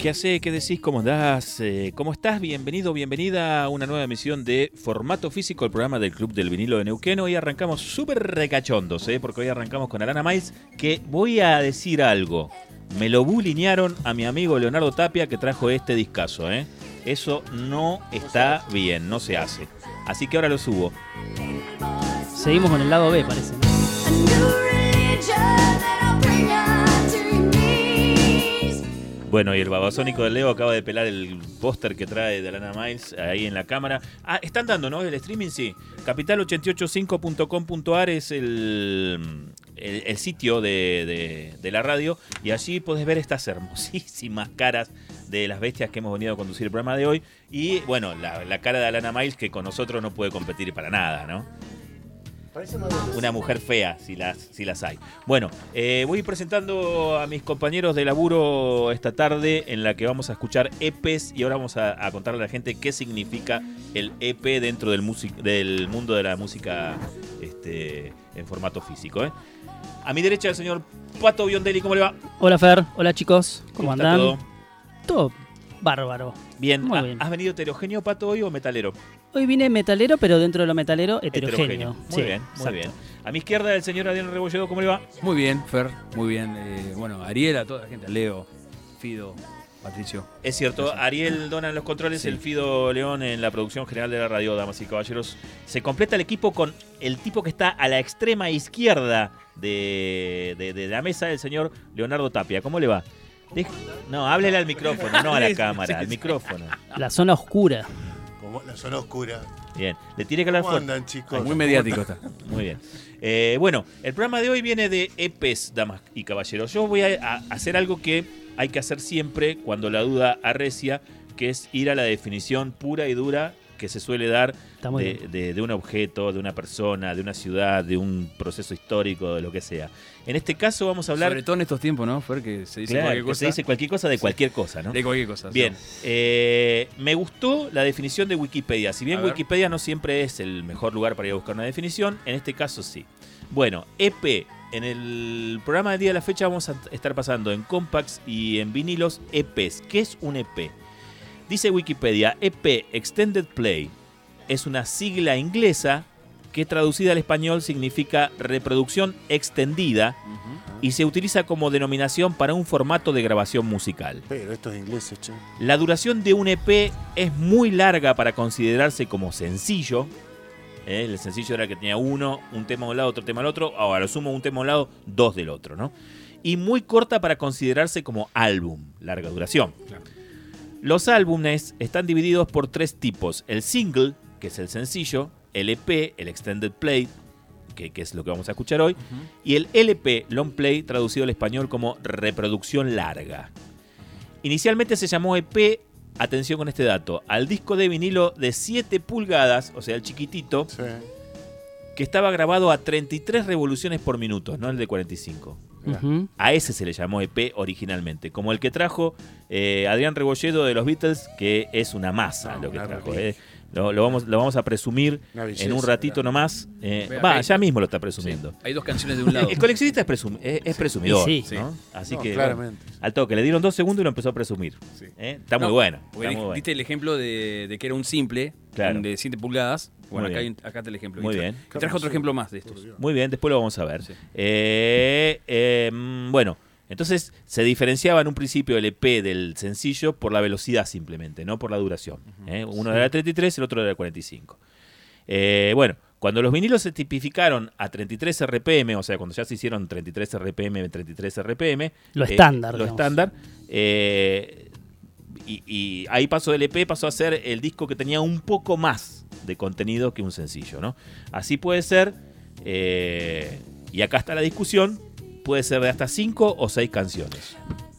¿Qué hace? ¿Qué decís? ¿Cómo andás? Eh, ¿Cómo estás? Bienvenido, bienvenida a una nueva emisión de Formato Físico, el programa del Club del Vinilo de Neuquén. Hoy arrancamos súper recachondos, ¿eh? porque hoy arrancamos con Alana Miles, que voy a decir algo. Me lo bulinearon a mi amigo Leonardo Tapia que trajo este discazo, ¿eh? Eso no está bien, no se hace. Así que ahora lo subo. Seguimos con el lado B, parece. ¿no? Bueno, y el babasónico de Leo acaba de pelar el póster que trae de Alana Miles ahí en la cámara. Ah, están dando, ¿no? El streaming, sí. Capital885.com.ar es el, el, sitio de, de- de la radio y allí podés ver estas hermosísimas caras de las bestias que hemos venido a conducir el programa de hoy. Y bueno, la, la cara de Alana Miles que con nosotros no puede competir para nada, ¿no? Una mujer fea, si las, si las hay. Bueno, eh, voy presentando a mis compañeros de laburo esta tarde en la que vamos a escuchar EPs y ahora vamos a, a contarle a la gente qué significa el EP dentro del, music- del mundo de la música este, en formato físico. ¿eh? A mi derecha el señor Pato Biondelli, ¿cómo le va? Hola Fer, hola chicos, ¿cómo, está andan? todo? Todo bárbaro. Bien. Muy ¿Ha- bien. ¿Has venido heterogéneo, Pato, hoy o metalero? Hoy vine metalero, pero dentro de lo metalero heterogéneo. Muy Sí, bien, muy exacto. bien. A mi izquierda el señor Adrián Rebolledo, ¿cómo le va? Muy bien, Fer, muy bien. Eh, bueno, Ariel, a toda la gente, Leo, Fido, Patricio. Es cierto, Gracias. Ariel dona en los controles, Sí. el Fido León en la producción general de la radio, damas y caballeros. Se completa el equipo con el tipo que está a la extrema izquierda de, de- de la mesa, el señor Leonardo Tapia. ¿Cómo le va? No, háblele al micrófono, no a la cámara, al micrófono. La zona oscura. Como la zona oscura. Bien, le tiene que hablar ¿Cómo fuerte. andan, chicos? Muy mediático está. Muy bien. Eh, bueno, el programa de hoy viene de EPs, damas y caballeros. Yo voy a, a hacer algo que hay que hacer siempre cuando la duda arrecia, que es ir a la definición pura y dura que se suele dar de, bien. de- de un objeto, de una persona, de una ciudad, de un proceso histórico, de lo que sea. En este caso vamos a hablar Sobre todo en estos tiempos, ¿no, Fer? Que se dice claro, cualquier que cosa. se dice cualquier cosa de cualquier cosa, ¿no? De cualquier cosa. Bien, eh, me gustó la definición de Wikipedia. Si bien A ver. Wikipedia no siempre es el mejor lugar para ir a buscar una definición, en este caso sí. Bueno, EP. En el programa del día de la fecha vamos a estar pasando en compacts y en vinilos EPs. ¿Qué es un EP? Dice Wikipedia, EP Extended Play es una sigla inglesa que traducida al español significa reproducción extendida y se utiliza como denominación para un formato de grabación musical. Pero estos ingleses, che. La duración de un EP es muy larga para considerarse como sencillo. ¿eh? El sencillo era que tenía uno, un tema de un lado, otro tema del otro, o a lo sumo un tema de un lado, dos del otro, ¿no? Y muy corta para considerarse como álbum, larga duración. Claro. Los álbumes están divididos por tres tipos. El single, que es el sencillo, el EP, el extended play, que, que es lo que vamos a escuchar hoy, y el LP, long play, traducido al español como reproducción larga. Inicialmente se llamó EP, atención con este dato, al disco de vinilo de 7 pulgadas, o sea, el chiquitito, Sí. que estaba grabado a 33 revoluciones por minuto, no el de 45. Ujú. A ese se le llamó EP originalmente, como el que trajo eh, Adrián Rebolledo de los Beatles, que es una masa No, lo que trajo. eh. Lo, lo vamos, lo vamos a presumir belleza, en un ratito ¿verdad? nomás. Eh, va, ya mismo lo está Sí. presumiendo. Hay dos canciones de un lado. El coleccionista es, presum- es- es presumidor, Sí. ¿no? Así No, que claramente. bueno, al toque le dieron dos segundos y lo empezó a presumir. Sí. ¿eh? Está No, muy bueno. Está di- muy bueno. Diste el ejemplo de, de que era un simple, Claro. de 7 pulgadas. Bueno, acá, hay- acá está el ejemplo. Muy Y bien. y traje otro ejemplo más de estos. Muy bien, después lo vamos a ver. Sí. Eh, eh, mm, bueno, entonces se diferenciaba en un principio el EP del sencillo por la velocidad simplemente, no por la duración. ¿eh? Uno era de 33, el otro era de 45. Eh, bueno, cuando los vinilos se tipificaron a 33 RPM, o sea, cuando ya se hicieron 33 RPM, 33 RPM, Lo eh, estándar, lo digamos. estándar, y, y ahí pasó del EP, pasó a ser el disco que tenía un poco más de contenido que un sencillo, ¿no? Así puede ser, y acá está la discusión, puede ser de hasta 5 o 6 canciones.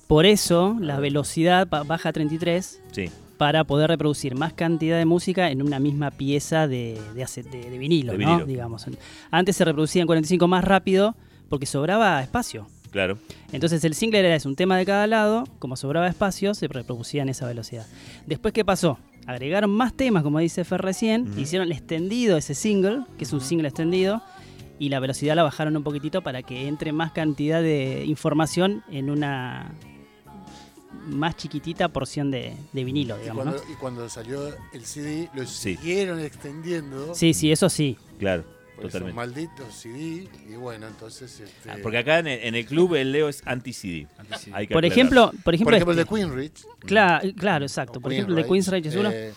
Por eso la velocidad ba- baja a 33 Sí, para poder reproducir más cantidad de música en una misma pieza de, de, ace- de- de vinilo. Digamos. Antes se reproducía en 45 más rápido porque sobraba espacio. Claro. Entonces el single era eso, un tema de cada lado, como sobraba espacio, se reproducía en esa velocidad. Después, ¿qué pasó? Agregaron más temas, como dice Fer recién, Ujú. hicieron extendido ese single, que es un single extendido, y la velocidad la bajaron un poquitito para que entre más cantidad de información en una más chiquitita porción de, de vinilo, Y digamos, y cuando salió el CD, lo Sí. siguieron extendiendo. Sí, sí, eso sí. Claro, por totalmente. malditos CD. Y bueno, entonces. Este, Ah, Porque acá en el, en el club el Leo es anti-CD. Antes sí. Hay que Por aclarar. ejemplo, por por ejemplo, ejemplo, el de este- Queenrich. Cla- claro, exacto. o Por ejemplo, el de Queen's Rage es uno. eh,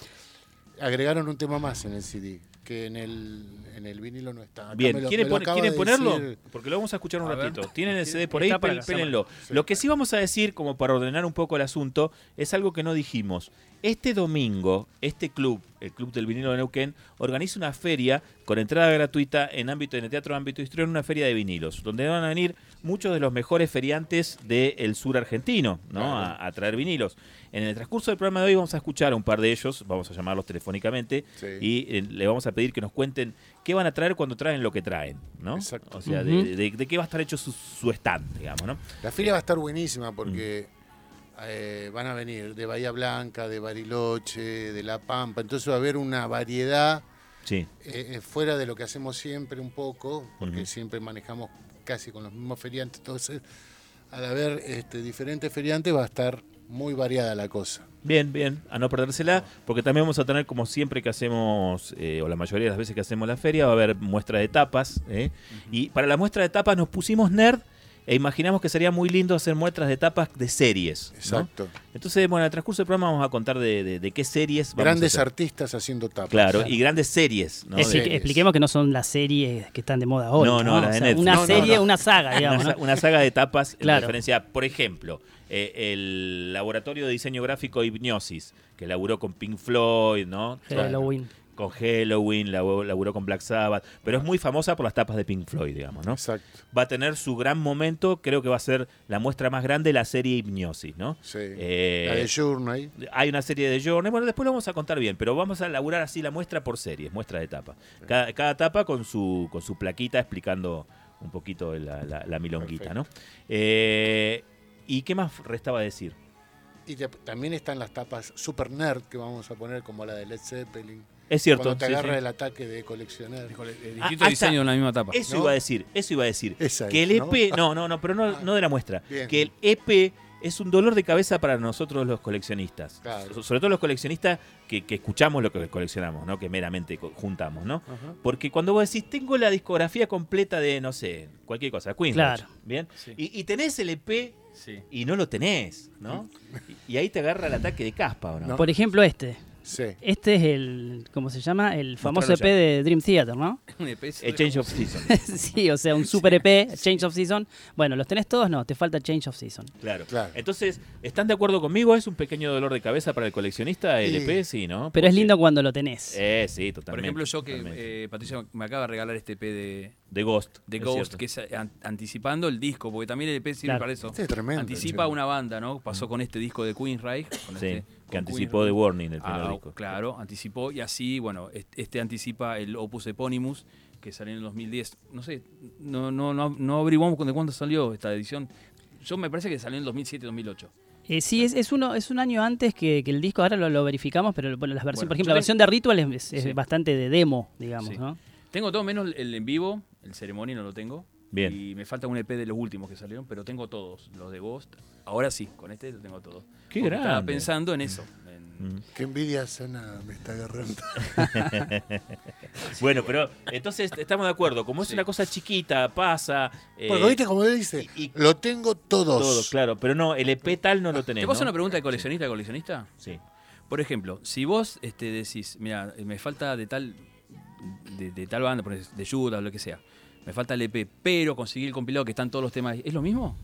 agregaron un tema más en el CD, que en el, en el vinilo no está. Acá Bien, lo- ¿quieren, pon- ¿quieren de ponerlo? decir- Porque lo vamos a escuchar un A ver. ratito. Tienen el CD por ahí, pélenlo. Sí. Lo que sí vamos a decir, como para ordenar un poco el asunto, es algo que no dijimos. Este domingo, este club, el Club del Vinilo de Neuquén, organiza una feria con entrada gratuita en ámbito en el Teatro Ámbito Histrión, una feria de vinilos, donde van a venir muchos de los mejores feriantes del sur argentino, ¿no? Claro. A, a traer vinilos. En el transcurso del programa de hoy vamos a escuchar a un par de ellos, vamos a llamarlos telefónicamente, Sí. y eh, le vamos a pedir que nos cuenten qué van a traer cuando traen lo que traen, ¿no? Exacto. O sea, de, de- de qué va a estar hecho su, su stand, digamos, ¿no? La feria va a estar buenísima porque Mm. Eh, van a venir de Bahía Blanca, de Bariloche, de La Pampa. Entonces va a haber una variedad Sí, eh, eh, fuera de lo que hacemos siempre un poco, porque siempre manejamos casi con los mismos feriantes. Entonces, al haber este, diferentes feriantes va a estar muy variada la cosa. bien, bien, a no perdérsela, porque también vamos a tener, como siempre que hacemos, eh, o la mayoría de las veces que hacemos la feria, va a haber muestra de tapas, ¿eh? y para la muestra de tapas nos pusimos nerd e imaginamos que sería muy lindo hacer muestras de tapas de series. ¿no? Exacto. Entonces, bueno, en el transcurso del programa vamos a contar de, de- de qué series vamos Grandes a hacer. artistas haciendo tapas. Claro, y grandes series, ¿no? De- expliquemos que no son las series que están de moda hoy. No, no, No, las O de sea, Netflix. Una serie, no. una saga, una, digamos. una saga de tapas en Claro. referencia, por ejemplo, eh, el laboratorio de diseño gráfico Hipnosis, que laburó con Pink Floyd, ¿no? Halloween. Con Halloween, laburó con Black Sabbath, pero es muy famosa por las tapas de Pink Floyd, digamos, ¿no? Exacto. Va a tener su gran momento, creo que va a ser la muestra más grande de la serie Hipnosis, ¿no? Sí. Eh, la de Journey. hay una serie de Journey, bueno, después lo vamos a contar bien, pero vamos a laburar así la muestra por series, muestra de tapa. Cada, cada tapa con su, con su plaquita explicando un poquito la, la- la milonguita, ¿no? Eh, ¿Y qué más restaba decir? Y te- también están las tapas super nerd que vamos a poner como la de Led Zeppelin. Es cierto. Cuando te agarra sí. el ataque de coleccionar. Eh, Ah, distinto ah, diseño en la misma tapa. Eso ¿no? iba a decir, eso iba a decir. Esa que es, el. EP, no, no, no, pero no, no de la muestra. Bien. Que el EP es un dolor de cabeza para nosotros los coleccionistas. Claro. So- Sobre todo los coleccionistas que, que escuchamos lo que coleccionamos, ¿no? Que meramente juntamos, ¿no? Ajá. Porque cuando vos decís, tengo la discografía completa de, no sé, cualquier cosa, Queen. Claro. ¿Bien? Sí. Y, y tenés el EP Sí. y no lo tenés, ¿no? Y, y ahí te agarra el ataque de caspa, ¿o no? No. Por ejemplo, este. Sí. Este es el, ¿cómo se llama? El famoso EP de Dream Theater, ¿no? Un EP es- El Change of Season. sí, o sea, un super EP, Change of Season. Bueno, ¿los tenés todos? No, te falta Change of Season. Claro. Claro. Entonces, ¿están de acuerdo conmigo? ¿Es un pequeño dolor de cabeza para el coleccionista el Sí. EP? Sí, ¿no? Pero es lindo cuando lo tenés. Eh, sí, Por totalmente. ejemplo, yo que eh, Patricia me acaba de regalar este EP de, de Ghost. de es Ghost, cierto. que es an- anticipando el disco, porque también el EP sirve Claro. para eso. Este es tremendo. Anticipa che. una banda, ¿no? Pasó con este disco de Queensryche. Con Sí, este, que anticipó Queensryche. The Warning, el primer Ah, disco. Claro, anticipó y así, bueno, est- este anticipa el Opus Eponymous que salió en el 2010. No sé, no no no, no averiguamos de cuándo salió esta edición. Yo me parece que salió en 2007-2008. Eh, sí, es, es uno, es un año antes que, que el disco, ahora lo, lo verificamos, pero bueno, las versiones, Bueno, por ejemplo, la versión de Ritual es, es Sí. bastante de demo, digamos, Sí. ¿no? Tengo todo menos el en vivo, el ceremonia no lo tengo. Bien. Y me falta un EP de los últimos que salieron, pero tengo todos. Los de Ghost. Ahora sí, con este lo tengo todo. Qué Porque Estaba pensando en eso. en- Mm. Qué envidia sana me está agarrando. Bueno, pero entonces estamos de acuerdo. Como es Sí. una cosa chiquita, pasa. eh, Porque viste como él dice, y- y- lo tengo todos. todo, claro. Pero no, el EP tal no lo tenés. ¿Te puedo hacer ¿no? una pregunta de coleccionista a coleccionista? Sí. Por ejemplo, si vos este, decís, mira, me falta de tal de, de tal banda, por ejemplo, de Judas o lo que sea, me falta el EP, pero conseguí el compilado que están todos los temas, ahí, ¿es lo mismo?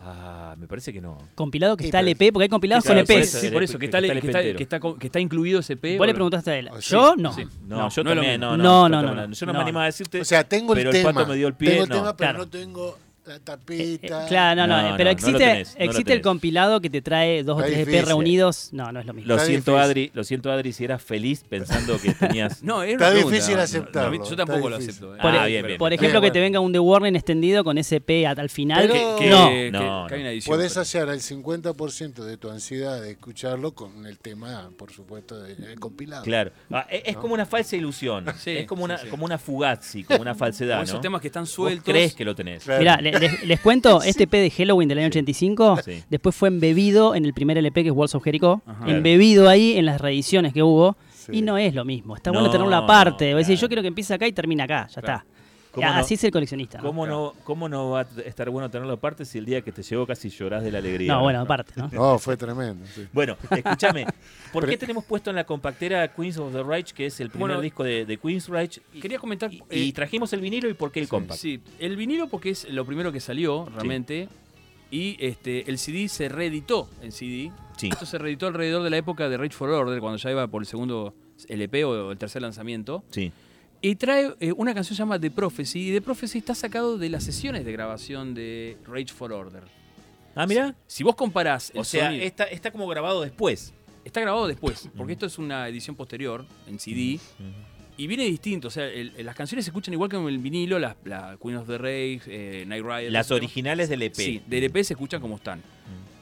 Ah, me parece que no. Compilado que Sí, está el EP, porque hay compilados Claro, con eso, Sí, el por EP eso, que está, el- el que EP está- entero. que está con- que está incluido ese EP. Vos le preguntaste a él. Sí. Yo no. Sí. No, No, yo no también, no, no. No, no, Yo no, me animaba a decirte. O sea, tengo el pero el tema. pato me dio el pie, tengo el no. tema, pero Claro. no tengo la Eh, tapita. claro, no, no, No, eh, no, pero existe, tenés, existe el compilado que te trae dos o tres EP reunidos. No, no es lo mismo. Lo Está siento, difícil. Adri, lo siento, Adri, si eras feliz pensando que tenías. No, es Está pregunta, difícil no, no, aceptarlo, Yo tampoco lo acepto. eh. Por, Ah, e- bien, bien. por ejemplo, Bien, que te venga un The Warning extendido con ese EP hasta el final. Pero- Que, no. que- No, que no. pero- hallar el 50% de tu ansiedad de escucharlo con el tema, por supuesto, del compilado. Claro. Ah, es es como una falsa ilusión. Sí, es como una, sí. como una fugazzi, como una falsedad. Como esos temas que están sueltos. crees que lo tenés. Claro. Mirá, le- les, les cuento, este EP de Halloween del año 85, Sí. después fue embebido en el primer LP que es Walls of Jericho, Ajá. embebido ahí en las reediciones que hubo, y no es lo mismo. Está No, bueno tenerlo aparte. decir, claro. yo quiero que empiece acá y termine acá, ya Claro. está. ¿Cómo Ya, no? Así es el coleccionista. ¿Cómo no, ¿Cómo no va a estar bueno tenerlo aparte si el día que te llegó casi llorás de la alegría? No, bueno, aparte, ¿no? No, fue tremendo. sí. Bueno, escúchame, ¿por Pero- qué tenemos puesto en la compactera Queens of the Reich, que es el primer Bueno, disco de, de Queen's Reich? Y, Quería comentar. y- eh, y trajimos el vinilo y por qué el compact. Sí, el vinilo porque es lo primero que salió realmente. Y este, el CD se reeditó en CD. Sí. Esto se reeditó alrededor de la época de Rage for Order, cuando ya iba por el segundo LP o el tercer lanzamiento. Sí. Y trae eh, una canción que se llama The Prophecy. Y The Prophecy está sacado de las sesiones de grabación de Rage for Order. Ah, mira. Si vos comparás el O sea, sonido- está, está como grabado después. está grabado después, porque esto es una edición posterior en CD. Y viene distinto, o sea, el- las canciones se escuchan igual que en el vinilo, las la Queen of the Rage, eh, Night Rider. Las originales del EP. Sí, del EP se escuchan como están.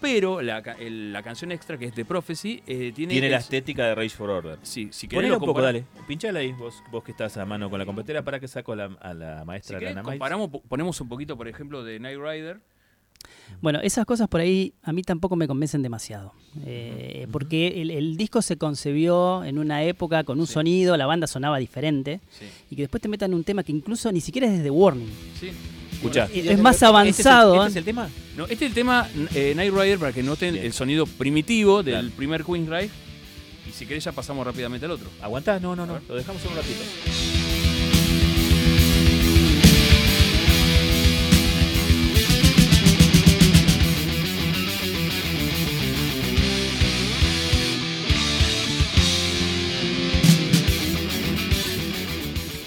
Pero la, ca- el- la canción extra, que es The Prophecy, eh, tiene... Tiene la es- estética de Rage for Order. Sí, si querés lo un poco, dale. Pinchala ahí, vos, vos que estás a mano con la competera, para que saco a la, a la Si maestra querés, Lana Miles. comparamos, po- ponemos un poquito, por ejemplo, de Night Rider. Bueno, esas cosas por ahí a mí tampoco me convencen demasiado. Eh, Porque el, el disco se concebió en una época con un Sí. sonido, la banda sonaba diferente, Sí. y que después te metan un tema que incluso ni siquiera es desde Warning. Sí. Escuchá. Es más avanzado. ¿Este ¿eh? es el, tema? No, este es el tema eh, Night Rider para que noten Bien. el sonido primitivo del Claro. primer Queen Drive. Y si querés ya pasamos rápidamente al otro. ¿Aguantás? No, no, no. Lo dejamos un ratito.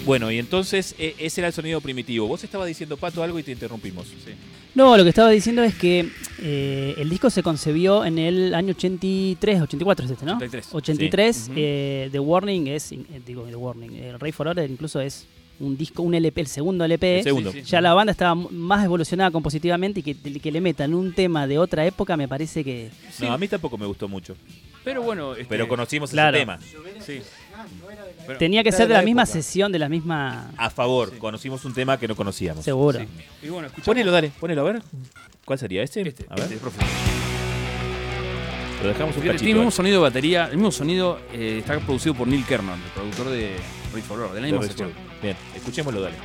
Bueno, y entonces eh, ese era el sonido primitivo. Vos estabas diciendo, Pato, algo y te interrumpimos. Sí. No, lo que estaba diciendo es que eh, el disco se concebió en el año 83, 84 es este, ¿no? 83. 83, Sí. eh, The Warning es, eh, digo, The Warning, el Rey for Order incluso es un disco, un LP, el segundo LP. El segundo. Sí, sí. Ya la banda estaba más evolucionada compositivamente y que, que le metan un tema de otra época me parece que... Sí. No, a mí tampoco me gustó mucho. Pero bueno, este, Pero conocimos Claro. ese tema. sí. Pero- Tenía que ser de la la misma época. sesión, de la misma... A favor, Sí. conocimos un tema que no conocíamos. Seguro. sí. Y bueno, escuchamos Ponelo, dale, ponelo, a ver. ¿Cuál sería? ¿Este? Este, a ver, este, profe. lo dejamos un cachito. tiene el mismo eh. sonido de batería, el mismo sonido eh, está producido por Neil Kernon, el productor de Rage for Order, de la De misma Rage sección. for- Bien, escuchémoslo, dale.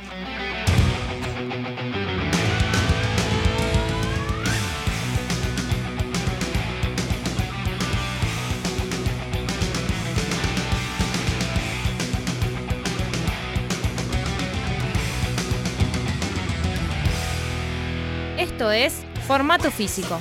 Esto es Formato Físico.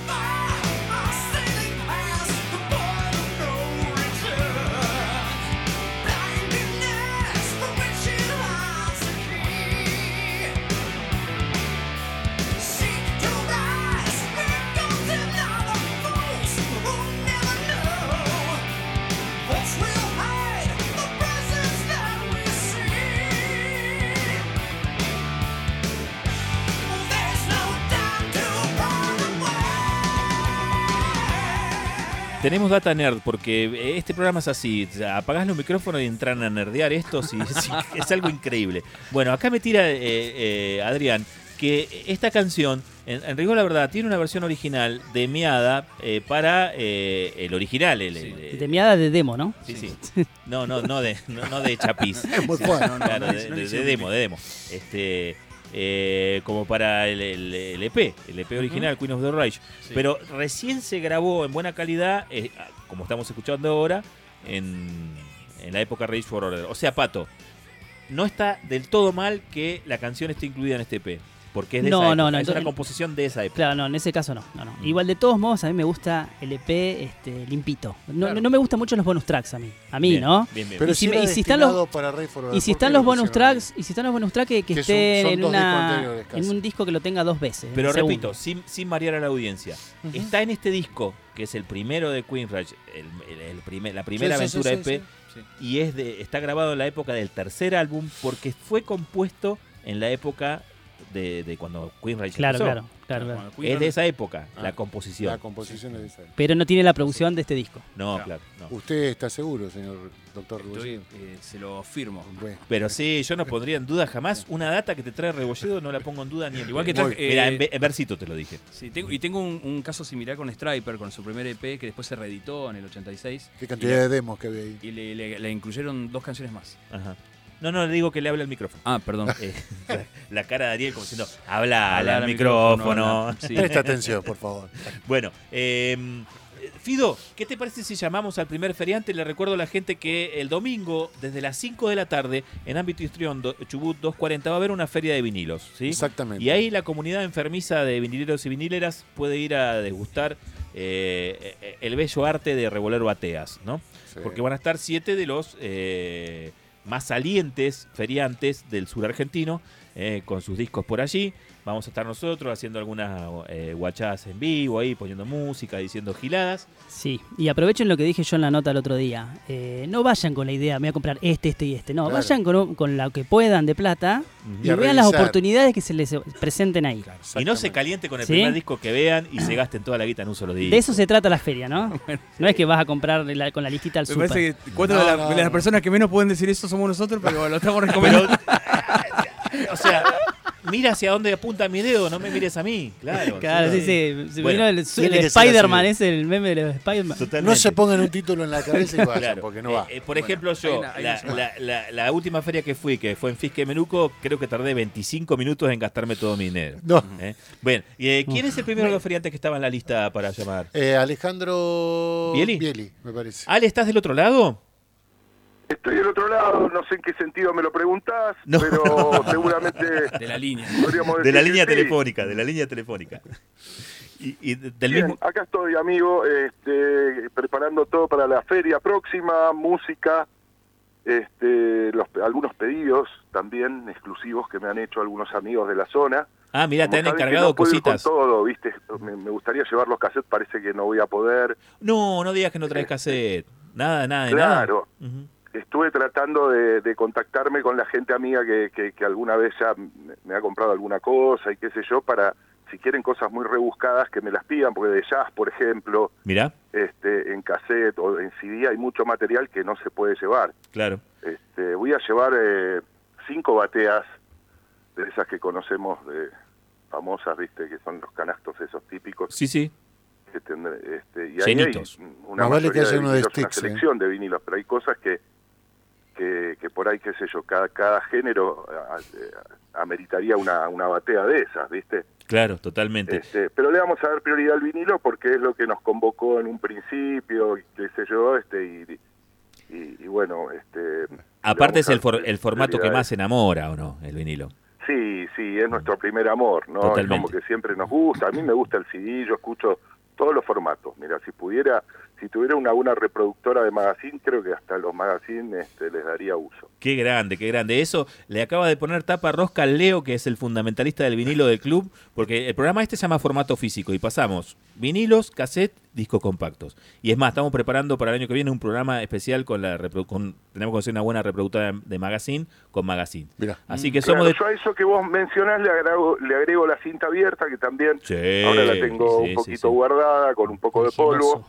Tenemos Data Nerd porque este programa es así. Apagás los micrófonos y entran a nerdear esto. sí, sí, es algo increíble. Bueno, acá me tira eh, eh, Adrián que esta canción, en, en rigor la verdad, tiene una versión original de Miada eh, para eh, el original. El, De miada de demo, ¿no? sí, sí. No, no, no de, no, no de Chapiz. Es muy bueno. Claro, no, de, no de- de demo, de demo. Este, eh, como para el, el- el EP, el EP original, Queen of the Rage. Sí. Pero recién se grabó en buena calidad, eh, como estamos escuchando ahora, en, en la época Rage for Order. O sea, Pato, no está del todo mal que la canción esté incluida en este EP. Porque es de No, esa época, no, no, es una composición de esa época. Claro, no, en ese caso no. no, no. Mm. Igual de todos modos, a mí me gusta el EP este, limpito. No, Claro. no me gustan mucho los bonus tracks a mí. A mí, Bien, ¿no? Bien, bien. Pero Y si si, me- era y si están los- para Y si ¿por están los lo bonus tracks, y si están los bonus tracks que, que Que son- estén son en una en un disco que lo tenga dos veces. Pero repito, sin, sin marear a la audiencia, está en este disco, que es el primero de Queen Raj, el, el- el primer- la primera Sí, sí, aventura sí, sí, EP, sí. y es de, está grabado en la época del tercer álbum, porque fue compuesto en la época de, de cuando Queen Raj Claro, empezó. claro, claro, claro. Cuando Queen Es de esa época, Ah, la composición. La composición es de esa. Pero no tiene la producción de este disco. no, Claro. claro, no. ¿Usted está seguro, señor doctor Estoy, Ruggiero? eh, se lo firmo. Bueno, Pero sí, yo no pondría en duda jamás una data que te trae Rebolledo, no la pongo en duda ni en Igual que traje, Mira, eh, en, en versito te lo dije. Sí, tengo, y tengo un, un caso similar con Striper, con su primer EP, que después se reeditó en el 86. qué cantidad de demos que había ahí. Y le, le- le incluyeron dos canciones más. Ajá. No, no, le digo que le hable al micrófono. Ah, perdón. Eh, la, cara de Ariel como diciendo, habla al micrófono. sí. Presta atención, por favor. Bueno, eh, Fido, ¿qué te parece si llamamos al primer feriante? Le recuerdo a la gente que el domingo, desde las 5 de la tarde, en Ámbito Histrión, do- Chubut 240, va a haber una feria de vinilos. ¿sí? Exactamente. Y ahí la comunidad enfermiza de vinileros y vinileras puede ir a degustar eh, eh, el bello arte de revoler bateas, ¿no? Sí. Porque van a estar siete de los eh, más salientes feriantes del sur argentino, eh, con sus discos por allí. Vamos a estar nosotros haciendo algunas eh, guachadas en vivo ahí, poniendo música, diciendo giladas. Sí, y aprovechen lo que dije yo en la nota el otro día. Eh, no vayan con la idea, me voy a comprar este, este y este. No, Claro. vayan con, un- con lo que puedan de plata y, vean las oportunidades que se les presenten ahí. Y no se caliente con el ¿Sí? primer disco que vean y se gasten toda la guita en un solo día. De eso se trata la feria, ¿no? No es que vas a comprar la- con la listita al Me super. parece que cuatro No, de, la- no, de las personas que menos pueden decir eso somos nosotros, pero lo estamos recomendando. O sea, mira hacia dónde apunta mi dedo, no me mires a mí. Claro. Claro, sí, sí. Se Bueno, vino el, Spider-Man, ese el meme de los Spider-Man. No se pongan un título en la cabeza y vayan, Claro. porque no Eh, va. eh, por ejemplo, yo, una- la, la- la- la última feria que fui, que fue en Fisque Menuco, creo que tardé 25 minutos en gastarme todo mi dinero. No. ¿Eh? Bueno, y, eh, ¿quién es el primero de los feriantes que estaba en la lista para llamar? Eh, Alejandro ¿Bieli? me parece. Ale, ¿estás del otro lado? Estoy del otro lado, no sé en qué sentido me lo preguntás, No. pero seguramente De la línea. De la línea sí. telefónica, de la línea telefónica. Y, y del Bien, mismo... acá estoy, amigo, este, preparando todo para la feria próxima, música, este, los, algunos pedidos también exclusivos que me han hecho algunos amigos de la zona. Ah, mira, te han encargado no cositas. Con todo, ¿viste? Me, me gustaría llevar los cassettes, parece que no voy a poder. No, no digas que no traes cassette. Nada, nada, de Claro. nada. Ujú. Estuve tratando de, de contactarme con la gente amiga que, que, que alguna vez ya me, ha comprado alguna cosa y qué sé yo, para si quieren cosas muy rebuscadas que me las pidan, porque de jazz, por ejemplo, Mirá, este, en cassette o en CD hay mucho material que no se puede llevar. claro. Este, voy a llevar eh, cinco bateas de esas que conocemos de famosas, viste, que son los canastos esos típicos. Sí, sí. Que tendré, este, y ahí Llenitos. hay una Más vale que mayoría haya de uno de vinilos, una ¿eh? selección de vinilos, pero hay cosas que, que, que por ahí, qué sé yo, cada, cada género a- a- ameritaría una, una batea de esas, ¿viste? Claro, totalmente. Este, pero le vamos a dar prioridad al vinilo porque es lo que nos convocó en un principio, qué sé yo, este, y, y, y bueno, este... Aparte es el, for- el formato que más enamora, ¿o no? El vinilo. Sí, sí, es nuestro primer amor, ¿no? Es Totalmente. como que siempre nos gusta. A mí me gusta el CD, yo escucho todos los formatos. Mira, si pudiera, si tuviera una, una reproductora de magazine, creo que hasta los magazines este, les daría uso. Qué grande, qué grande. Eso le acaba de poner tapa rosca al Leo, que es el fundamentalista del vinilo del club, porque el programa este se llama formato físico y pasamos vinilos, cassette, discos compactos. Y es más, estamos preparando para el año que viene un programa especial con la con, tenemos que hacer una buena reproductora de, de magazine con magazine. Mirá. Así que Claro, somos de Yo a eso que vos mencionás le agrego, le agrego la cinta abierta, que también Sí, ahora la tengo sí, un poquito sí, sí. guardada, con un poco de polvo.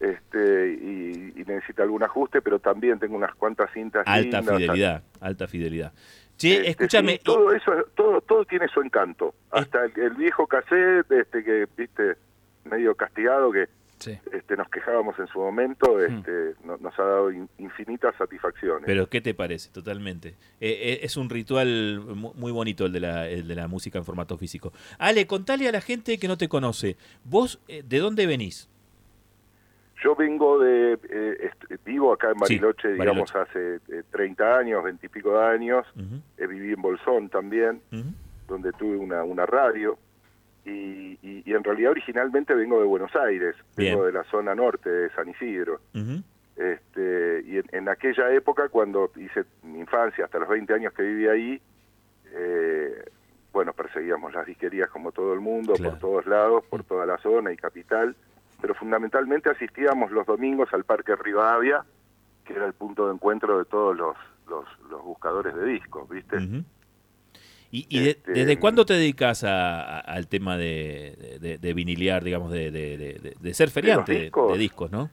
Este, y, y necesita algún ajuste, pero también tengo unas cuantas cintas Alta lindas, fidelidad, alta fidelidad. Este, escúchame. sí, todo eso, todo, todo tiene su encanto. Hasta el, el viejo cassette, este que viste medio castigado que Sí. este, nos quejábamos en su momento, este, no- nos ha dado in- infinitas satisfacciones. Pero ¿qué te parece? Totalmente. Eh, eh, es un ritual mu- muy bonito el de, la, el de la música en formato físico. Ale, contale a la gente que no te conoce. ¿Vos eh, de dónde venís? Yo vengo de, vivo acá en Sí, Bariloche, digamos, Bariloche. hace eh, 30 años, 20 y pico de años. Ujú, Eh, viví en Bolsón también. donde tuve una, una radio. Y, y- y en realidad originalmente vengo de Buenos Aires, vengo de la zona norte de San Isidro. Ujú. Este, y en, en aquella época, cuando hice mi infancia, hasta los 20 años que viví ahí, eh, bueno, perseguíamos las disquerías como todo el mundo, Claro. por todos lados, por toda la zona y capital, pero fundamentalmente asistíamos los domingos al Parque Rivadavia, que era el punto de encuentro de todos los, los, los buscadores de discos, ¿viste? Ujú. ¿Y, y de- Este, desde cuándo te dedicas a- a- al tema de, de, de viniliar, digamos, de, de- ser feriante de, discos? de discos, no?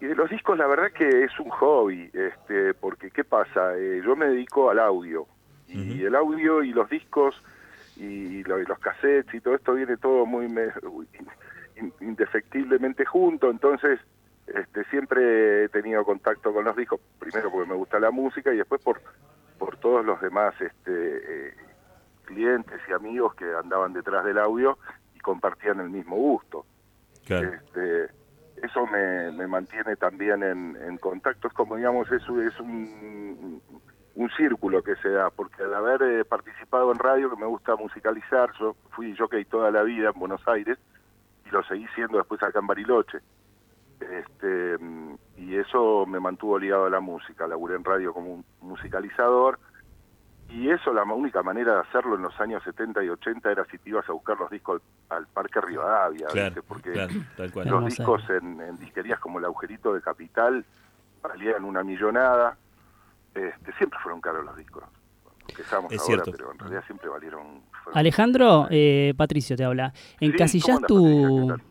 Y de los discos, la verdad que es un hobby, este, porque ¿qué pasa? Eh, yo me dedico al audio, y el audio y los discos y, lo- y los cassettes y todo esto viene todo muy me- in- indefectiblemente junto, entonces este, siempre he tenido contacto con los discos, primero porque me gusta la música y después por, por todos los demás este, eh, clientes y amigos que andaban detrás del audio y compartían el mismo gusto. Claro. Este, eso me, me mantiene también en, en contacto. Es como, digamos, es, un- es un, un círculo que se da, porque al haber eh, participado en radio, que me gusta musicalizar, yo fui jockey toda la vida en Buenos Aires y lo seguí siendo después acá en Bariloche. Este, mm, y eso me mantuvo ligado a la música. Laburé en radio como un musicalizador. Y eso, la única manera de hacerlo en los años 70 y 80 era si te ibas a buscar los discos al, al Parque Rivadavia, Claro, ¿viste? porque claro, tal cual. los discos en, en disquerías como el Agujerito de Capital valían una millonada. Este, siempre fueron caros los discos. Empezamos Es ahora, cierto. pero en realidad siempre valieron. Alejandro, eh, Patricio te habla. Sí, ¿Encasillás ¿cómo andas, Patricia? tu...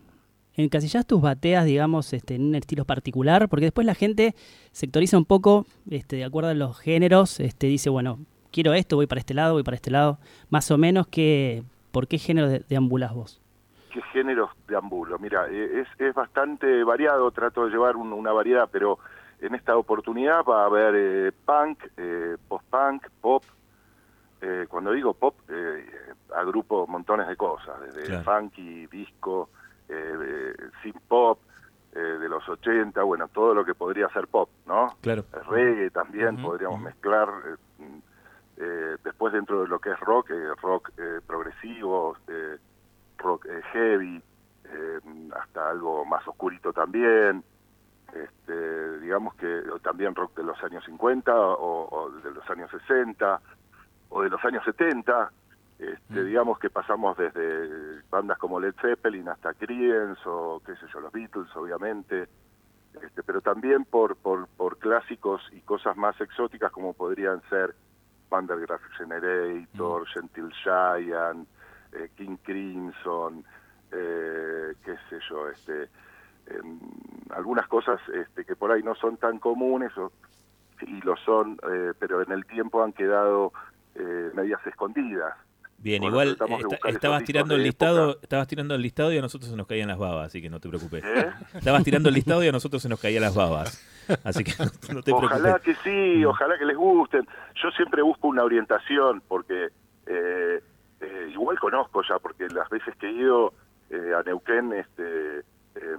¿Encasillás tus bateas, digamos, este, en un estilo particular? Porque después la gente sectoriza un poco, este, de acuerdo a los géneros, este, dice, bueno, quiero esto, voy para este lado, voy para este lado. Más o menos, que, ¿por qué género de, deambulás vos? ¿Qué géneros deambulo? Mira, eh, es, es bastante variado, trato de llevar un- una variedad, pero en esta oportunidad va a haber eh, punk, eh, post-punk, pop. Eh, cuando digo pop, eh, agrupo montones de cosas, desde Claro. funky, disco, eh, synth pop, eh, de los 80, bueno, todo lo que podría ser pop, ¿no? Claro. El reggae también podríamos mezclar. eh, eh, después dentro de lo que es rock, eh, rock eh, progresivo, rock eh, heavy, hasta algo más oscurito también. Este, digamos que también rock de los años 50 o, o de los años 60 o de los años 70. Este, Digamos que pasamos desde bandas como Led Zeppelin hasta Creedence o qué sé yo, los Beatles obviamente, este, pero también por, por, por clásicos y cosas más exóticas como podrían ser Vandergraaf Generator, Gentle Giant, eh, King Crimson, eh, qué sé yo, este, em, algunas cosas este, que por ahí no son tan comunes o- y lo son, eh, pero en el tiempo han quedado eh, medias escondidas. Bien, Bueno, igual estabas tirando el listado, época. estabas tirando el listado y a nosotros se nos caían las babas, así que no te preocupes. ¿eh? Estabas tirando el listado y a nosotros se nos caían las babas. Así que no, no te Ojalá preocupes. que sí, ojalá que les gusten. Yo siempre busco una orientación porque eh, eh, igual conozco ya, porque las veces que he ido eh, a Neuquén, este, eh,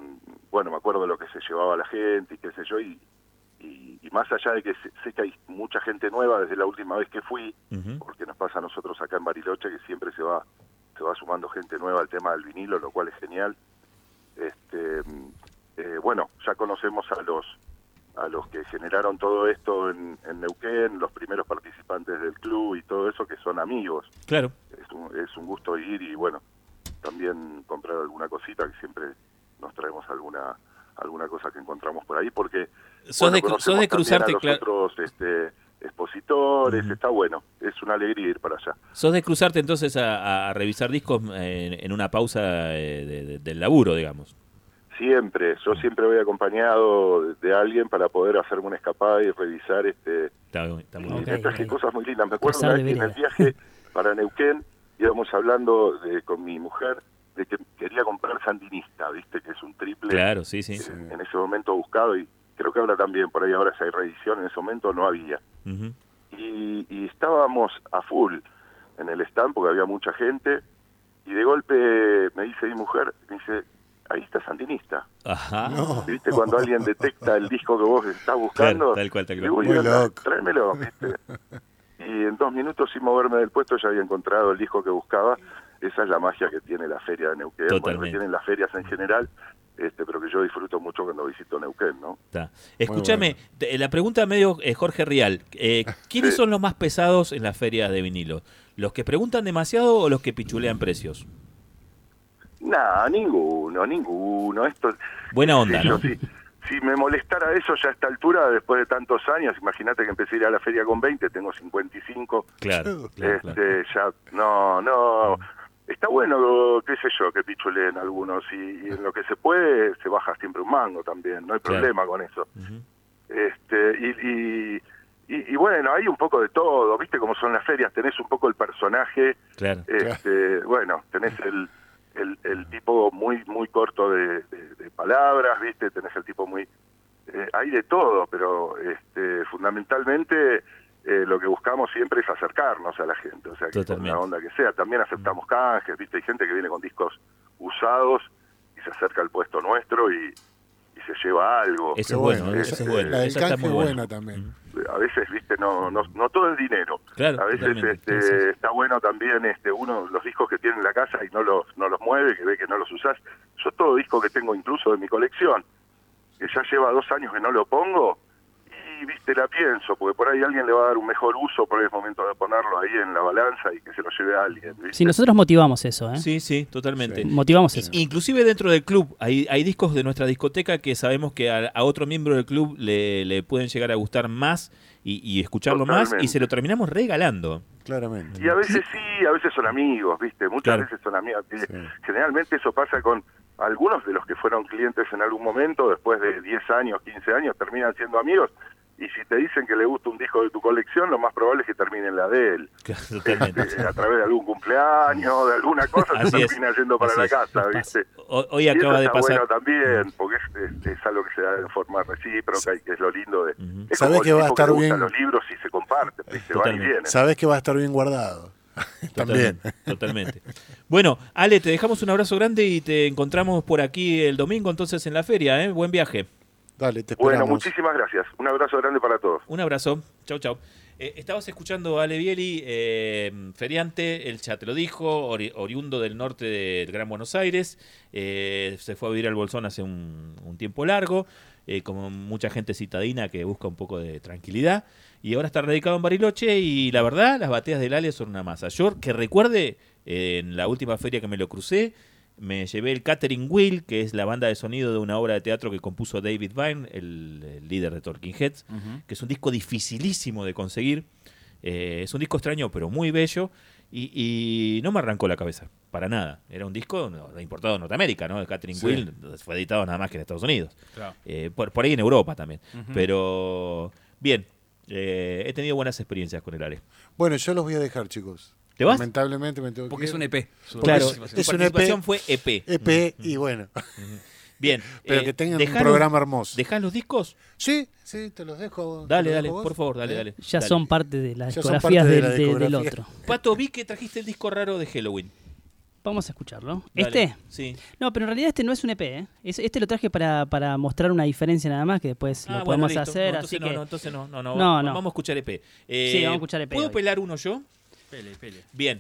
bueno, me acuerdo de lo que se llevaba la gente y qué sé yo, y, y, y más allá de que sé, que hay mucha gente nueva desde la última vez que fui, porque nos pasa a nosotros acá en Bariloche que siempre se va se va sumando gente nueva al tema del vinilo, lo cual es genial. Este, eh, bueno, ya conocemos a los a los que generaron todo esto en, en Neuquén, los primeros participantes del club y todo eso que son amigos. Claro. Es un, es un gusto ir y bueno, también comprar alguna cosita que siempre nos traemos alguna alguna cosa que encontramos por ahí porque Sos bueno, de, sos de cruzarte, a los otros este, expositores, está bueno, es una alegría ir para allá. sos de cruzarte entonces a, a revisar discos en, en una pausa eh, de- de- del laburo, digamos. Siempre, yo siempre voy acompañado de, alguien para poder hacerme una escapada y revisar este Está, está muy y bien. Ok, me traje ok. cosas muy lindas. Me acuerdo una vez que en el viaje para Neuquén íbamos hablando de, con mi mujer de que quería comprar Sandinista, viste que es un triple Claro, sí, sí. en, en ese momento buscado y creo que ahora también por ahí ahora si hay reedición, en ese momento no había. Y, y estábamos a full en el stand porque había mucha gente y de golpe me dice mi mujer, me dice, ahí está Sandinista. Ajá. ¿Viste? Cuando alguien detecta el disco que vos estás buscando, Claro, tal cual, tal cual. digo, Muy "Anda, loco". tráemelo, ¿viste? Y en dos minutos sin moverme del puesto ya había encontrado el disco que buscaba. Esa es la magia que tiene la feria de Neuquén, bueno, que tienen las ferias en general, este, pero que yo disfruto mucho cuando visito Neuquén, ¿no? Está. Escúchame, la pregunta medio eh, Jorge Rial. eh, ¿Quiénes Sí. son los más pesados en las ferias de vinilo? ¿Los que preguntan demasiado o los que pichulean precios? Nada, ninguno, ninguno. Esto, Buena onda, Sí, yo ¿no? sí. Si me molestara eso ya a esta altura, después de tantos años, imagínate que empecé a ir a la feria con 20, tengo 55, Claro, claro, claro. este, ya, no, no, está bueno, qué sé yo, que pichuleen algunos, y, y en lo que se puede, se baja siempre un mango también, no hay Claro. problema con eso. Este, y, y, y- y bueno, hay un poco de todo, viste cómo son las ferias, tenés un poco el personaje, Claro. este, bueno, tenés el, el, el tipo muy muy corto de, de- de palabras, ¿viste? Tenés el tipo muy... eh, hay de todo, pero este, fundamentalmente eh, lo que buscamos siempre es acercarnos a la gente, o sea, que con la onda que sea. También aceptamos canjes, ¿viste? Hay gente que viene con discos usados y se acerca al puesto nuestro y, y se lleva algo. Eso es bueno, bueno, eso es bueno. la del canje muy es bueno. buena también. a veces viste no no, no todo es dinero Claro, a veces este, Sí, sí, sí. está bueno también este uno los discos que tiene en la casa y no los no los mueve que ve que no los usás yo todo disco que tengo incluso de mi colección que ya lleva dos años que no lo pongo viste la pienso porque por ahí alguien le va a dar un mejor uso por ahí es momento de ponerlo ahí en la balanza y que se lo lleve a alguien ¿viste? Sí, nosotros motivamos eso, ¿eh? Sí, sí, totalmente. Motivamos eso. Inclusive dentro del club hay, hay discos de nuestra discoteca que sabemos que a, a otro miembro del club le, le pueden llegar a gustar más y, y escucharlo más y se lo terminamos regalando. Claramente. Y a veces sí, a veces son amigos, ¿viste? Muchas Claro. veces son amigos. Sí. Generalmente eso pasa con algunos de los que fueron clientes en algún momento, después de 10 años, 15 años, terminan siendo amigos. Y si te dicen que le gusta un disco de tu colección, lo más probable es que termine en la de él. Este, a través de algún cumpleaños, de alguna cosa, se es, termina yendo para así la es. casa. ¿viste? Ho- Hoy Y eso acaba de está pasar. bueno también, porque es, es- es algo que se da de forma recíproca y que es lo lindo de... Es Sabés que va a estar bien. Los libros sí se comparten, ¿viste? Van y vienen. Sabes que va a estar bien guardado. También. Totalmente, totalmente. Bueno, Ale, te dejamos un abrazo grande y te encontramos por aquí el domingo entonces en la feria, ¿eh? Buen viaje. Dale, te Bueno, esperamos. muchísimas gracias. Un abrazo grande para todos. Un abrazo. Chau, chau. Eh, estabas escuchando a Ale Bieli, eh, feriante, él ya te lo dijo, ori- oriundo del norte del Gran Buenos Aires. eh, se fue a vivir al Bolsón hace un, un tiempo largo, eh, como mucha gente citadina que busca un poco de tranquilidad. Y ahora está radicado en Bariloche y la verdad, las bateas del Ale son una masa. Yo, que recuerde, eh, en la última feria que me lo crucé, me llevé el Catering Wheel, que es la banda de sonido de una obra de teatro que compuso David Byrne, el, el líder de Talking Heads, que es un disco dificilísimo de conseguir. Eh, es un disco extraño, pero muy bello. Y, y no me arrancó la cabeza, para nada. Era un disco no, importado de Norteamérica, ¿no? El Catering Sí. Wheel fue editado nada más que en Estados Unidos. Claro. Eh, por, por ahí en Europa también. Pero, bien, eh, he tenido buenas experiencias con el ARE. Bueno, yo los voy a dejar, chicos. ¿Te vas? Lamentablemente me tengo Porque que es un. EP. Su Claro, participación. es su un participación EP. fue EP. EP y bueno. Bien. Pero eh, que tengan un dejá los- programa hermoso. ¿Dejás los discos? Sí, sí, te los dejo. Dale, los dale, dejo vos. por favor, dale, ¿Eh? dale. Ya Dale. son parte de las Ya son discografías parte de del, la de- del discografía. otro. Pato, vi que trajiste el disco raro de Halloween. Vamos a escucharlo. Dale. ¿Este? Sí. No, pero en realidad este no es un EP, ¿eh? Es- Este lo traje para, para mostrar una diferencia nada más, que después Ah, lo bueno, podemos listo. hacer, No, así entonces no, que... no, entonces no, no, no, No, va- no. Vamos a escuchar EP. Eh, Sí, vamos a escuchar EP ¿Puedo hoy. pelar uno yo? Pele, pele. Bien.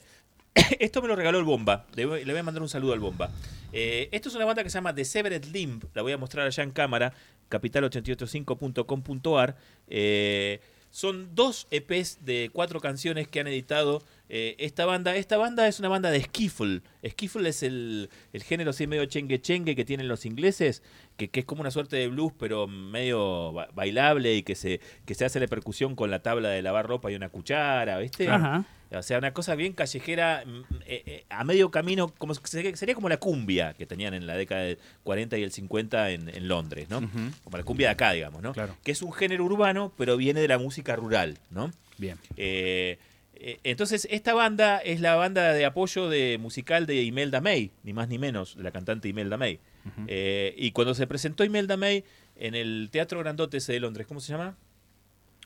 Esto me lo regaló el Bomba. Le voy, a mandar un saludo al Bomba. Eh, esto es una banda que se llama The Severed Limb. La voy a mostrar allá en cámara. Capital885.com.ar. Eh, son dos EPs de cuatro canciones que han editado eh, esta banda. Esta banda es una banda de skiffle. Skiffle es el, el género así medio chengue chengue que tienen los ingleses, que, que es como una suerte de blues, pero medio ba- bailable y que se, que se hace la percusión con la tabla de lavar ropa y una cuchara, ¿viste? Ajá. O sea, una cosa bien callejera, mm, eh, eh, a medio camino, como sería, como la cumbia que tenían en la década del 40 y el 50 en, en Londres, ¿no? Ujú. Como la cumbia de acá, digamos, ¿no? Claro. Que es un género urbano, pero viene de la música rural, ¿no? Bien. Eh, entonces, esta banda es la banda de apoyo de musical de Imelda May, ni más ni menos, la cantante Imelda May. Eh, y cuando se presentó Imelda May en el Teatro Grandote ese de Londres, ¿cómo se llama?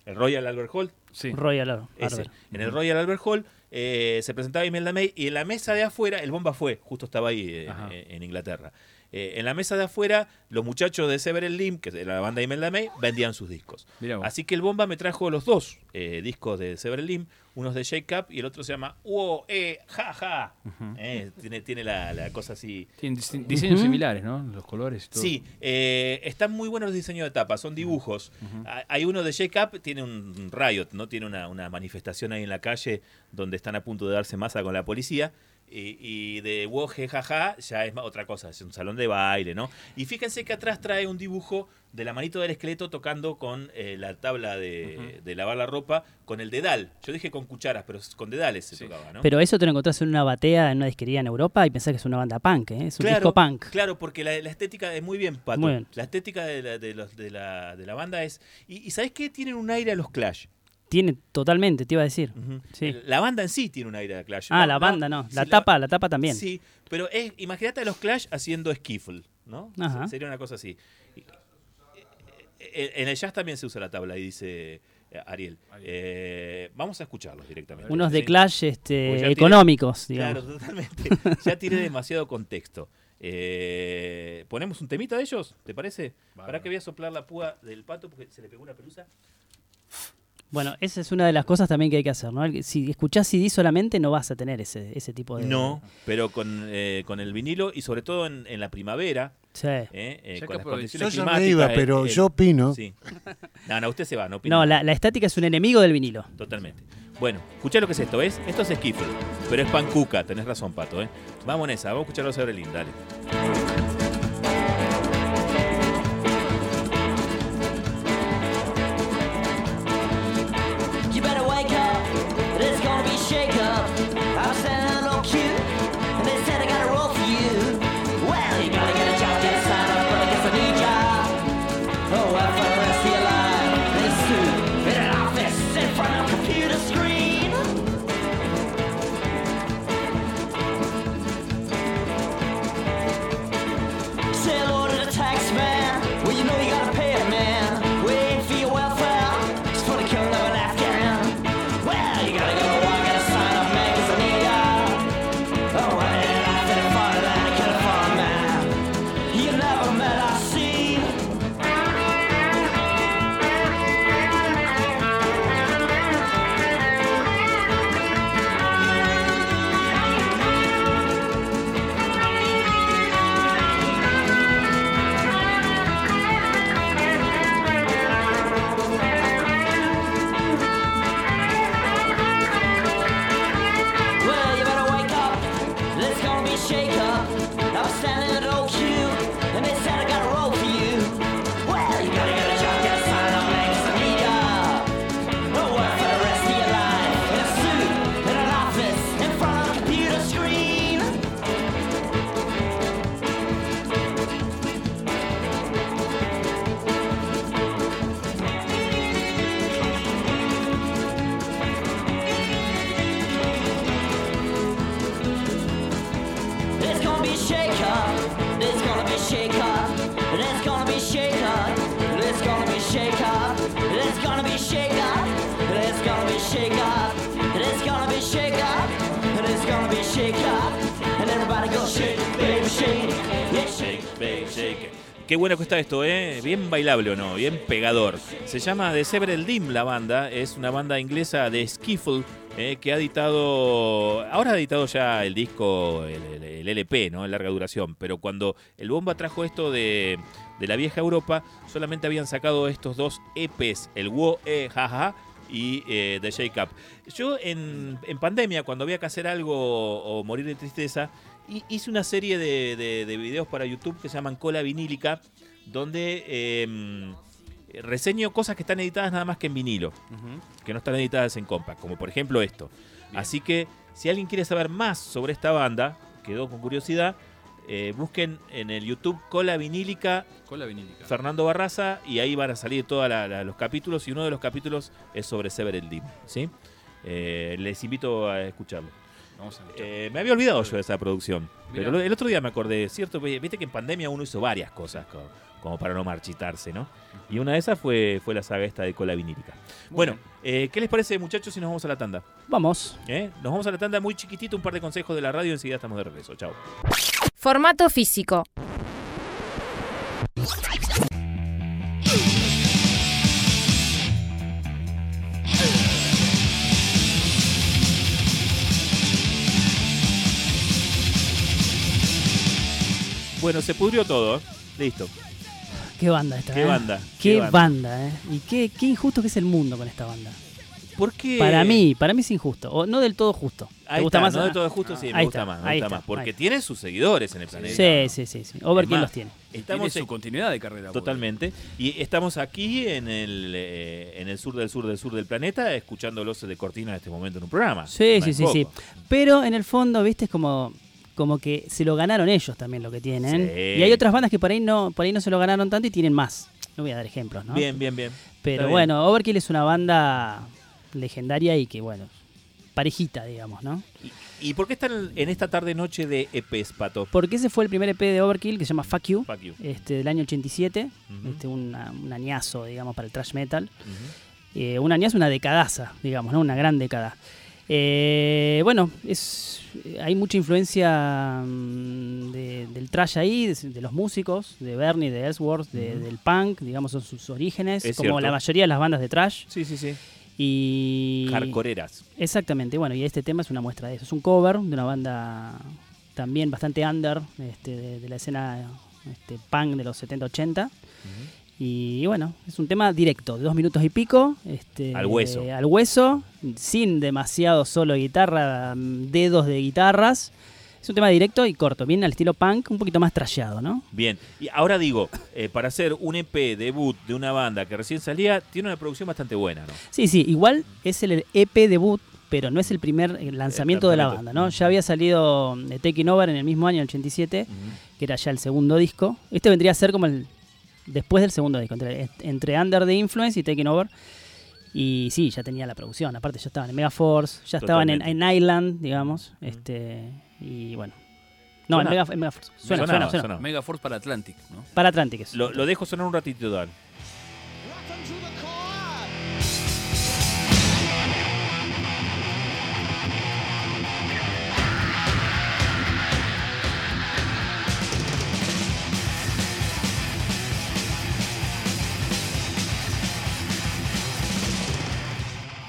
El Royal Albert Hall. Sí. Royal Ar- ese, Arbor. en el Royal Albert Hall, eh, se presentaba Imelda May y en la mesa de afuera, el bomba fue, justo estaba ahí eh, eh, en Inglaterra. Eh, en la mesa de afuera, los muchachos de Several Lim, que es la banda de Imelda May, vendían sus discos. Así que el bomba me trajo los dos eh, discos de Several Lim, uno es de Shake Up y el otro se llama Uo, eh, ja, ja. Eh, tiene tiene la, la cosa así. Tienen dise- diseños similares, ¿no? Los colores y todo. Sí, eh, están muy buenos los diseños de tapa, son dibujos. Ha- Hay uno de Shake Up, tiene un riot, ¿no? Tiene una, una manifestación ahí en la calle donde están a punto de darse masa con la policía. Y, y de Woje Jaja ya es otra cosa, es un salón de baile, ¿no? Y fíjense que atrás trae un dibujo de la manito del esqueleto tocando con eh, la tabla de, de lavar la ropa con el dedal. Yo dije con cucharas, pero con dedales se Sí. tocaba, ¿no? Pero eso te lo encontrás en una batea, en una disquería en Europa y pensás que es una banda punk, ¿eh? es un disco punk. Claro, porque la, la estética es muy bien, Pato. Muy bien. La estética de la, de los- de la, de la banda es... Y, y ¿sabés qué? Tienen un aire a los Clash. Tiene totalmente, te iba a decir. Sí. La banda en sí tiene un aire a Clash. Ah, No, la banda no, la sí, tapa, la tapa también. Sí, pero es, imagínate a los Clash haciendo skiffle, ¿no? Ajá. Sería una cosa así. Y- eh, En el jazz también se usa la tabla, ahí dice eh, Ariel. Eh, vamos a escucharlos directamente. Unos de. Clash este, económicos, digamos. Claro, totalmente. Ya tiene demasiado contexto. Eh, ¿Ponemos un temita de ellos? ¿Te parece? Para que voy a soplar la púa del pato porque se le pegó una pelusa. Bueno, esa es una de las cosas también que hay que hacer, ¿no? Si escuchás CD solamente no vas a tener ese, ese tipo de... No, pero con, eh, con el vinilo y sobre todo en, en la primavera, Sí. eh, eh, con las condiciones Yo ya me climáticas, iba, el- pero yo opino. Sí. No, no, usted se va, no opina. No, la, la estática es un enemigo del vinilo. Totalmente. Bueno, escuchá lo que es esto, ¿ves? Esto es skiffle, pero es pancuca, tenés razón, Pato, ¿eh? Vamos en esa, vamos a escucharlo a Severelín, dale. Esto, ¿eh? Bien bailable o no, bien pegador. Se llama The Several Dim la banda, es una banda inglesa de skiffle eh, que ha editado, ahora ha editado ya el disco, el, LP, ¿no? En larga duración, pero cuando el Bomba trajo esto de, la vieja Europa, solamente habían sacado estos dos EPs, el Wo E Jaja y eh, The Shake Up. Yo en, pandemia, cuando había que hacer algo o morir de tristeza, hi- hice una serie de- de videos para YouTube que se llaman Cola Vinílica, donde eh, reseño cosas que están editadas nada más que en vinilo, que no están editadas en compact, como por ejemplo esto. Bien. Así que si alguien quiere saber más sobre esta banda, quedó con curiosidad, eh, busquen en el YouTube Cola Vinílica. Fernando Barraza y ahí van a salir todos los capítulos y uno de los capítulos es sobre Several Dim, ¿sí? Eh, les invito a escucharlo. Vamos a escuchar. Eh, me había olvidado yo de esa producción. Mirá. Pero el otro día me acordé, ¿cierto? Viste que en pandemia uno hizo varias cosas co- como, para no marchitarse, ¿no? Y una de esas fue, fue la saga esta de cola vinílica. Muy bueno, eh, ¿qué les parece, muchachos, si nos vamos a la tanda? Vamos. ¿Eh? Nos vamos a la tanda muy chiquitito, un par de consejos de la radio y enseguida estamos de regreso. Chao. Formato físico. Bueno, se pudrió todo. ¿eh? Listo. Qué banda esta. ¿Qué ¿eh? banda? Qué, ¿Qué banda? banda? ¿eh? Y qué, qué injusto que es el mundo con esta banda. ¿Por qué? Para mí, para mí es injusto. O no del todo justo. ¿Te Ahí gusta está, más? no de todo justo, sí, me Ahí gusta está, más, me gusta está, más. Porque tiene sus seguidores en el planeta. Sí, sí, sí. sí. Overkill Es más, los tiene. Estamos Tiene en- su continuidad de carrera. porque- Totalmente. Y estamos aquí en el, eh, en el sur del sur del sur del planeta, escuchándolos de cortina en este momento en un programa. Sí, sí, sí, sí. Pero en el fondo, viste, es como, como que se lo ganaron ellos también lo que tienen. Sí. Y hay otras bandas que por ahí no, por ahí no se lo ganaron tanto y tienen más. No voy a dar ejemplos, ¿no? Bien, bien, bien. Pero Está bien. bueno, Overkill es una banda legendaria y que, bueno, parejita, digamos, ¿no? ¿Y por qué están en esta tarde noche de EPs, Pato? Porque ese fue el primer EP de Overkill que se llama Fuck You, Fuck you. este, del año 87. Ujú. este, una- un añazo, digamos, para el thrash metal. Eh, un añazo, una decadaza, digamos, ¿no? Una gran década. Eh, bueno, es, hay mucha influencia mm, de- del trash ahí, de, de los músicos, de Bernie, de Ellsworth, de- del punk, digamos, son sus orígenes, Es como cierto. la mayoría de las bandas de trash. Sí, sí, sí. Y Hardcoreeras. Exactamente, bueno, y este tema es una muestra de eso. Es un cover de una banda también bastante under este, de, de la escena este, punk de los 70-80. Y bueno, es un tema directo, de dos minutos y pico. Este, Al hueso. eh, al hueso, sin demasiado solo de guitarra, mm, dedos de guitarras. Es un tema directo y corto, bien al estilo punk, un poquito más trallado, ¿no? Bien. Y ahora digo, eh, para hacer un EP debut de una banda que recién salía, tiene una producción bastante buena, ¿no? Sí, sí, igual es el EP debut, pero no es el primer eh, lanzamiento de la banda, ¿no? Ya había salido Taking Over en el mismo año, el 87, que era ya el segundo disco. Este vendría a ser como el después del segundo disco, entre, entre Under the Influence y Taking Over. Y sí, ya tenía la producción. Aparte, ya estaban en Megaforce, ya estaban en, en. Island, digamos. este Y bueno. No, en, Suena. Mega, en Megaforce. Suena, suena, suena. Megaforce para Atlantic, ¿no? Para Atlantic. es. Lo, lo dejo sonar un ratito, Dan.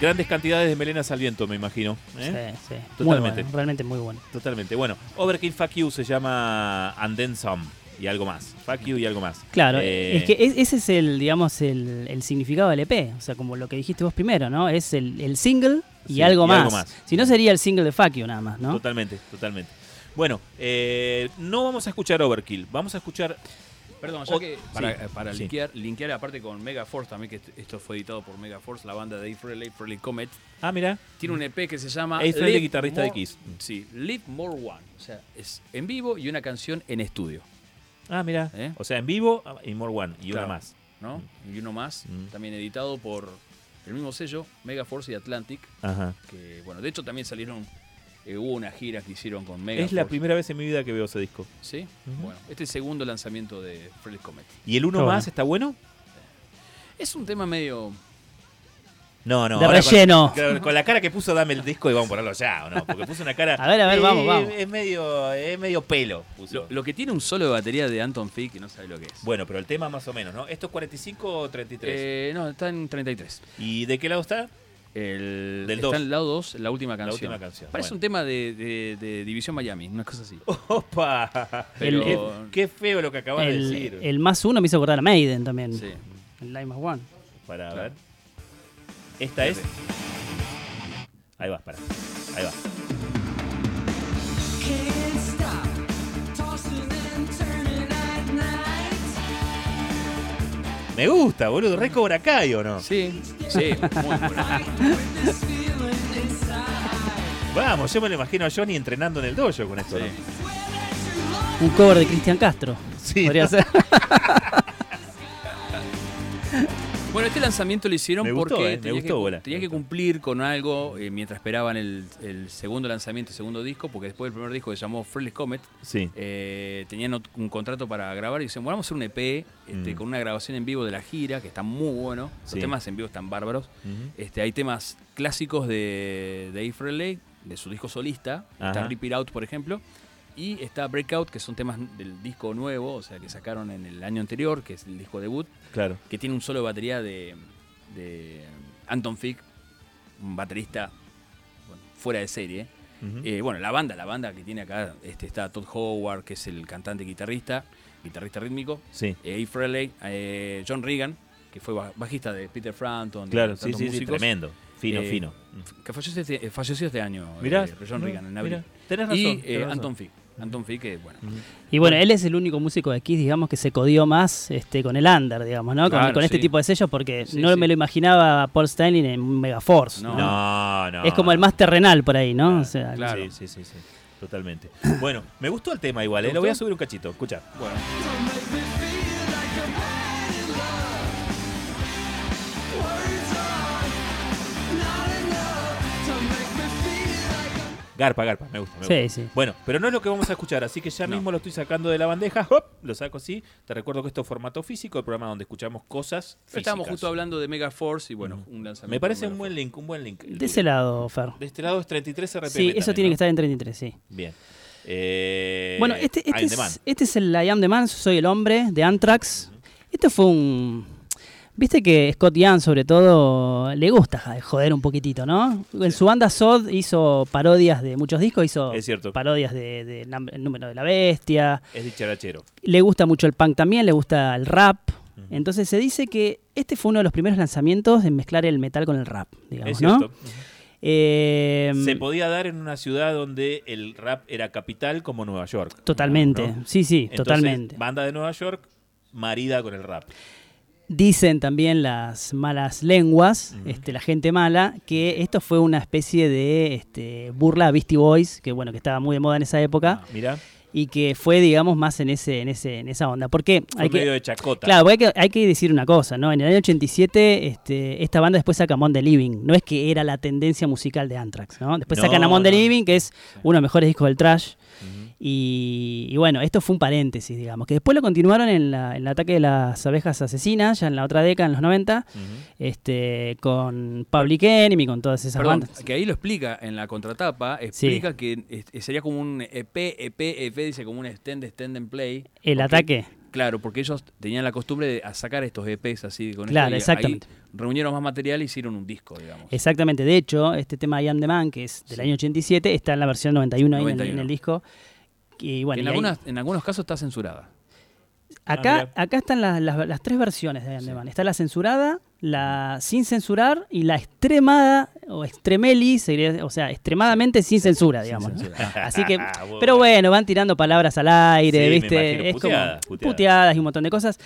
Grandes cantidades de melenas al viento, me imagino. ¿eh? Sí, sí. Muy Totalmente. bueno, realmente muy bueno. Totalmente. Bueno, Overkill Fuck You se llama And Then Some y algo más. Fuck You y algo más. Claro, Eh, es que es- ese es el, digamos, el, el significado del EP. O sea, como lo que dijiste vos primero, ¿no? Es el, el single y, Sí, algo, y más. algo más. Si no, sería el single de Fuck You nada más, ¿no? Totalmente, totalmente. Bueno, eh, no vamos a escuchar Overkill, vamos a escuchar. Perdón, ya O- que para, eh, para sí. linkear, linkear aparte con Megaforce también, que est- esto fue editado por Megaforce, la banda de Dave Frehley, Frehley Comet, Ah, mira. tiene un EP que se llama Ace Frehley, guitarrista de More- Kiss. Sí, Live More One. O sea, es en vivo y una canción en estudio, Ah, mira. ¿Eh? O sea, en vivo y More One y Claro. una más. ¿no? Y uno más, Mm. también editado por el mismo sello, Megaforce y Atlantic, Ajá. que bueno, de hecho también salieron, eh, hubo una gira que hicieron con Megaforce. Es la primera vez en mi vida que veo ese disco. ¿Sí? Bueno, este es el segundo lanzamiento de Frehley Comet. ¿Y el uno más bueno. está bueno? Es un tema medio... No, no. De relleno. Con, con la cara que puso, dame el disco y vamos a ponerlo ya, ¿o no? Porque puso una cara. A ver, a ver, eh, vamos, vamos. Es medio, es medio pelo. puso. Lo, lo que tiene un solo de batería de Anton Fick, que no sabe lo que es. Bueno, pero el tema más o menos, ¿no? ¿Esto es 45 o 33? Eh, no, está en 33. ¿Y de qué lado está? El, Del está dos. en el lado 2, la última canción. última canción, Parece bueno. un tema de, de- de División Miami, una cosa así. ¡Opa! Pero- qué, qué feo lo que acabas de El, decir. el más uno me hizo acordar a Maiden también. Sí. El Live más One. Para Claro. ver. Esta es. Ahí va, para. Ahí va. Me gusta, boludo. Re Cobra Kai, ¿o no? Sí, sí, muy bueno. Vamos, yo me lo imagino a Johnny entrenando en el dojo con esto. Sí. ¿no? Un cover de Cristian Castro. Sí. Podría ser. Bueno, este lanzamiento lo hicieron Me gustó, porque eh, me tenía, gustó, que, bola. tenía Me que gustó. cumplir con algo eh, mientras esperaban el, el segundo lanzamiento, el segundo disco, porque después del primer disco que se llamó Friendly Comet, Sí. eh, tenían un contrato para grabar y dicen, bueno, vamos a hacer un EP este, Mm. con una grabación en vivo de la gira, que está muy bueno. Sí. Los temas en vivo están bárbaros. Este, hay temas clásicos de Dave Frehley, de su disco solista. Está. Rip It Out, por ejemplo. Y está Breakout, que son temas del disco nuevo, o sea, que sacaron en el año anterior, que es el disco debut, Claro. que tiene un solo de batería de, de Anton Fick, un baterista bueno, fuera de serie. Eh, bueno, la banda, la banda que tiene acá, este, está Todd Howard, que es el cantante guitarrista, guitarrista rítmico, Sí. eh, Frehley, eh, John Regan, que fue ba- bajista de Peter Frampton, de Claro, sí, sí, sí, tremendo. Fino, Eh, fino. que falleció este, falleció este año, Mirá, eh, John no, Regan, en abril. tenés razón, y tenés razón. Anton Fick, Anton Fick, que bueno, Y bueno, él es el único músico de Kiss, digamos, que se codió más este, con el under, digamos, ¿no? Con- Claro, con, este sí. tipo de sellos, porque Sí, no sí. me lo imaginaba a Paul Stanley en Megaforce. No. No, no. Es como el más terrenal por ahí, ¿no? O sea, Claro. Sí, sí, sí, sí. Totalmente. Bueno, me gustó el tema igual, ¿eh? ¿Te Lo voy a subir un cachito. Escucha. bueno. Garpa, garpa, me gusta. Me Sí, gusta. sí. Bueno, pero no es lo que vamos a escuchar, así que ya No. mismo lo estoy sacando de la bandeja. ¡hop! Lo saco así. Te recuerdo que esto es formato físico, el programa donde escuchamos cosas. Estábamos justo hablando de Mega Force y bueno, un lanzamiento. Me parece un buen link, un buen link. de ese lado, Fer. De este lado es 33 RPM. Sí, eso también, tiene ¿no? que estar en 33, sí. Bien. Eh, Bueno, este, este, es, este es el I Am The Man, Soy el Hombre, de Anthrax. Este fue un... Viste que Scott Young, sobre todo, le gusta joder un poquitito, ¿no? En su banda Sod hizo parodias de muchos discos, hizo Es cierto. parodias de, Número de la Bestia. Es dicharachero. Le gusta mucho el punk también, le gusta el rap. Entonces se dice que este fue uno de los primeros lanzamientos en mezclar el metal con el rap, digamos, Es cierto. ¿no? Eh, Se podía dar en una ciudad donde el rap era capital como Nueva York. Totalmente, ¿no? sí, sí, Entonces, totalmente. Banda de Nueva York marida con el rap. Dicen también las malas lenguas, este, la gente mala, que esto fue una especie de este, burla a Beastie Boys, que bueno, que estaba muy de moda en esa época, Mira, y que fue, digamos, más en ese, en ese, en esa onda. Porque fue hay que, medio de chacota. Claro, hay que, hay que decir una cosa, ¿no? En el año 87, este, esta banda después saca Amon the Living. No es que era la tendencia musical de Anthrax, ¿no? Después No, sacan Amon the no. Living, que es uno de los mejores discos del trash. Y, y bueno, esto fue un paréntesis, digamos. Que después lo continuaron en, la- en el ataque de las abejas asesinas, ya en la otra década, en los 90, Ujú. este, con Public Enemy, con todas esas Perdón, bandas. que ahí lo explica en la contratapa, explica que sería como un EP, EP, EP, dice como un extend, extend and play. El Porque- ataque. Claro, porque ellos tenían la costumbre de sacar estos EPs así con Claro, exactamente. Ahí reunieron más material y hicieron un disco, digamos. Exactamente, de hecho, este tema I Am The Man, que es del Sí. año 87, está en la versión 91, ahí en el- En, 91. el disco. Y bueno, en, y ahí- algunas, en algunos casos está censurada. Acá, mira. acá están las, las- las tres versiones de Andeman. Está la censurada, la sin censurar y la extremada o extremeli, o sea, extremadamente sin censura, digamos. ¿no? Así que, Bueno. pero bueno, van tirando palabras al aire, Sí, me ¿viste? imagino, es puteadas, como puteadas. puteadas y un montón de cosas.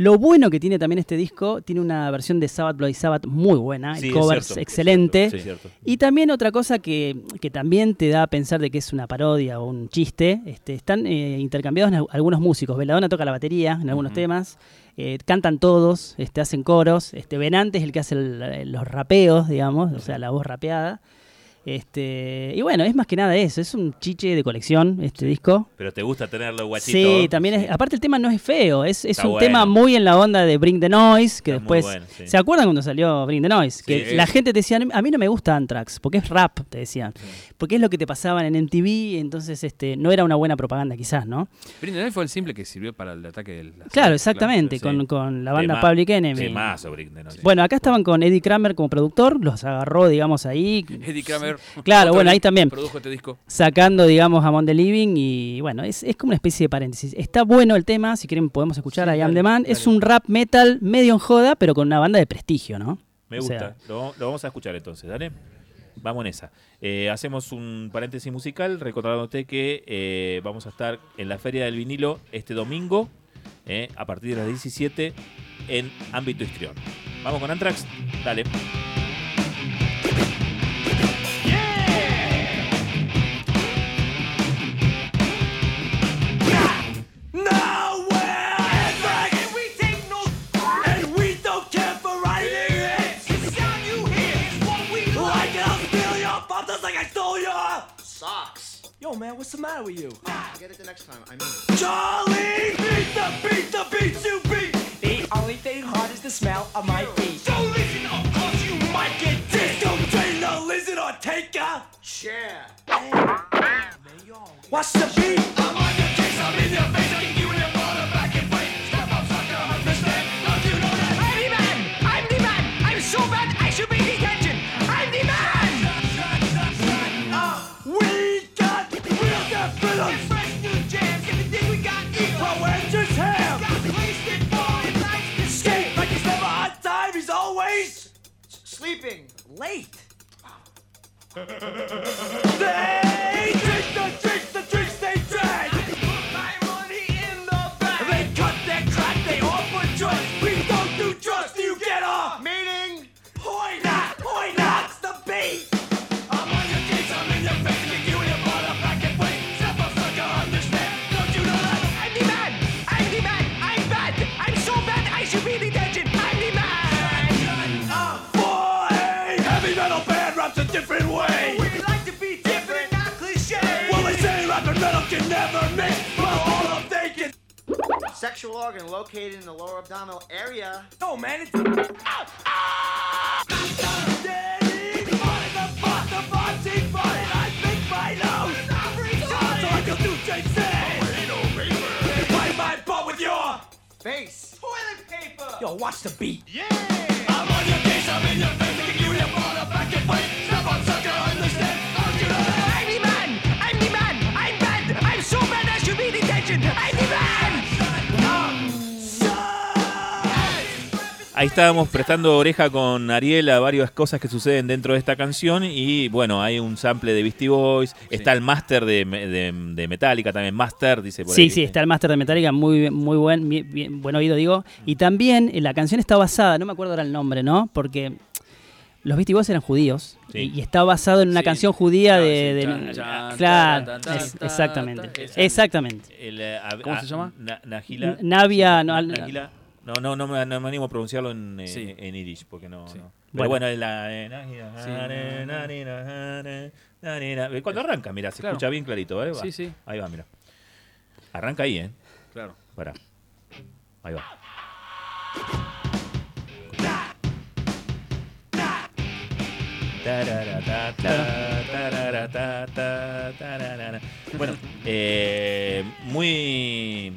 Lo bueno que tiene también este disco, tiene una versión de Sabbath Bloody Sabbath muy buena, Sí, el cover es cierto, excelente. cierto, es cierto. Y también otra cosa que, que también te da a pensar de que es una parodia o un chiste, este, están eh, intercambiados algunos músicos. Veladona toca la batería en algunos temas, eh, cantan todos, este, hacen coros. Este, Benante es el que hace el- los rapeos, digamos, o sea, la voz rapeada. Este, y bueno, es más que nada eso, es un chiche de colección este disco. Pero te gusta tenerlo guachito. Sí, también es, aparte el tema no es feo, es, es un bueno. tema muy en la onda de Bring the Noise, que Está después, bueno, sí. ¿se acuerdan cuando salió Bring the Noise? Que Sí. la gente te decía, a mí no me gusta Anthrax, porque es rap, te decían, porque es lo que te pasaban en MTV, entonces este, no era una buena propaganda quizás, ¿no? Britney fue el simple que sirvió para el ataque del. Claro, exactamente, con, con la banda Tema- Public Enemy. Temazo, Britney, ¿no? Bueno, acá estaban con Eddie Kramer como productor, los agarró, digamos, ahí. Eddie Kramer. Claro, bueno, ahí también. Produjo este disco. sacando, digamos, a the Living y bueno, es, es como una especie de paréntesis. Está bueno el tema, si quieren podemos escuchar Sí, a I Am The Man. Es un rap metal medio en joda, pero con una banda de prestigio, ¿no? Me O gusta. sea, lo, lo vamos a escuchar entonces, ¿dale? Vamos en esa. Eh, hacemos un paréntesis musical recordándote que eh, vamos a estar en la Feria del Vinilo este domingo eh, a partir de las 17 en Ámbito Histrión. Vamos con Antrax. Dale. Man. What's the matter with you? Get it the next time. I mean it. Charlie, beat the beat, the beats you beat. The only thing hard is the smell of my feet. Don't listen, or cause you might get dissed. Don't train the lizard or take a Share. Watch the beat. Sleeping. late. They drink the the Sexual organ located in the lower abdominal area. No, man, it's. Ah, ah! Daddy, body, the pot, the party, I think my nose. So I can do Jake say. Fight my butt with your Face. Toilet paper! Yo, watch the beat. Yeah! I'm on your case, I'm in your face, I kicking you in your ball, back and fight. Step on, sucker, understand? Don't you know that? I'm the man! I'm the man! I'm bad! I'm so bad I should be detention! I'm Ahí estábamos prestando oreja con Ariel a varias cosas que suceden dentro de esta canción y bueno, hay un sample de Beastie Boys, está el máster de, de, de Metallica también, Master dice por Sí, ahí. sí, está el máster de Metallica, muy, muy buen, bien- bien- buen oído, digo. Y también eh, la canción está basada, no me acuerdo ahora el nombre, ¿no? Porque los Beastie Boys eran judíos Sí. y, y está basado en una Sí. canción judía Claro, de... sí, de- chan, chan, claro, tan, tan, es- tan, exactamente, tan, exactamente. El, a- ¿Cómo a- se llama? Na- Nagila. Navia, no, Nagila. No, no, no me, no me animo a pronunciarlo en, eh, Sí. en irish, porque no. Sí. no. Pero Bueno. bueno, la. Cuando arranca, mira, se Claro. escucha bien clarito, ¿eh? Va. Sí, sí. Ahí va, mira. Arranca ahí, ¿eh? Claro. Pará. Ahí va. Bueno, eh, muy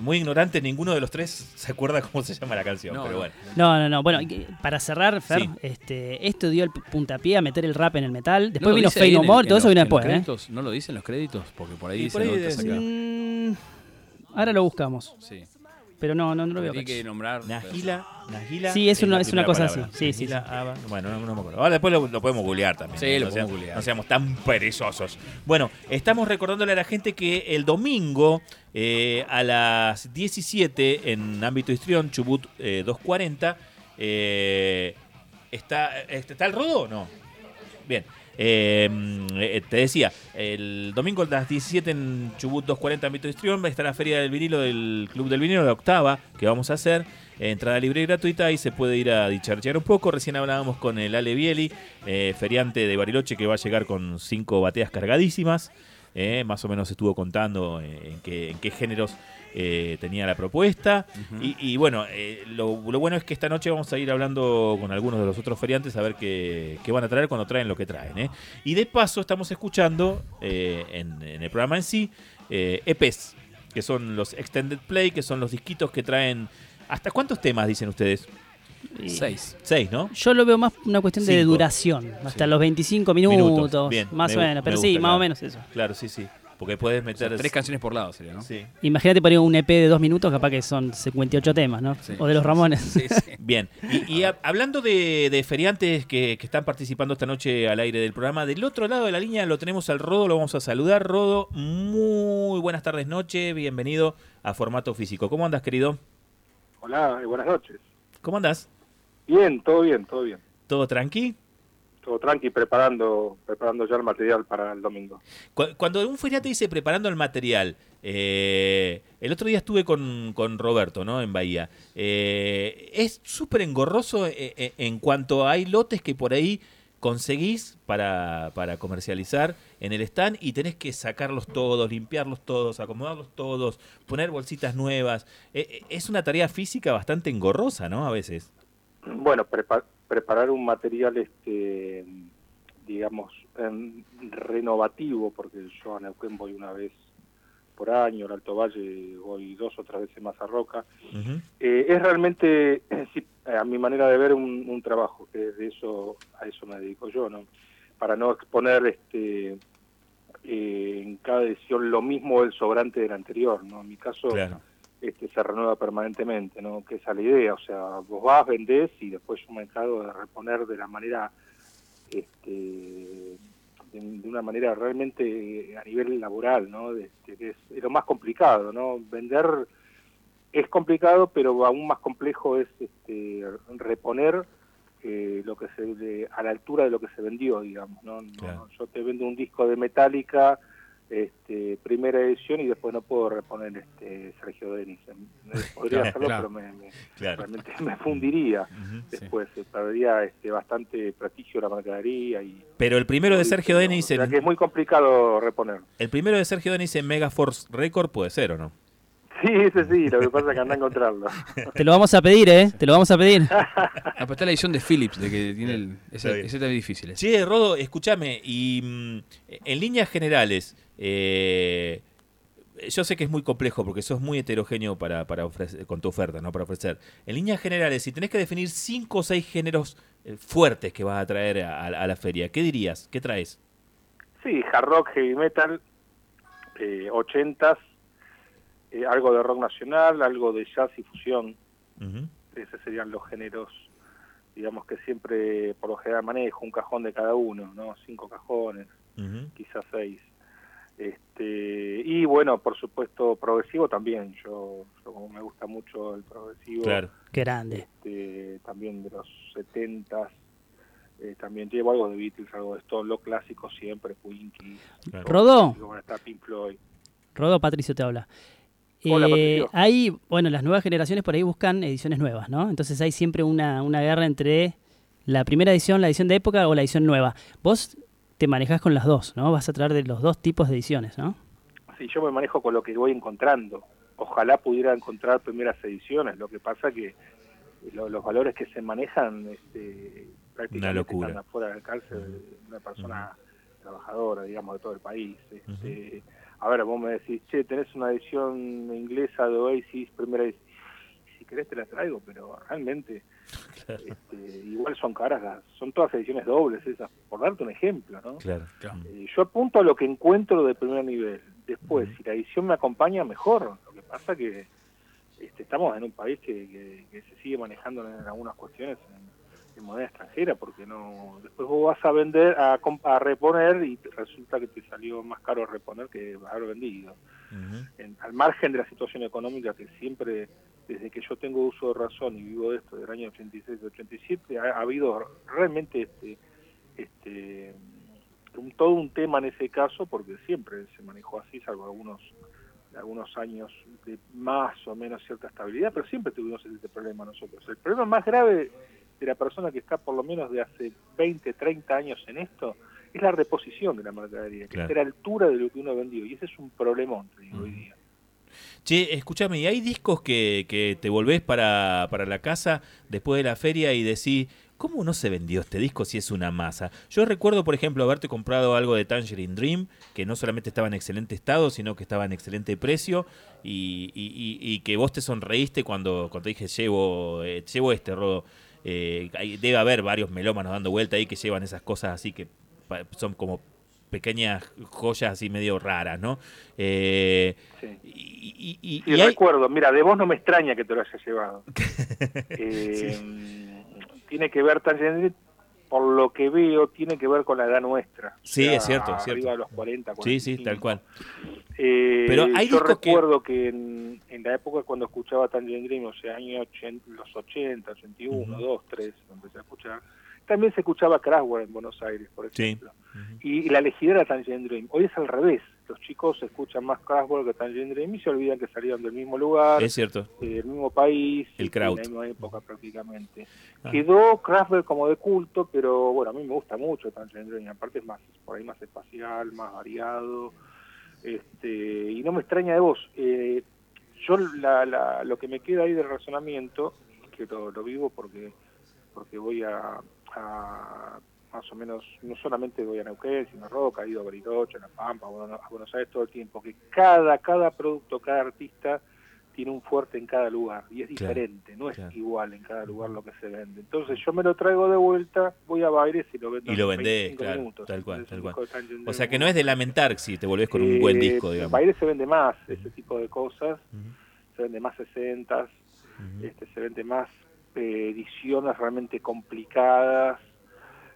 muy ignorante, ninguno de los tres se acuerda cómo se llama la canción, No, pero no. bueno. No, no, no. Bueno, para cerrar, Fer, Sí. este, esto dio el puntapié a meter el rap en el metal. ¿No Después vino ahí No More, todo eso vino después, ¿eh? créditos? ¿No lo dicen los créditos? Porque por ahí Y dice por ahí debe acá. Mm, ahora lo buscamos. Sí. Pero no, no, no lo veo. Hay que nombrar. Nagila, Nagila. Sí, es una- es una cosa palabra. así. Sí, sí, Aba- Bueno, no, no me acuerdo. Ahora después lo, lo podemos googlear también. Sí, ¿no? lo No podemos googlear. No seamos tan perezosos. Bueno, estamos recordándole a la gente que el domingo eh, a las 17 en ámbito histrión, Chubut eh, 240, eh, está, este, ¿está el rodo o no? Bien. Eh, eh, te decía, el domingo a las 17 en Chubut 240 ámbito histrión está la feria del vinilo del Club del Vinilo, la octava, que vamos a hacer. Entrada libre y gratuita y se puede ir a dicharchear un poco. Recién hablábamos con el Ale Bieli, eh, feriante de Bariloche, que va a llegar con cinco bateas cargadísimas. Más o menos estuvo contando en qué géneros eh, tenía la propuesta. y, y bueno, eh, lo, lo bueno es que esta noche vamos a ir hablando con algunos de los otros feriantes a ver qué, qué van a traer cuando traen lo que traen. eh. Y de paso estamos escuchando eh, en, en el programa en sí eh, EPs, que son los Extended Play, que son los disquitos que traen... ¿Hasta cuántos temas dicen ustedes? Seis. Seis, ¿no? Yo lo veo más una cuestión de duración, hasta Sí. los 25 minutos, Bien, más me o menos, me pero gusta, sí, más o menos eso. Claro, sí, sí. Porque puedes O meter... sea, tres canciones por lado sería, ¿no? Sí. Imagínate poner un EP de dos minutos, capaz que son 58 temas, ¿no? Sí. O de los Ramones. Sí, sí. Bien, y, y a- hablando de, de feriantes que, que están participando esta noche al aire del programa, del otro lado de la línea lo tenemos al Rodo, lo vamos a saludar. Rodo, muy buenas tardes, noche, bienvenido a Formato Físico. ¿Cómo andas, querido? Hola, y buenas noches. ¿Cómo andás? Bien, todo bien, todo bien. ¿Todo tranqui? Todo tranqui, preparando, preparando ya el material para el domingo. Cu- Cuando un feriante dice preparando el material, eh, el otro día estuve con, con Roberto, ¿no? En Bahía. Eh, es súper engorroso eh, en cuanto hay lotes que por ahí conseguís para, para comercializar en el stand y tenés que sacarlos todos, limpiarlos todos, acomodarlos todos, poner bolsitas nuevas. Eh, es una tarea física bastante engorrosa, ¿no? A veces. Bueno, prepa- preparar un material, este, digamos, em, renovativo, porque yo a Neuquén voy una vez por año, al Alto Valle voy dos o tres veces más a Roca, Eh, es realmente, eh, sí, a mi manera de ver, un, un trabajo, que de eso a eso me dedico yo, ¿no? Para no exponer este eh, en cada edición lo mismo del sobrante del anterior, ¿no? En mi caso, este se renueva permanentemente, ¿no? Que esa es la idea, o sea, vos vas, vendés y después yo me encargo de reponer de la manera, este, de, de una manera realmente a nivel laboral, ¿no? De- de- que es, es lo más complicado, ¿no? Vender es complicado, pero aún más complejo es este, reponer eh, lo que se de- a la altura de lo que se vendió, digamos. ¿no? No, yo te vendo un disco de Metallica, este, primera edición, y después no puedo reponer este Sergio Denis. Eh, Podría Claro, hacerlo, claro. pero me, me- Claro. realmente me fundiría. Después se perdería este, bastante prestigio la mercadería. y Pero el primero de Sergio Denis o sea en, que es muy complicado reponer. el primero de Sergio Denis en Megaforce Record puede ser, ¿o no? Sí, ese sí, lo que pasa es que anda a encontrarlo. Te lo vamos a pedir, ¿eh? Te lo vamos a pedir. Ah, pero está la edición de Philips, de que tiene el, Está ese, ese también difícil. ese. Sí, Rodo, escúchame, y mm, en líneas generales, eh, yo sé que es muy complejo porque sos muy heterogéneo para, para ofrecer, con tu oferta, ¿no? Para ofrecer. En líneas generales, si tenés que definir cinco o seis géneros eh, fuertes que vas a traer a, a la feria, ¿qué dirías? ¿Qué traes? Sí, hard rock, heavy metal, eh, 80s, eh, algo de rock nacional, algo de jazz y fusión. Esos serían los géneros, digamos que siempre por lo general manejo, un cajón de cada uno, ¿no? Cinco cajones, quizás seis. Este, y bueno, por supuesto, progresivo también. Yo, yo como me gusta mucho el progresivo. Claro. Qué grande. este, también de los 70s. eh, también llevo algo de Beatles, algo de Stone, lo clásico siempre. Rodó. Está Pink Floyd. Rodo, Patricio te habla. Hola, Eh, hay, bueno, las nuevas generaciones por ahí buscan ediciones nuevas, ¿no? Entonces hay siempre una, una guerra entre la primera edición, la edición de época o la edición nueva. Vos te manejás con las dos, ¿no? Vas a traer de los dos tipos de ediciones, ¿no? Sí, yo me manejo con lo que voy encontrando. Ojalá pudiera encontrar primeras ediciones. Lo que pasa que lo- los valores que se manejan este, prácticamente locura. están afuera del cárcel de una persona trabajadora, digamos, de todo el país. Este, A ver, vos me decís, che, tenés una edición inglesa de Oasis, primera edición. Si querés te la traigo, pero realmente este, igual son caras, las- son todas ediciones dobles esas, por darte un ejemplo, ¿no? Claro. Eh, yo apunto a lo que encuentro de primer nivel. Después, si la edición me acompaña, mejor. Lo que pasa que este, estamos en un país que, que- que se sigue manejando en algunas cuestiones en, en moneda extranjera, porque no después vos vas a vender, a, a reponer y resulta que te salió más caro reponer que haber vendido. En- al margen de la situación económica que siempre, desde que yo tengo uso de razón y vivo de esto, del año 86-87, ha, ha habido realmente este, este un- todo un tema en ese caso, porque siempre se manejó así, salvo algunos algunos años de más o menos cierta estabilidad, pero siempre tuvimos este problema nosotros. El problema más grave de la persona que está por lo menos de hace 20, 30 años en esto es la reposición de la mercadería, que Claro. esté a la altura de lo que uno vendió, y ese es un problemón, te digo, hoy día. Che, escúchame, ¿y hay discos que, que te volvés para, para la casa después de la feria y decís, ¿cómo no se vendió este disco si es una masa? Yo recuerdo, por ejemplo, haberte comprado algo de Tangerine Dream, que no solamente estaba en excelente estado, sino que estaba en excelente precio, y, y- y- y que vos te sonreíste cuando, cuando dije, llevo, eh, llevo este, Rodo. Eh, hay- debe haber varios melómanos dando vuelta ahí que llevan esas cosas así que son como pequeñas joyas así medio raras, ¿no? Eh, y, y- Sí, y hay- recuerdo, mira, de vos no me extraña que te lo hayas llevado. Eh, Tiene que ver también, por lo que veo, tiene que ver con la edad nuestra. O Sí, sea, es cierto, es Arriba de los 40, Sí, sí, 45. tal cual. Eh, Pero hay yo que- recuerdo que, en, en la época cuando escuchaba Tangerine Dream, o sea, años 80, los 80, 81, 2, 3, lo empecé a escuchar, también se escuchaba Kraftwerk en Buenos Aires, por Sí. ejemplo. Y, y la elegida era Tangerine Dream. Hoy es al revés. los chicos escuchan más Kraftwerk que Tangerine Dream y se olvidan que salieron del mismo lugar, Es cierto. eh, del mismo país, El en la misma época prácticamente. Ah. Quedó Kraftwerk como de culto, pero bueno, a mí me gusta mucho Tangerine Dream, aparte es más, por ahí más espacial, más variado, este, y no me extraña de vos. Eh, yo la, la- lo que me queda ahí del razonamiento, que lo, lo vivo porque porque voy a, más o menos, no solamente voy a Neuquén, sino a Roca, he ido a Bariloche, a La Pampa, a Buenos a Buenos Aires todo el tiempo, que cada, cada producto, cada artista tiene un fuerte en cada lugar y es Claro, diferente, no es claro. igual en cada lugar lo que se vende. Entonces yo me lo traigo de vuelta, voy a Baires y lo vendo Y lo en vendés, 25 claro, minutos. tal cual, tal cual. O sea que no es de lamentar si te volvés con un eh, buen disco, En digamos. Baires se vende más ese tipo de cosas, se vende más 60, este, se vende más eh, ediciones realmente complicadas,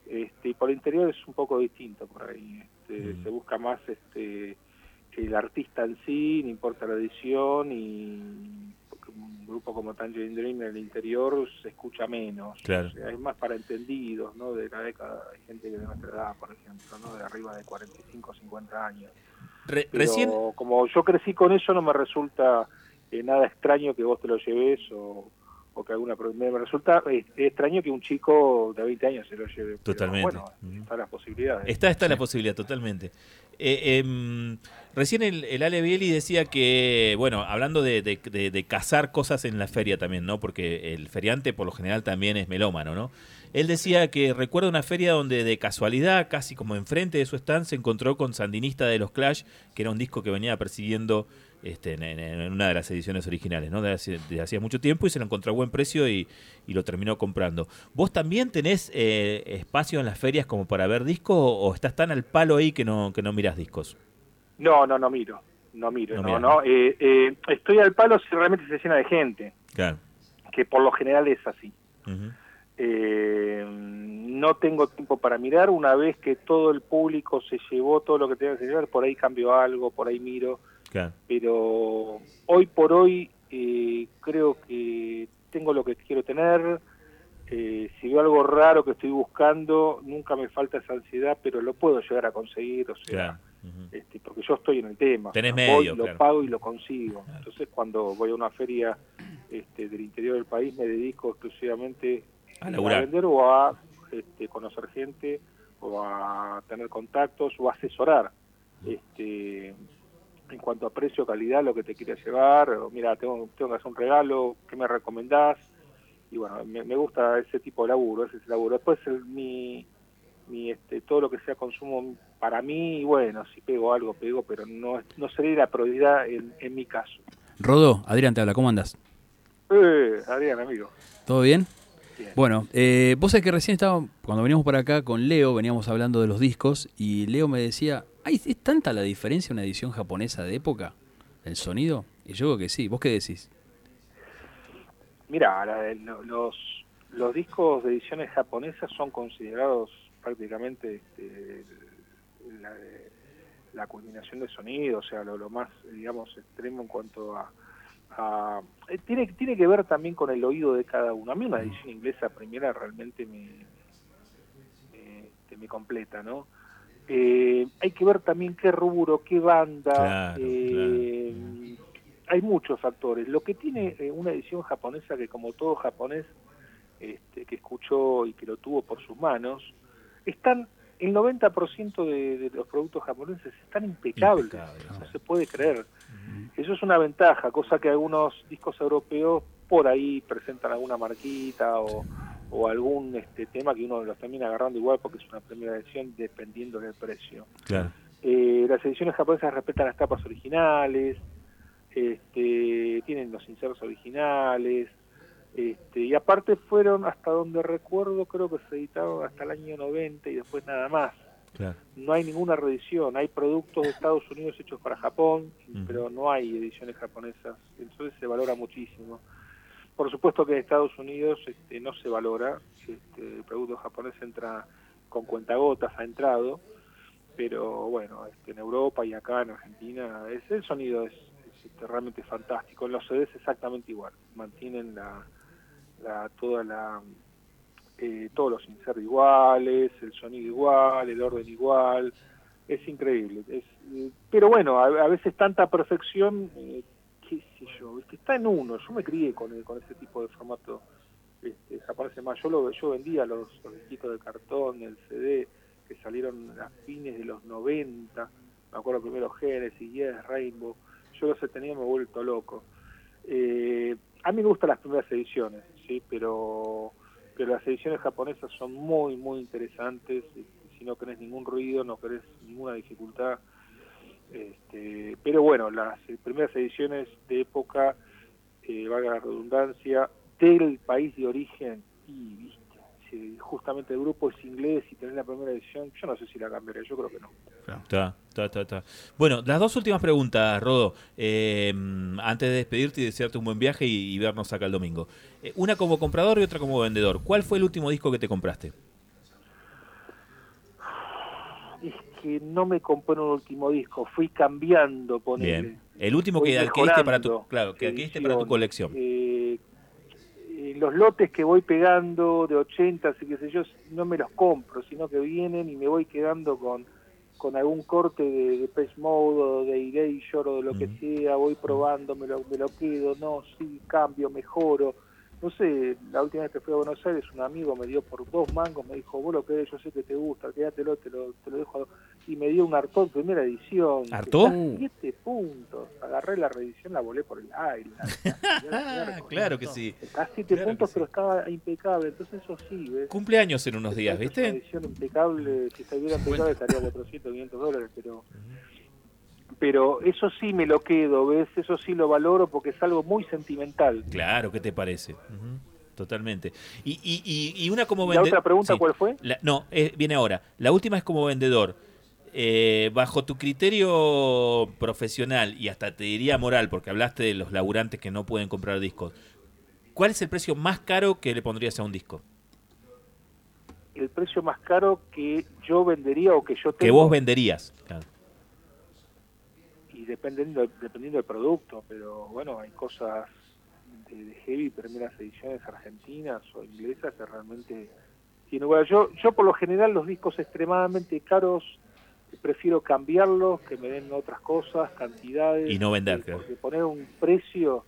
este, y por el interior es un poco distinto por ahí. Este, Se busca más este, el artista en sí, no importa la edición, y porque un grupo como Tangerine Dream en el interior se escucha menos. Claro. O sea, es más para entendidos, ¿no? De la década, hay gente que de nuestra edad, por ejemplo, ¿no? De arriba de 45, 50 años. Re- Pero recién, como yo crecí con eso, no me resulta eh, nada extraño que vos te lo lleves o, o que alguna... Me resulta eh, extraño que un chico de 20 años se lo lleve. pero Totalmente. bueno, están las posibilidades. Está, está la posibilidad, totalmente. Eh, em, recién el, el Ale Bieli decía que, bueno, hablando de, de, de- de cazar cosas en la feria también, ¿no? Porque el feriante por lo general también es melómano, ¿no? Él decía que recuerda una feria donde de casualidad, casi como enfrente de su stand, se encontró con Sandinista de los Clash, que era un disco que venía persiguiendo este, en, una de las ediciones originales, ¿no? De, hace- de hacía mucho tiempo y se lo encontró a buen precio y, y lo terminó comprando. ¿Vos también tenés eh, espacio en las ferias como para ver discos o, estás tan al palo ahí que no, que no mirás discos? No, no, no miro. No miro, No no. Eh, eh, estoy al palo si realmente se llena de gente, Claro. que por lo general es así. Eh, no tengo tiempo para mirar. Una vez que todo el público se llevó todo lo que tenía que llevar, por ahí cambio algo, por ahí miro. Claro. Pero hoy por hoy eh, creo que tengo lo que quiero tener. Eh, si veo algo raro que estoy buscando, nunca me falta esa ansiedad, pero lo puedo llegar a conseguir. O sea, Claro. este, porque yo estoy en el tema. Tenés medio, voy, lo pago y lo consigo. Entonces, cuando voy a una feria este, del interior del país, me dedico exclusivamente A a vender o a este, conocer gente o a tener contactos o a asesorar. Este, en cuanto a precio, calidad, lo que te quieras llevar, o mira, tengo, tengo que hacer un regalo, ¿qué me recomendás? Y bueno, me, me gusta ese tipo de laburo, ese es el laburo. Después el- mi, mi este, todo lo que sea consumo para mí, bueno, si pego algo, pego, pero no, no sería la prioridad en, en mi caso. Rodo, Adrián te habla, ¿cómo andás? Eh, Adrián, amigo. ¿Todo bien? Bien. Bueno, eh, vos sabés que recién estaba, cuando veníamos por acá con Leo, veníamos hablando de los discos y Leo me decía, ¿Ay, ¿es tanta la diferencia una edición japonesa de época? ¿El sonido? Y yo digo que sí. ¿Vos qué decís? Mira, la- lo- los, los discos de ediciones japonesas son considerados prácticamente este, la, la culminación de sonido, o sea, lo, lo más, digamos, extremo en cuanto a... a- eh, tiene, tiene que ver también con el oído de cada uno. A mí una edición inglesa primera realmente me, me, este, me completa, ¿no? Eh, hay que ver también qué rubro, qué banda, Claro, eh, hay muchos factores. Lo que tiene eh, una edición japonesa que como todo japonés este, que escuchó y que lo tuvo por sus manos, están el 90% de, de los productos japoneses están impecables, no se puede creer. Eso es una ventaja, cosa que algunos discos europeos por ahí presentan alguna marquita o, o algún este tema que uno los termina agarrando igual porque es una primera edición dependiendo del precio. Claro. Eh, las ediciones japonesas respetan las tapas originales, este, tienen los insertos originales, este, y aparte fueron, hasta donde recuerdo, creo que se editaron hasta el año 90 y después nada más. Claro. No hay ninguna reedición, hay productos de Estados Unidos hechos para Japón, pero no hay ediciones japonesas, entonces se valora muchísimo. Por supuesto que en Estados Unidos este, no se valora, este, el producto japonés entra con cuentagotas, ha entrado, pero bueno, este, en Europa y acá en Argentina es, el sonido es, es, este, realmente fantástico. En los CDs exactamente igual, mantienen la, la toda la eh, todos los insertos iguales, el sonido igual, el orden igual, es increíble. Es, eh, pero bueno, a, a veces tanta perfección, eh, qué sé yo, ¿viste? está en uno. Yo me crié con, el- con ese tipo de formato este, japonés. Más, yo, lo, yo vendía los, los disquitos de cartón, el CD, que salieron a fines de los 90. Me acuerdo primero Genesis, Yes, Rainbow. Yo los he tenido, me he vuelto loco. Eh, a mí me gustan las primeras ediciones, sí, pero pero las ediciones japonesas son muy, muy interesantes. Si no querés ningún ruido, no querés ninguna dificultad. Este, pero bueno, las primeras ediciones de época, eh, valga la redundancia, del país de origen, y viste, si justamente el grupo es inglés y tenés la primera edición, yo no sé si la cambiaría, yo creo que no. Está, está, está, está. Bueno, las dos últimas preguntas, Rodo. Eh, antes de despedirte y desearte un buen viaje y, y vernos acá el domingo. Eh, una como comprador y otra como vendedor. ¿Cuál fue el último disco que te compraste? Es que no me compré un último disco, fui cambiando, ponele. Bien. El último que adquiriste para tu, claro, que adquiriste para tu colección. Eh, eh, los lotes que voy pegando de 80 y qué sé yo, no me los compro, sino que vienen y me voy quedando con, con algún corte de, de Mode o de Erasure o de lo que sea, voy probando, me lo, me lo quedo, no, sí, cambio, mejoro. No sé, la última vez que fui a Buenos Aires, un amigo me dio por dos mangos, me dijo, vos lo querés, yo sé que te gusta, quédatelo, te lo, te lo dejo. Y me dio un Artó primera edición. ¿Artó? siete puntos. Agarré la reedición, la volé por el aire. Claro que sí. Está a siete Claro puntos, sí. pero estaba impecable. Entonces eso sí, ¿ves? Cumpleaños en unos días, Es una ¿viste? edición impecable, si estuviera impecable estaría 400, 500 dólares, pero... Pero eso sí me lo quedo, ¿ves? Eso sí lo valoro porque es algo muy sentimental. Claro, ¿qué te parece? Totalmente. Y, y, y, y una como ¿La vendedor. otra pregunta cuál fue? no, viene ahora. La última es como vendedor. Eh, bajo tu criterio profesional y hasta te diría moral, porque hablaste de los laburantes que no pueden comprar discos, ¿cuál es el precio más caro que le pondrías a un disco? El precio más caro que yo vendería o que yo tengo. Que vos venderías. Claro. Y dependiendo dependiendo del producto pero bueno hay cosas de, de heavy primeras ediciones argentinas o inglesas que realmente tienen bueno, yo yo por lo general los discos extremadamente caros prefiero cambiarlos que me den otras cosas cantidades. Y no vender, porque poner un precio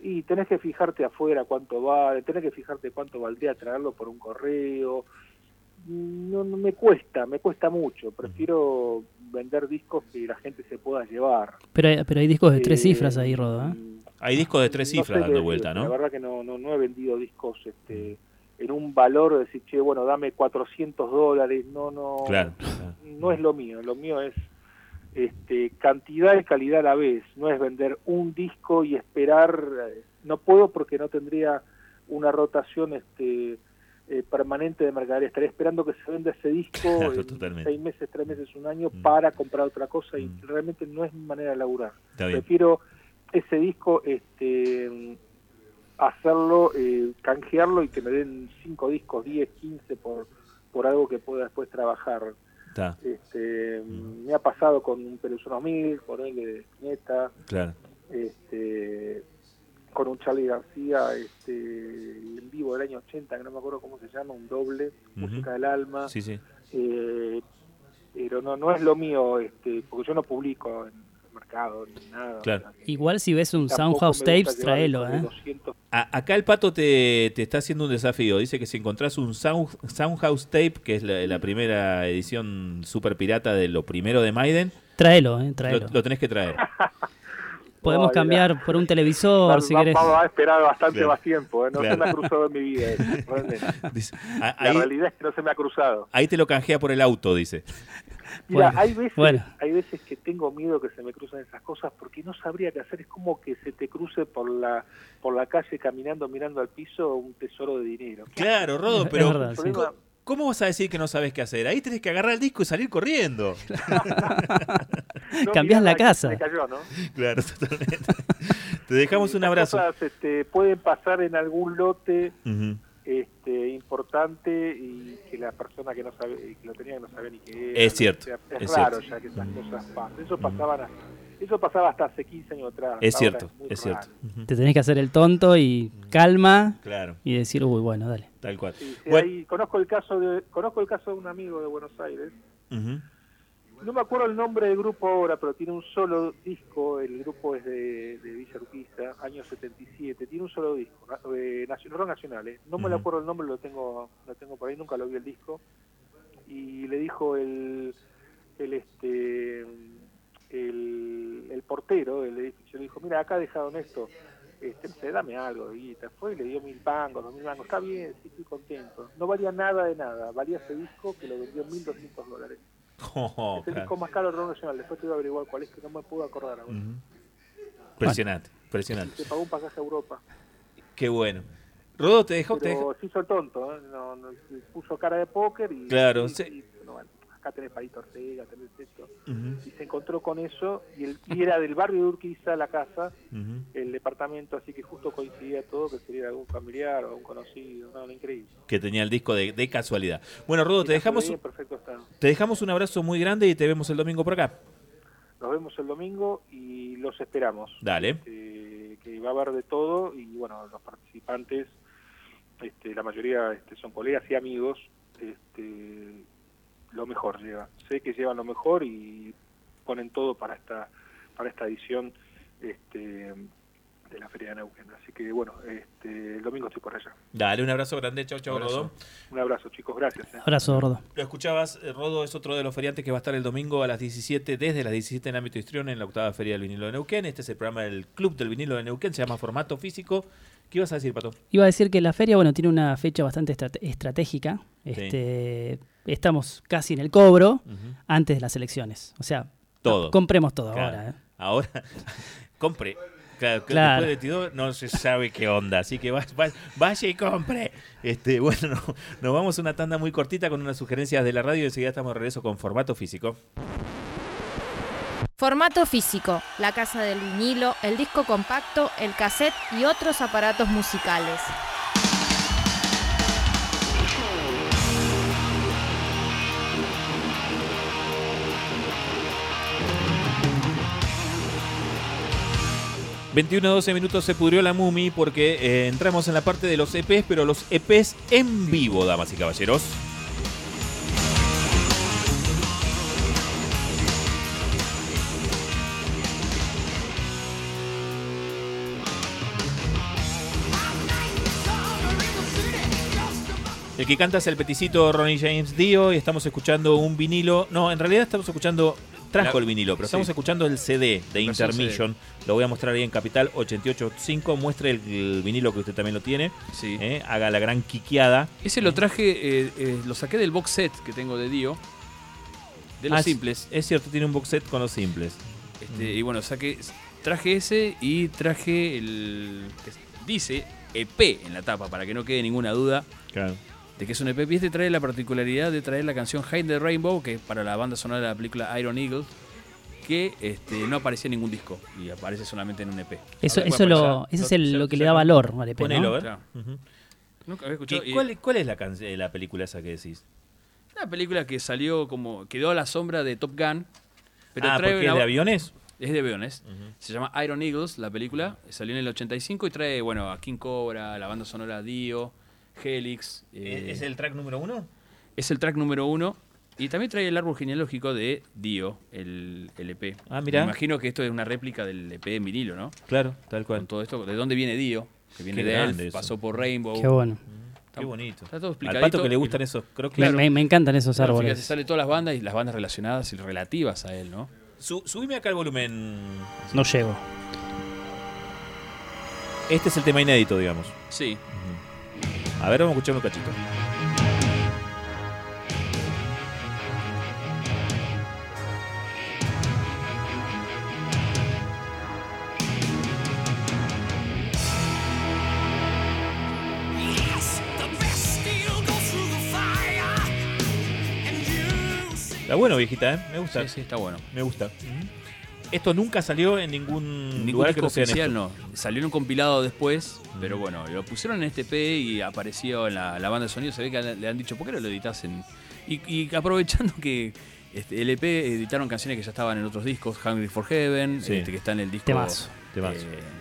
y tenés que fijarte afuera cuánto vale tenés que fijarte cuánto valdría traerlo por un correo no, no me cuesta, me cuesta mucho. Prefiero vender discos que la gente se pueda llevar. Pero hay, pero hay discos de tres Eh, cifras ahí, Rodo. ¿eh? Hay discos de tres No cifras sé qué dando decir, vuelta, La ¿no? verdad que no, no, no he vendido discos este, en un valor de decir, che, bueno, dame 400 dólares. No, no, Claro, no es lo mío. Lo mío es este, cantidad y calidad a la vez. No es vender un disco y esperar. eh, No puedo porque no tendría una rotación este, eh, permanente de mercadería. Estaría esperando que se venda ese disco Claro, en totalmente. seis meses, tres meses, un año para comprar otra cosa y realmente no es mi manera de laburar. Prefiero ese disco este, hacerlo, eh, canjearlo y que me den cinco discos, 10, 15 por, por algo que pueda después trabajar. Este, Me ha pasado con un Pelusono 1000, con él de Neta, claro. este, con un Charlie García este, en vivo del año 80, que no me acuerdo cómo se llama, un doble. Música del Alma. Sí, sí. Eh, pero no, no es lo mío, este, porque yo no publico en el mercado ni nada. Claro. Igual si ves un Soundhouse Tapes, tráelo, ¿eh? 200 A- acá el pato te, te está haciendo un desafío. Dice que si encontrás un Sound, Soundhouse Tape, que es la, la primera edición super pirata de lo primero de Maiden, Tráelo, ¿eh? lo, Tráelo. lo tenés que traer. Podemos No, cambiar por un televisor, Va- si querés. va a esperar bastante Claro. más tiempo, ¿eh? no Claro. se me ha cruzado en mi vida. realmente. Dice, La ahí, realidad es que no se me ha cruzado. ahí te lo canjea por el auto, dice. Mira, Bueno, hay veces, bueno. hay veces que tengo miedo que se me crucen esas cosas porque no sabría qué hacer. Es como que se te cruce por la por la calle caminando, mirando al piso un tesoro de dinero. Claro, Rodo, Es pero verdad, sí. ¿Cómo, vas a decir que no sabes qué hacer? Ahí tenés que agarrar el disco y salir corriendo. No, Cambiás la que casa. Me cayó, ¿no? Claro, totalmente. Te dejamos un abrazo. cosas, este, pueden pasar en algún lote este, importante y que la persona que no sabe que lo tenía no sabía ni qué era. Es cierto, O sea, es, es raro cierto. ya que esas cosas pasen. Eso pasaban hasta- eso pasaba hasta hace 15 años atrás. Es cierto, es cierto. Te tenés que hacer el tonto y calma Claro, y decir, uy, bueno, dale. tal cual. Sí, sí, Bueno, ahí- conozco el caso de conozco el caso de un amigo de Buenos Aires. No me acuerdo el nombre del grupo ahora, pero tiene un solo disco. El grupo es de, de Villa Urquiza, año 77. Tiene un solo disco, eh, nacional. eh. No me lo Ujú. acuerdo el nombre, lo tengo lo tengo por ahí, nunca lo vi el disco. Y le dijo el, el este el, el portero del edificio, le dijo, mira, acá dejaron esto, este, no sé, dame algo de guita. Fue y le dio mil pangos, dos mil mangos. Está bien, sí, estoy contento. No valía nada de nada. Valía ese disco que lo vendió en 1.200 dólares. Oh, es el disco más caro del rock nacional. Después te voy a averiguar cuál es, que no me puedo acordar ahora. Ujú. Impresionante, impresionante. Se pagó un pasaje a Europa. Qué bueno. Rodo, te dejó, te dejó- Pero se hizo el tonto, ¿eh? no, no, se puso cara de póker y... Claro, y- sí. y, bueno, acá tenés Paito Ortega, tenés esto. Y se encontró con eso, y, el, y era del barrio de Urquiza la casa, el departamento, así que justo coincidía todo, que sería algún familiar o algún conocido, no, no, increíble. que tenía el disco de, de casualidad. Bueno, Rodo, te dejamos, bien, perfecto estado. te dejamos un abrazo muy grande y te vemos el domingo por acá. Nos vemos el domingo y los esperamos. Dale. Este, que va a haber de todo y bueno, los participantes, este, la mayoría este, son colegas y amigos, este, lo mejor llevan. Sé que llevan lo mejor y ponen todo para esta para esta edición este, de la Feria de Neuquén. Así que bueno, este, el domingo estoy por allá. Dale, un abrazo grande. Chau, chau, Abrazo. Rodo. Un abrazo chicos, gracias. ¿eh? Abrazo, Rodo. Lo escuchabas, eh, Rodo es otro de los feriantes que va a estar el domingo a las 17, desde las 17 en ámbito histrión en la octava Feria del Vinilo de Neuquén. Este es el programa del Club del Vinilo de Neuquén, se llama Formato Físico. ¿Qué ibas a decir, Pato? Iba a decir que la feria, bueno, tiene una fecha bastante estrate- estratégica. Este, Estamos casi en el cobro antes de las elecciones. O sea, Todo. compremos todo Claro. ahora. ¿eh? Ahora, compre. Claro, Claro. después de 22 no se sabe qué onda, así que va- va- vaya y compre. Este, bueno, no- nos vamos a una tanda muy cortita con unas sugerencias de la radio y enseguida estamos de regreso con formato físico. Formato físico, la casa del vinilo, el disco compacto, el cassette y otros aparatos musicales. Mm. 21-12 minutos se pudrió la Mumi porque eh, entramos en la parte de los EPs, pero los EPs en vivo, damas y caballeros. Que canta es el peticito Ronnie James Dio y estamos escuchando un vinilo. No, en realidad estamos escuchando. Trajo el vinilo, pero sí. estamos escuchando el CD de Intermission. Lo voy a mostrar ahí en Capital 885. Muestre el, el vinilo que usted también lo tiene. Sí. ¿eh? Haga la gran quiqueada. Ese lo traje, eh, eh, lo saqué del box set que tengo de Dio. De los Ah, es- simples. Es cierto, tiene un box set con los simples. Este, Y bueno, saqué, traje ese y traje el que dice EP en la tapa, para que no quede ninguna duda Claro. De que es un EP. Y este trae la particularidad de traer la canción Hide the Rainbow, que es para la banda sonora de la película Iron Eagle, que este, no aparecía en ningún disco y aparece solamente en un EP. Eso, eso lo, eso es el- lo que le da valor al EP, ¿no? Ponelo, ver. Claro. Nunca había escuchado. ¿Qué- y- cuál, cuál es la, can- eh, la película esa que decís? Una película que salió como. quedó a la sombra de Top Gun. Pero ah, trae porque es de aviones. Es de aviones. Se llama Iron Eagles, la película. Salió en el 85 y trae, bueno, a King Cobra, la banda sonora Dio, Helix. eh, ¿Es el track número uno? es el track número uno. Y también trae el árbol genealógico de Dio, el, el EP. Ah, mirá. Me imagino que esto es una réplica del EP en vinilo, ¿no? Claro, tal cual. Con todo esto, ¿de dónde viene Dio? Que viene Qué de Elf, eso. pasó por Rainbow. Qué bueno. Qué bonito. Está todo Al explicadito. pato que le y- gustan esos croquis. Me, me- me encantan esos Claro, árboles. fíjate, sale todas las bandas y las bandas relacionadas y relativas a él, ¿no? Su- subime acá el volumen. No llego. Este es el tema inédito, digamos. Sí. A ver, vamos a escuchar un cachito. Está bueno, viejita, ¿eh? Me gusta. Sí, sí, está bueno. Me gusta. Esto nunca salió en ningún, Ningún lugar que no sea oficial no. Salió en un compilado después, pero bueno, lo pusieron en este P y apareció en la, la banda de sonido. Se ve que le han dicho, ¿por qué no lo editas en...? Y, y aprovechando que este, el EP editaron canciones que ya estaban en otros discos, Hungry for Heaven, Sí. este, que está en el disco Temazo. Temazo.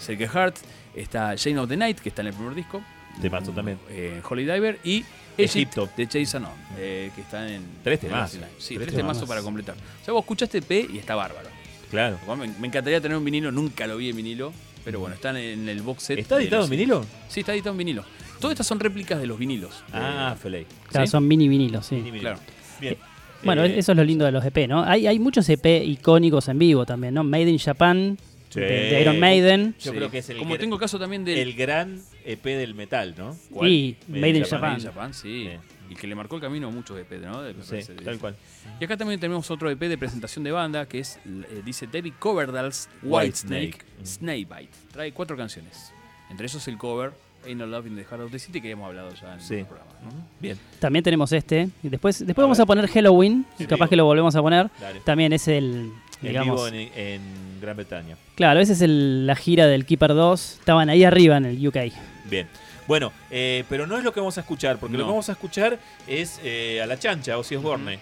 eh, Heart, está Shane of the Night, que está en el primer disco, Temazo también. Eh, Holy Diver y Egipto. De Chase Anon, eh, que están en. Tres la- Sí, Tres tres temazos temazos. para completar. O sea, vos escuchaste EP y está bárbaro. Claro. Me, me encantaría tener un vinilo, nunca lo vi en vinilo, pero bueno, están en el box set. ¿Está editado en vinilo? Sí, está editado en vinilo. Todas estas son réplicas de los vinilos. Ah, Eh, Feley. Claro, ¿Sí? son mini vinilos, sí. Mini vinilo. Claro. Bien. Bueno, Eh, eso es lo lindo de los EP, ¿no? Hay, hay muchos EP icónicos en vivo también, ¿no? Made in Japan, Sí. de, de Iron Maiden. Yo Sí. creo que es el, Como tengo caso también del. el gran EP del metal, ¿no? ¿Cuál? Y Made in Japan. Made in Japan, sí. Y que le marcó el camino a muchos EP, ¿no? De- Sí, de- tal cual. Y acá también tenemos otro EP de presentación de banda que es, eh, dice David Coverdale's Whitesnake Whitesnake. Snakebite. Trae cuatro canciones. Entre esos el cover Ain't No Love in the Heart of the City que hemos hablado ya en Sí. el programa. ¿no? Bien. También tenemos este. Y después después A vamos ver. a poner Halloween, y En capaz que lo volvemos a poner. Dale. También es el, En digamos... vivo en, en Gran Bretaña. Claro, esa es el- la gira del Keeper 2. Estaban ahí arriba en el UK. Bien. Bueno, eh, pero no es lo que vamos a escuchar, porque lo que vamos a escuchar es eh, a la chancha, Ozzy Osbourne.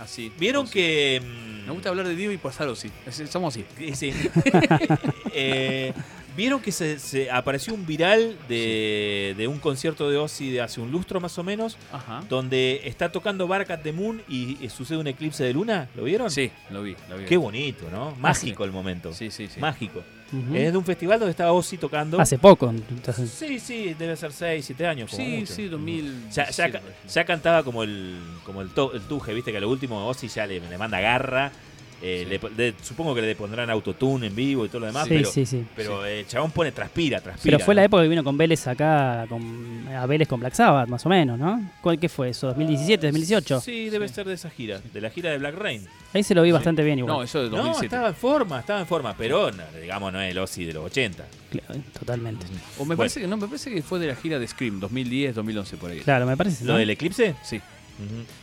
Así. ¿Vieron que... mm, Me gusta hablar de Dio y pasar. Es- Somos así. Sí. Eh, Vieron que se, se apareció un viral de, de un concierto de Ozzy de hace un lustro más o menos, Ajá. donde está tocando Bark at the Moon y, y sucede un eclipse de luna. ¿Lo vieron? Sí, lo vi. Lo vi. Qué bonito, ¿no? Mágico el momento. Sí, sí, sí. Mágico. Ujú. Es de un festival donde estaba Ozzy tocando. Hace poco. entonces- Sí, sí, debe ser 6, 7 años. como Sí, mucho. sí, 2000. Ya, ya, ca- ya cantaba como el como el, to- el tuje, viste que a lo último Ozzy ya le, le manda garra. Eh, Sí. le le- supongo que le pondrán autotune en vivo y todo lo demás, Sí, pero, sí, sí. pero eh, chabón pone transpira, transpira. Pero fue la ¿no? época que vino con Vélez acá, con, a Vélez con Black Sabbath, más o menos, ¿no? ¿Cuál qué fue eso? ¿2017, 2018? Sí, debe ser de esa gira, de la gira de Black Rain. Ahí se lo vi Sí. bastante bien igual. No, eso de No, 2007. estaba en forma, estaba en forma, pero no, digamos no es el Ozzy de los 80. Claro, totalmente. O me parece que no, me parece que fue de la gira de Scream, 2010, 2011 por ahí. Claro, me parece. ¿Lo ¿no? del eclipse? Sí.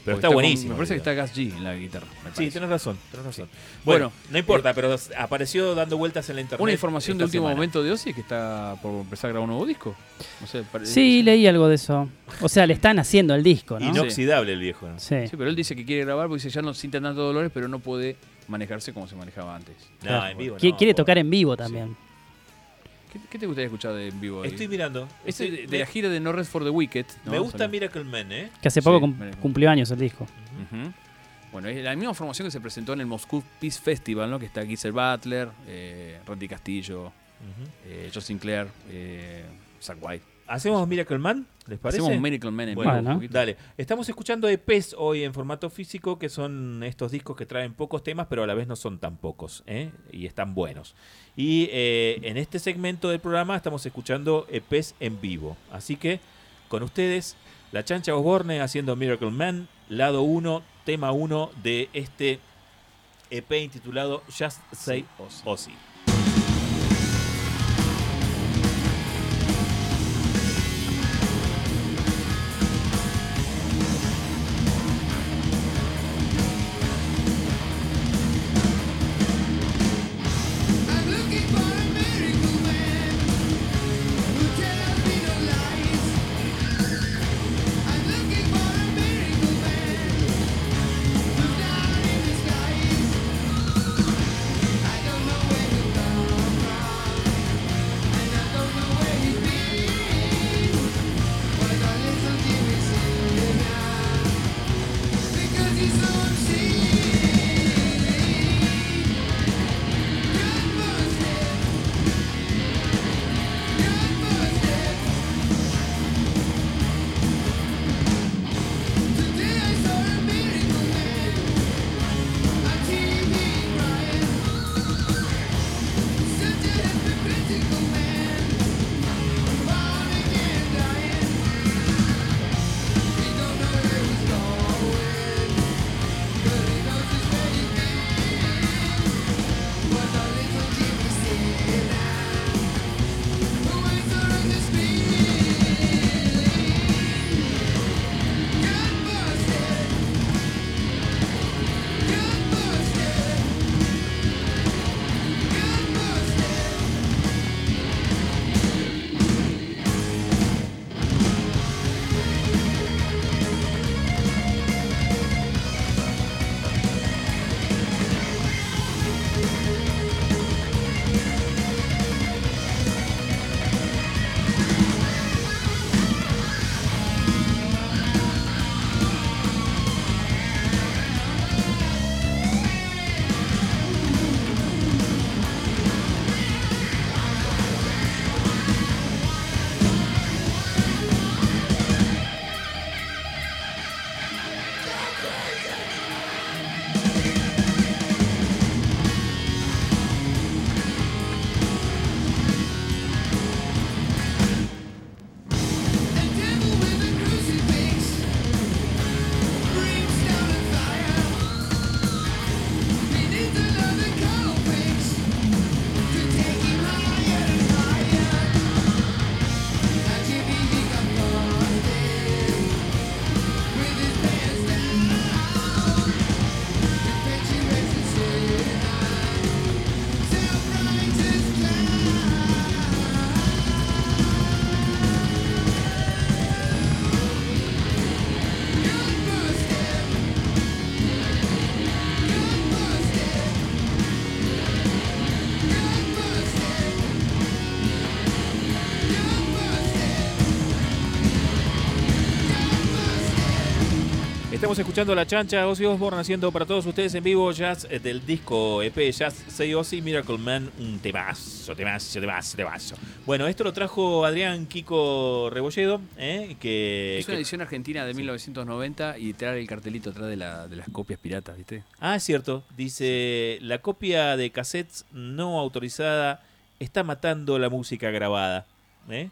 Pero está buenísimo. me parece que está Gas G en la guitarra. Sí, tenés razón, tenés razón. Sí. Bueno, Bueno, no importa, pero apareció dando vueltas en la internet. Una información de último semana. momento de Ozzy es que está por empezar a grabar un nuevo disco. No sé, pare- Sí, leí algo de eso. O sea, le están haciendo el disco, ¿no? Inoxidable el viejo. ¿no? Sí. Sí, pero él dice que quiere grabar porque dice ya no siente tantos dolores, pero no puede manejarse como se manejaba antes. No, Claro. en vivo no, Quiere por- tocar en vivo también. ¿Qué, qué te gustaría escuchar de en vivo? ahí? Estoy mirando. Este Estoy- de, de me, la gira de No Rest for the Wicked. ¿no? me gusta Salió. Miracle Man, ¿eh? Que hace poco Sí, cum- cumplió años el disco. Ujú. Bueno, es la misma formación que se presentó en el Moscú Peace Festival, ¿no? Que está Geezer Butler, eh, Randy Castillo, Ujú. eh, Joe Sinclair, eh, Zach White. ¿Hacemos Miracle Man? ¿Les parece? Hacemos Miracle Man en Bueno, vivo. Dale, estamos escuchando EPs hoy en formato físico, que son estos discos que traen pocos temas, pero a la vez no son tan pocos, ¿eh? y están buenos. Y eh, en este segmento del programa estamos escuchando EPs en vivo. Así que, con ustedes, La Chancha Osborne haciendo Miracle Man, lado 1, tema 1 de este EP intitulado Just Say Ozzy. Estamos escuchando La Chancha, Ozzy Osbourne haciendo para todos ustedes en vivo jazz eh, del disco EP Jazz Say Ozzy Miracle Man, un temazo, temazo, temazo, temazo. Bueno, esto lo trajo Adrián Kiko Rebolledo, ¿eh? que... Es una que- edición argentina de 1990 y trae el cartelito atrás de, la- de las copias piratas, ¿viste? Ah, es cierto. Dice, la copia de cassettes no autorizada está matando la música grabada. ¿Eh?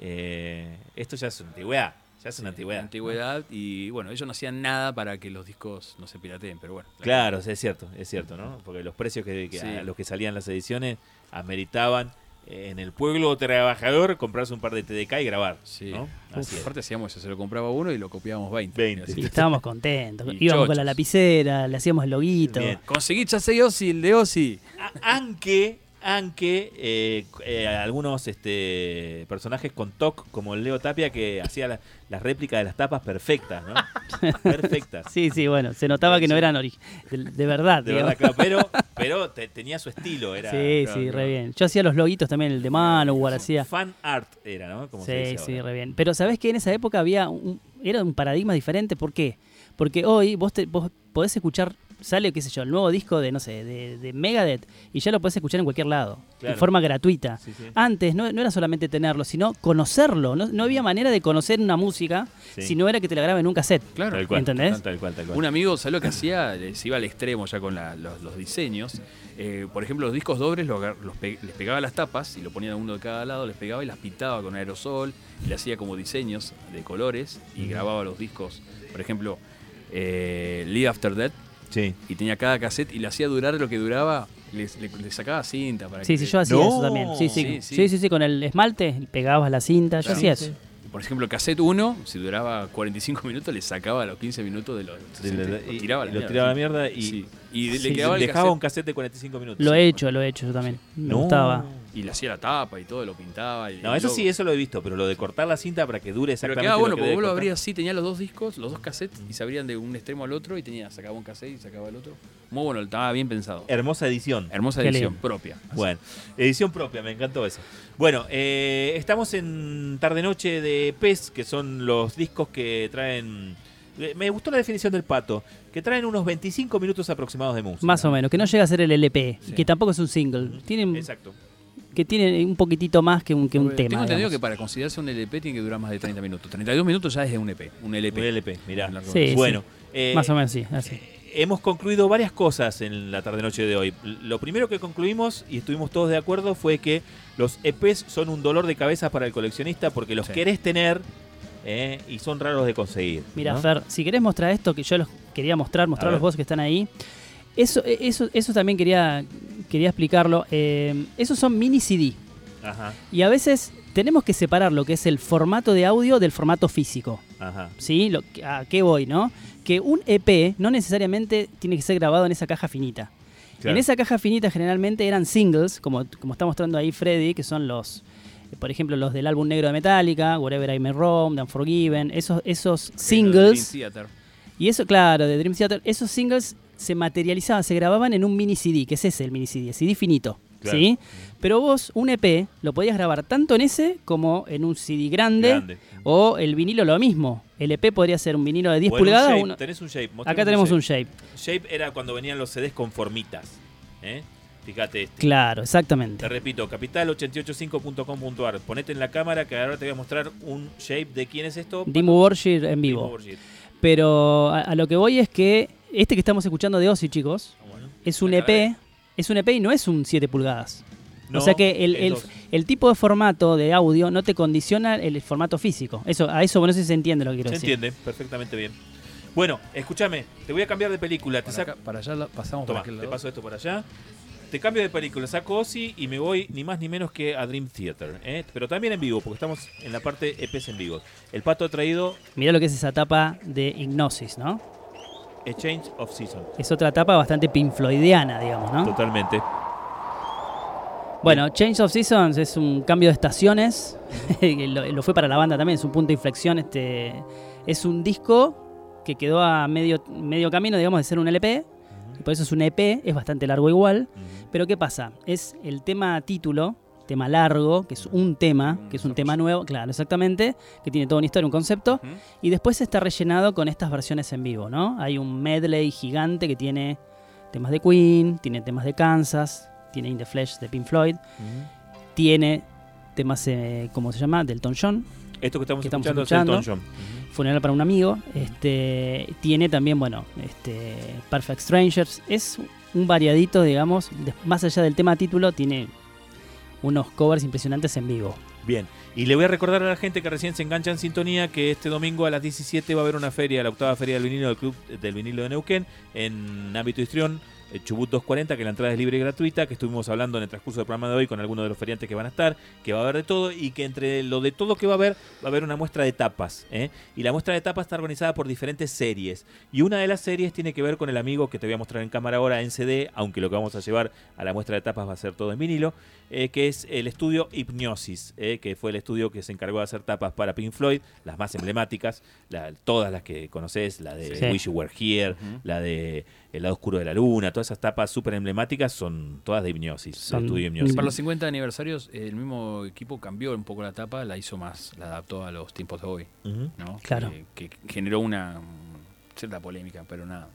Eh, esto ya es antigüedad. Ya es una antigüedad. Antigüedad y bueno, ellos no hacían nada para que los discos no se pirateen, pero bueno. la- Claro, es cierto, es cierto, ¿no? Porque los precios que, que Sí. a los que salían las ediciones ameritaban eh, en el pueblo trabajador comprarse un par de TDK y grabar. Sí. ¿no? Así es. Aparte hacíamos eso, se lo compraba uno y lo copiábamos 20. 20. Así. Y estábamos contentos. Y Íbamos con la lapicera, le hacíamos el loguito. Bien. Conseguí sé Ozzy, el de. A- Aunque, aunque eh, eh, algunos este, personajes con TOC, como el Leo Tapia, que hacía la- las réplicas de las tapas perfectas, ¿no? perfectas. Sí, sí, bueno, se notaba que no eran de, de verdad. De digamos. verdad, claro, pero, pero te- tenía su estilo. Era, sí, claro, sí, claro. re bien. Yo hacía los loguitos también, el de Manowar hacía. Fan art era, ¿no? Como se Sí, dice sí, ahora. re bien. Pero sabés que en esa época había un, era un paradigma diferente. ¿Por qué? Porque hoy vos, te, vos podés escuchar, sale, qué sé yo, el nuevo disco de, no sé, de, de Megadeth y ya lo podés escuchar en cualquier lado, Claro. de forma gratuita. Sí, sí. Antes no, no era solamente tenerlo, sino conocerlo. No, no había manera de conocer una música Sí. si no era que te la graben en un cassette. Claro. Tal cual, ¿Entendés? Tal cual, tal cual. Un amigo, ¿sabes lo que hacía? Eh, Se iba al extremo ya con la- los, los diseños. Eh, por ejemplo, los discos dobles los agar- los pe- les pegaba las tapas y lo ponían uno de cada lado, les pegaba y las pintaba con aerosol, y le hacía como diseños de colores y grababa los discos. Por ejemplo, eh, Live After Death, Sí. y tenía cada cassette y le hacía durar lo que duraba, les- le, le sacaba cinta para Sí, que sí, yo hacía No. eso también. Sí sí. Sí, Sí, sí. sí, sí, con el esmalte pegabas la cinta, yo hacía Sí, eso. Por ejemplo, el cassette 1, si duraba 45 minutos, le sacaba los 15 minutos de los. De la- y- tiraba la y lo mierda, tiraba a la sí. mierda y- Sí. Y Sí, le quedaba el Dejaba cassette un cassette de 45 minutos. Lo he hecho, lo he hecho yo también. Me No. gustaba. Y le hacía la tapa y todo, lo pintaba. Y No, eso logo. sí, eso lo he visto, pero lo de cortar la cinta para que dure Pero exactamente quedaba lo bueno, que porque vos lo abrías así, tenía los dos discos, los dos cassettes, y se abrían de un extremo al otro y tenía, sacaba un cassette y sacaba el otro. Muy bueno, estaba bien pensado. Hermosa edición. Hermosa edición propia. Así. Bueno, edición propia, me encantó eso. Bueno, eh, estamos en tarde-noche de PES, que son los discos que traen... eh, Me gustó la definición del pato, que traen unos 25 minutos aproximados de música. Más o menos, que no llega a ser el LP, Sí. que tampoco es un single. Tienen, Exacto. Que tiene un poquitito más que un, que un tema. Tengo entendido digamos. que para considerarse un LP tiene que durar más de 30 minutos. 32 minutos ya es de un EP, un LP. Un LP, mirá. Sí, bueno, sí. eh, Más o menos, sí. así. hemos concluido varias cosas en la tarde-noche de hoy. Lo primero que concluimos, y estuvimos todos de acuerdo, fue que los EPs son un dolor de cabeza para el coleccionista porque los Sí. querés tener eh, y son raros de conseguir. Mira, ¿no? Fer, si querés mostrar esto, que yo los quería mostrar, mostrar A los vos que están ahí. Eso, eh, eso, eso también quería, quería explicarlo. Eh, esos son mini CD. Ajá, Y a veces tenemos que separar lo que es el formato de audio del formato físico. ajá. ¿Sí? Lo, ¿A qué voy, no? Que un EP no necesariamente tiene que ser grabado en esa caja finita. Claro. En esa caja finita generalmente eran singles, como, como está mostrando ahí Freddy, que son los, eh, por ejemplo, los del álbum negro de Metallica, Wherever I May Roam, The Unforgiven, esos, esos Dream singles. Theater. Y eso, claro, de Dream Theater, esos singles se materializaban, se grababan en un mini CD, que es ese el mini CD, CD finito. Claro. ¿sí? Pero vos, un EP, lo podías grabar tanto en ese como en un CD grande, Grande. o el vinilo lo mismo. El EP podría ser un vinilo de 10 O un pulgadas. uno- Tenés un shape. Acá tenemos un shape. Shape era cuando venían los CDs con formitas. ¿eh? Fíjate este. Claro, exactamente. Te repito, capital885.com.ar. Ponete en la cámara que ahora te voy a mostrar un shape de quién es esto. Dimmu Borgir en vivo. Borgir. Pero a, a lo que voy es que este que estamos escuchando de Ozzy, chicos, Bueno. es un EP, es un EP y no es un 7 pulgadas. No, o sea que el, tipo de formato de audio no te condiciona el formato físico. Eso, a eso no sé si se entiende lo que quiero Se decir. entiende perfectamente bien. Bueno, escúchame, te voy a cambiar de película. Te Para, saco, acá- para allá la- pasamos para te lado. paso esto por allá. Te cambio de película, saco Ozzy y me voy ni más ni menos que a Dream Theater. ¿eh? Pero también en vivo, porque estamos en la parte EPs en vivo. El pato ha traído Mirá lo que es esa tapa de Hipnosis, ¿no? A Change of Season. Es otra tapa bastante Pink Floydiana, digamos, ¿no? Totalmente. Bueno, Change of Seasons es un cambio de estaciones. lo, lo fue para la banda también, es un punto de inflexión. Este, es un disco que quedó a medio, medio camino, digamos, de ser un LP. por eso es un EP, es bastante largo igual. Pero ¿qué pasa? Es el tema título, tema largo, que es un tema, que es un tema nuevo, claro, exactamente, que tiene toda una historia, un concepto, y después está rellenado con estas versiones en vivo, ¿no? Hay un medley gigante que tiene temas de Queen, tiene temas de Kansas, tiene In the Flesh de Pink Floyd, tiene temas, eh, ¿cómo se llama? Del Elton John. Esto que estamos que estamos escuchando es escuchando. John. Funeral para un amigo. Este, tiene también, bueno, este, Perfect Strangers. Es un variadito, digamos, de- más allá del tema título, tiene unos covers impresionantes en vivo. Bien, y le voy a recordar a la gente que recién se engancha en sintonía que este domingo a las 17 va a haber una feria, la octava feria del vinilo del Club del Vinilo de Neuquén, en ámbito histrión, Chubut 240, que la entrada es libre y gratuita, que estuvimos hablando en el transcurso del programa de hoy con algunos de los feriantes que van a estar, que va a haber de todo y que entre lo de todo que va a haber, va a haber una muestra de tapas. ¿eh? Y la muestra de tapas está organizada por diferentes series. Y una de las series tiene que ver con el amigo que te voy a mostrar en cámara ahora en CD, aunque lo que vamos a llevar a la muestra de tapas va a ser todo en vinilo, eh, que es el estudio Hipnosis, eh, que fue el estudio que se encargó de hacer tapas para Pink Floyd, las más emblemáticas, la- todas las que conoces, la de Sí. Wish You Were Here, la de El lado oscuro de la luna, todas esas tapas súper emblemáticas son todas de Hipnosis, Son estudio Hipnosis. Para los 50 aniversarios, el mismo equipo cambió un poco la tapa, la hizo más, la adaptó a los tiempos de hoy. ¿no? Claro. Que, que generó una cierta polémica, pero nada.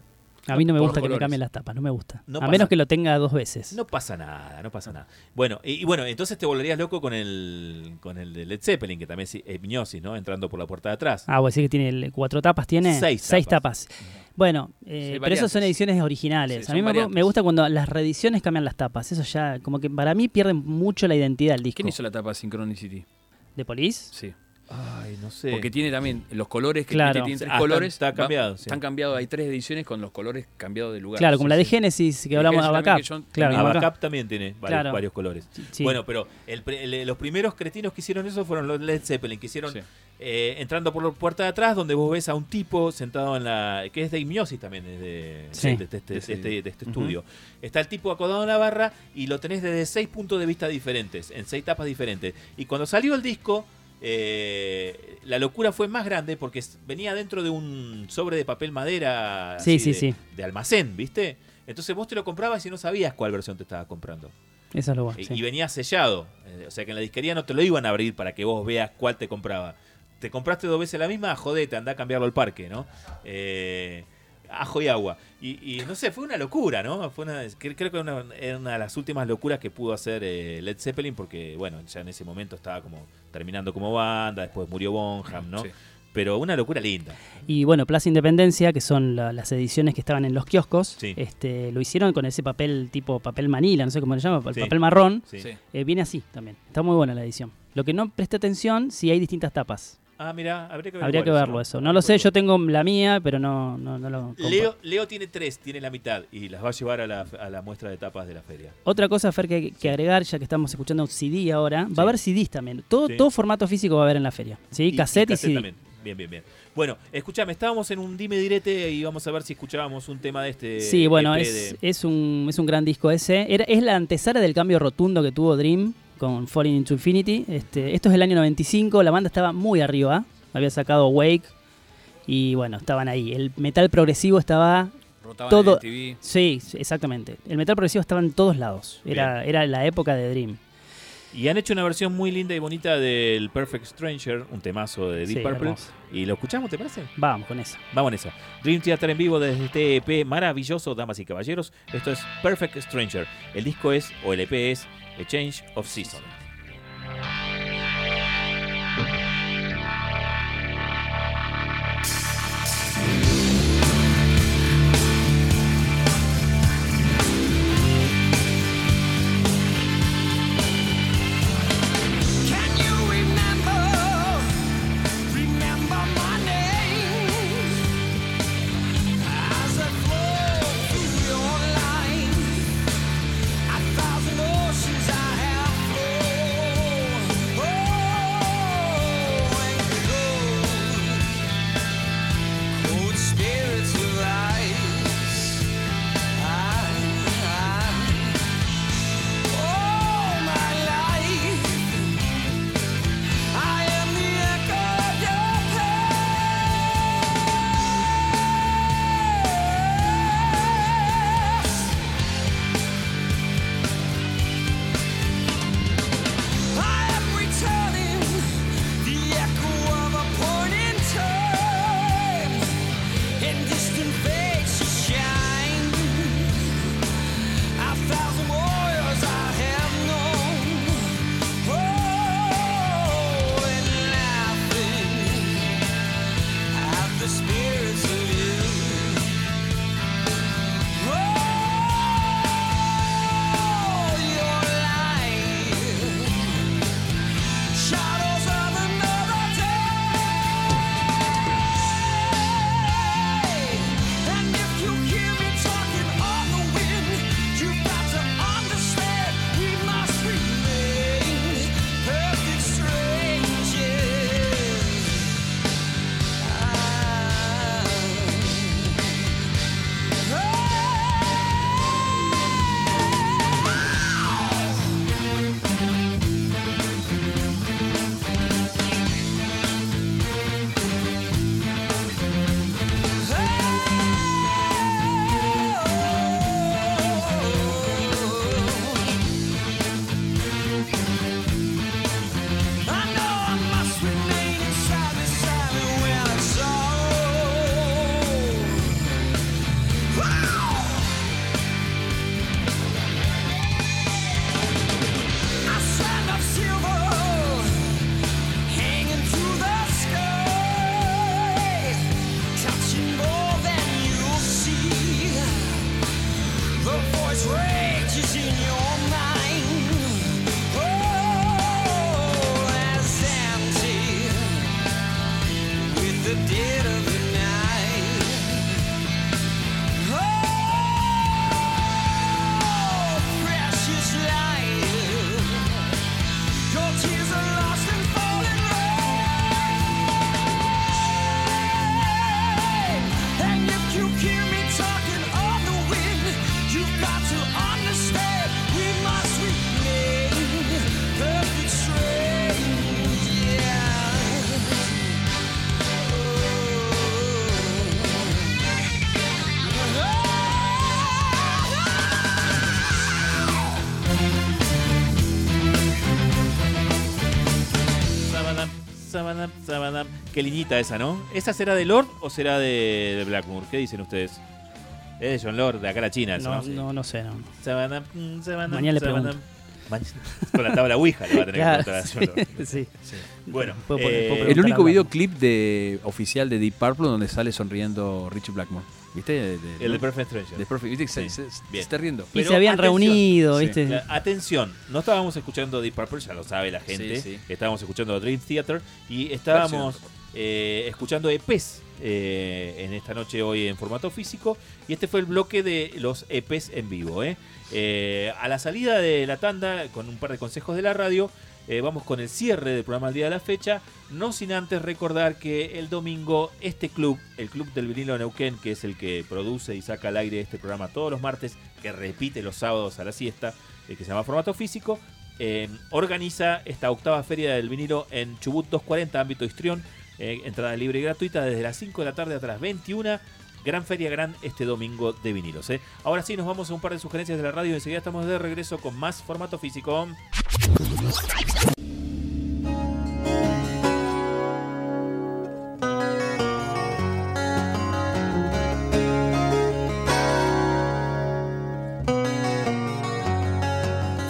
A mí no me gusta que me cambien las tapas, no me gusta. No a pasa- menos que lo tenga dos veces. No pasa nada, no pasa nada. Bueno, y, y bueno, entonces te volverías loco con el con el de Led Zeppelin, que también es Hipnosis, ¿no? Entrando por la puerta de atrás. Ah, vos decís que tiene el- cuatro tapas, ¿tiene? Seis tapas. Bueno, eh, Sí, pero esas son ediciones originales. Sí, a mí me, me gusta cuando las reediciones cambian las tapas. Eso ya, como que para mí pierden mucho la identidad del disco. ¿Quién hizo la tapa de Synchronicity? ¿De Police? Sí. Ay, no sé. Porque tiene también los colores que Claro. tiene tres Ah, colores. está- está va- cambiado, sí. Están cambiados. Hay tres ediciones con los colores cambiados de lugar. Claro, como Sí, la de sí. Genesis que hablamos de también, Abacap. Claro, Abacap. También tiene varios, Claro. varios colores. Sí. Bueno, pero el pre- el- los primeros cretinos que hicieron eso fueron los Led Zeppelin, que hicieron Sí. eh, entrando por la puerta de atrás, donde vos ves a un tipo sentado en la. que es de hipnosis también, es de, Sí. de- de este, de este- este estudio. Está el tipo acodado en la barra y lo tenés desde seis puntos de vista diferentes, en seis tapas diferentes. Y cuando salió el disco. Eh, la locura fue más grande porque venía dentro de un sobre de papel madera Sí, sí, de, sí. de almacén, ¿viste? Entonces vos te lo comprabas y no sabías cuál versión te estaba comprando. Eso es lo bueno. Y- venía sellado. Eh, O sea que en la disquería no te lo iban a abrir para que vos veas cuál te compraba. Te compraste dos veces la misma, jodete, anda a cambiarlo al parque, ¿no? Eh, ajo y agua. Y, y no sé, fue una locura, ¿no? Fue una, cre- creo que una, era una de las últimas locuras que pudo hacer eh, Led Zeppelin porque, bueno, ya en ese momento estaba como terminando como banda, después murió Bonham, ¿no? Sí. Pero una locura linda. Y bueno, Plaza Independencia, que son la- las ediciones que estaban en los kioscos, Sí. este, lo hicieron con ese papel tipo papel manila, no sé cómo le llama, el Sí. papel marrón. Eh, viene así también. Está muy buena la edición. Lo que no presté atención, si hay distintas tapas. Ah, mira, habría que ver Habría que verlo eso. No lo sé, yo tengo la mía, pero no, no, no lo. Leo, Leo tiene tres, tiene la mitad y las va a llevar a la, a la muestra de tapas de la feria. Otra cosa, Fer, que, que agregar, ya que estamos escuchando CD ahora, Sí. va a haber CDs también. Todo, Sí. todo formato físico va a haber en la feria. ¿sí? cassette y, CD. también. Bien, bien, bien. Bueno, escúchame, estábamos en un dime direte y vamos a ver si escuchábamos un tema de este. Sí, bueno, EP es, de- es, un, es un gran disco ese. Era, es la antesala del cambio rotundo que tuvo Dream con Falling into Infinity. Este, esto es el año 95, la banda estaba muy arriba. Había sacado Wake y bueno, estaban ahí. El metal progresivo estaba Rotaban todo. en. Sí, exactamente. El metal progresivo estaba en todos lados. Era, era la época de Dream. Y han hecho una versión muy linda y bonita del Perfect Stranger, un temazo de Deep Sí, Purple. hermoso. Y lo escuchamos, ¿te parece? Vamos con eso. Vamos en esa. Dream Theater en vivo desde este EP maravilloso, damas y caballeros. Esto es Perfect Stranger. El disco es, o el EP es, A Change of Season. Sabadam. Qué liñita esa, ¿no? ¿Esa será de Lord o será de, de Blackmoor? ¿Qué dicen ustedes? Es de John Lord, de acá a la China. No, ¿no? no, no sé, no. Sabadam, mm, sabadam, Mañana le pregunto. Ma- Con la tabla Ouija le va a tener Claro, que preguntar a Lord. sí. Bueno, Puedo eh, puedo El único videoclip de, oficial de Deep Purple donde sale sonriendo Richie Blackmore. ¿Viste? De- de- el de Perfect Stranger. de Perfect- ¿Viste? Se, Sí, se- se bien. está riendo. Y se habían reunido, ¿viste? Atención, no estábamos escuchando Deep Purple, ya lo sabe la gente. Sí, sí. Estábamos escuchando Dream Theater y estábamos eh, escuchando EPs eh, en esta noche hoy en formato físico. Y este fue el bloque de los EPs en vivo. ¿eh? Eh, a la salida de la tanda, con un par de consejos de la radio, vamos con el cierre del programa al día de la fecha. No sin antes recordar que el domingo este club, el Club del Vinilo Neuquén, que es el que produce y saca al aire este programa todos los martes, que repite los sábados a la siesta, que se llama Formato Físico, organiza esta octava feria del vinilo en Chubut 240, ámbito histrión. Eh, entrada libre y gratuita desde las 5 de la tarde hasta las 21. Gran Feria Gran este domingo de vinilos. ¿eh? Ahora sí, nos vamos a un par de sugerencias de la radio. Enseguida estamos de regreso con más formato físico.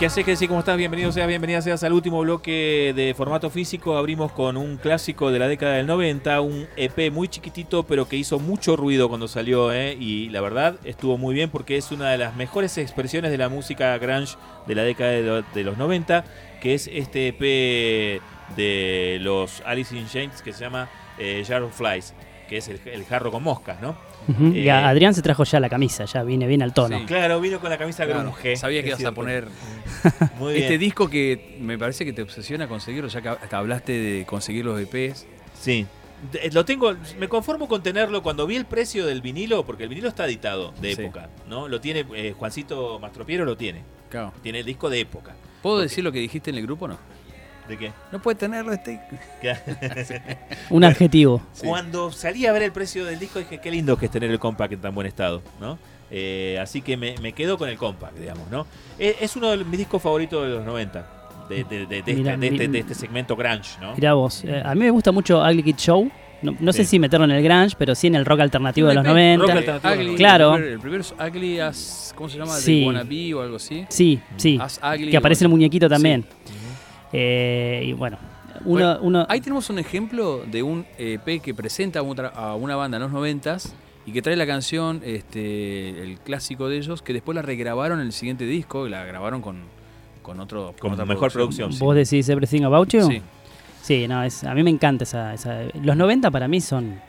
¿Qué haces, sí? ¿Cómo estás? Bienvenido seas, bienvenida seas al último bloque de formato físico. Abrimos con un clásico de la década del 90, un EP muy chiquitito, pero que hizo mucho ruido cuando salió, ¿eh? y la verdad estuvo muy bien porque es una de las mejores expresiones de la música grunge de la década de, lo- de los 90, que es este EP de los Alice in Chains que se llama eh, Jar of Flies, que es el jarro con moscas, ¿no? Y Eh, a- Adrián se trajo ya la camisa, ya viene bien al tono. Sí. Claro, vino con la camisa Claro, grunge. sabía que ibas a poner Muy bien. este disco que me parece que te obsesiona conseguirlo, ya que hasta hablaste de conseguir los EPs. Sí. De- Lo tengo, me conformo con tenerlo cuando vi el precio del vinilo, porque el vinilo está editado de Sí. época, ¿no? Lo tiene eh, Juancito Mastropiero, lo tiene. Claro. Tiene el disco de época. ¿Puedo decir lo que dijiste en el grupo o no? ¿De qué? No puede tenerlo este. Un adjetivo. Cuando salí a ver el precio del disco dije, qué lindo que es tener el compact en tan buen estado, ¿no? Eh, así que me, me quedo con el compact, digamos, ¿no? Es, es uno de mis discos favoritos de los 90, de, de- de- de este, de, este, mi- de este segmento grunge, ¿no? Mirá vos, eh, a mí me gusta mucho Ugly Kid Show. No, no sé si meterlo en el grunge, pero sí en el rock alternativo de los 90. rock alternativo de los Ugly, 90. Claro. El primero, el primero es Ugly as. ¿Cómo se llama? Sí. The Wannabe o algo así. Sí, sí. As Ugly. Que aparece el muñequito también. Sí. Eh, y bueno, uno, Bueno, uno Ahí tenemos un ejemplo de un EP que presenta a una banda en los noventas y que trae la canción, este, el clásico de ellos, que después la regrabaron en el siguiente disco y la grabaron con, con otro Con otra mejor producción. vos decís Everything About You. Sí. Sí, no, es, a mí me encanta esa, esa- Los 90 para mí son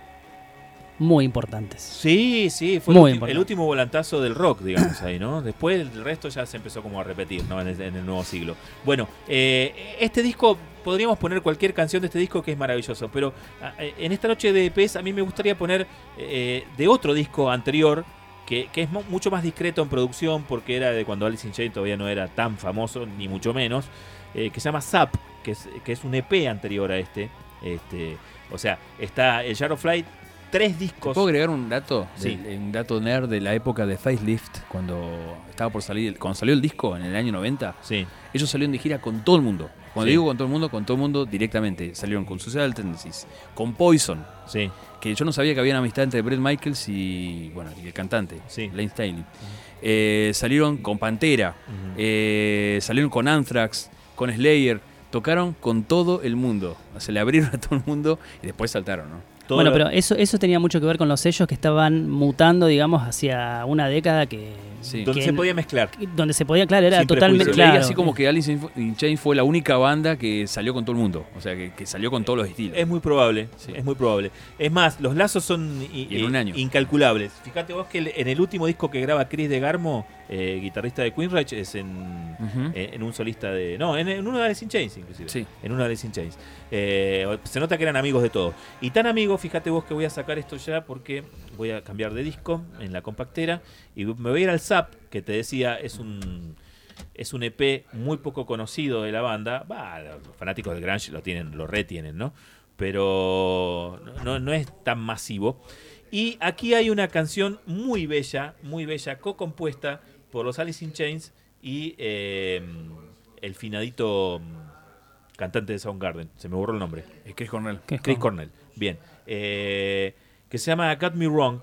muy importantes. Sí, sí, fue Muy el, ulti- importante. el último volantazo del rock, digamos ahí, ¿no? Después el resto ya se empezó como a repetir, ¿no? En el, en el nuevo siglo. Bueno, eh, este disco, podríamos poner cualquier canción de este disco que es maravilloso, pero ah, eh, en esta noche de EPs a mí me gustaría poner eh, de otro disco anterior, que, que es mu- mucho más discreto en producción, porque era de cuando Alice in Chains todavía no era tan famoso, ni mucho menos, eh, que se llama Zap, que es, que es un EP anterior a este. este o sea, está el Jar of Flight, tres discos. ¿Puedo agregar un dato? Sí. Un dato nerd de la época de Facelift, cuando estaba por salir, cuando salió el disco en el año 90, Sí. ellos salieron de gira con todo el mundo. Cuando Sí. digo con todo el mundo, con todo el mundo directamente. Salieron con Suicidal Tendencies, con Poison, Sí. que yo no sabía que había una amistad entre Brett Michaels y, bueno, y el cantante, Sí. Lane Staley. Eh, salieron con Pantera, eh, salieron con Anthrax, con Slayer, tocaron con todo el mundo. Se le abrieron a todo el mundo y después saltaron, ¿no? Todo bueno, lo- pero eso, eso tenía mucho que ver con los sellos que estaban mutando, digamos, hacia una década que... Sí. donde se podía mezclar. Donde se podía, claro, era Sin totalmente claro. así como que Alice in Chains fue la única banda que salió con todo el mundo. O sea, que, que salió con todos los estilos. Es muy probable, Sí. es muy probable. Es más, los lazos son i- Y en un i- año. incalculables. Fíjate vos que en el último disco que graba Chris de Garmo, eh, guitarrista de Queenrich, es en, Ujú. en, en un solista de. No, en, en uno de Alice in Chains, inclusive. Sí. En uno de Alice in Chains. Eh, se nota que eran amigos de todos. Y tan amigos, fíjate vos que voy a sacar esto ya porque voy a cambiar de disco en la compactera y me voy a ir al Zap, que te decía, es un. Es un EP muy poco conocido de la banda. Va, los fanáticos del Grunge lo tienen, lo retienen, ¿no? Pero no, no es tan masivo. Y aquí hay una canción muy bella, muy bella, co-compuesta por los Alice in Chains y eh, el finadito mm, cantante de Soundgarden. Se me borró el nombre. Es Chris Cornell. Chris, Cornell. Bien. Eh, que se llama Got Me Wrong.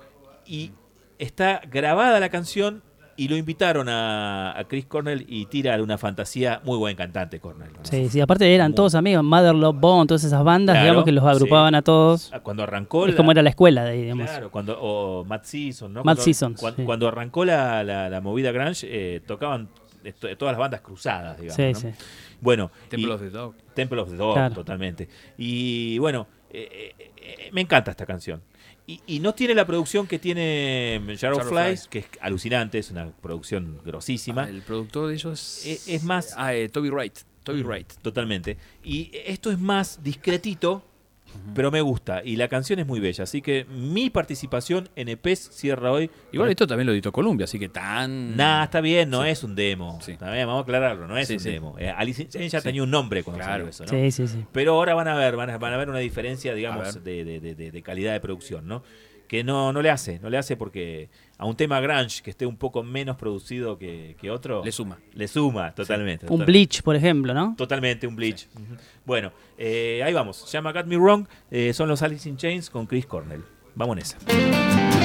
Y está grabada la canción y lo invitaron a, a Chris Cornell y tira una fantasía. Muy buen cantante, Cornell. ¿no? Sí, sí, aparte eran todos amigos, Mother Love Bone, todas esas bandas, Claro, digamos que los agrupaban sí. a todos. Ah, Cuando arrancó Es la- como era la escuela, de ahí, digamos. Claro, cuando, o Matt Season, ¿no? Matt cuando, Season, cuan- sí. cuando arrancó la, la- la movida grunge, eh, tocaban todas las bandas cruzadas, digamos. Sí, ¿no? sí. Bueno, Temple y- of the Dog. Temple of the Dog, Claro. totalmente. Y bueno, eh, eh, eh, me encanta esta canción. Y, y no tiene la producción que tiene Jarrow Flies, Flies. que es alucinante, es una producción grosísima. Ah, el productor de ellos es, es más... Ah, eh, Toby Wright. Toby Wright. Totalmente. Y esto es más discretito, pero me gusta. Y la canción es muy bella. Así que mi participación en EPs cierra hoy. Igual esto también lo editó Columbia, así que tan. Nah, está bien, no Sí. es un demo. Sí. Está bien, vamos a aclararlo, no es Sí, un sí. demo. Eh, Alice in Chains ya Sí. tenía un nombre cuando Claro. salió eso, ¿no? Sí, sí, sí. Pero ahora van a ver, van a, van a ver una diferencia, digamos, ver. de- de- de- de calidad de producción, ¿no? Que no, no le hace, no le hace porque a un tema grunge que esté un poco menos producido que, que otro, Le suma. le suma totalmente. Un totalmente. Bleach, por ejemplo, ¿no? Totalmente, un bleach. Bueno, eh, ahí vamos. Se llama Got Me Wrong. eh, son los Alice in Chains con Chris Cornell. Vamos en esa.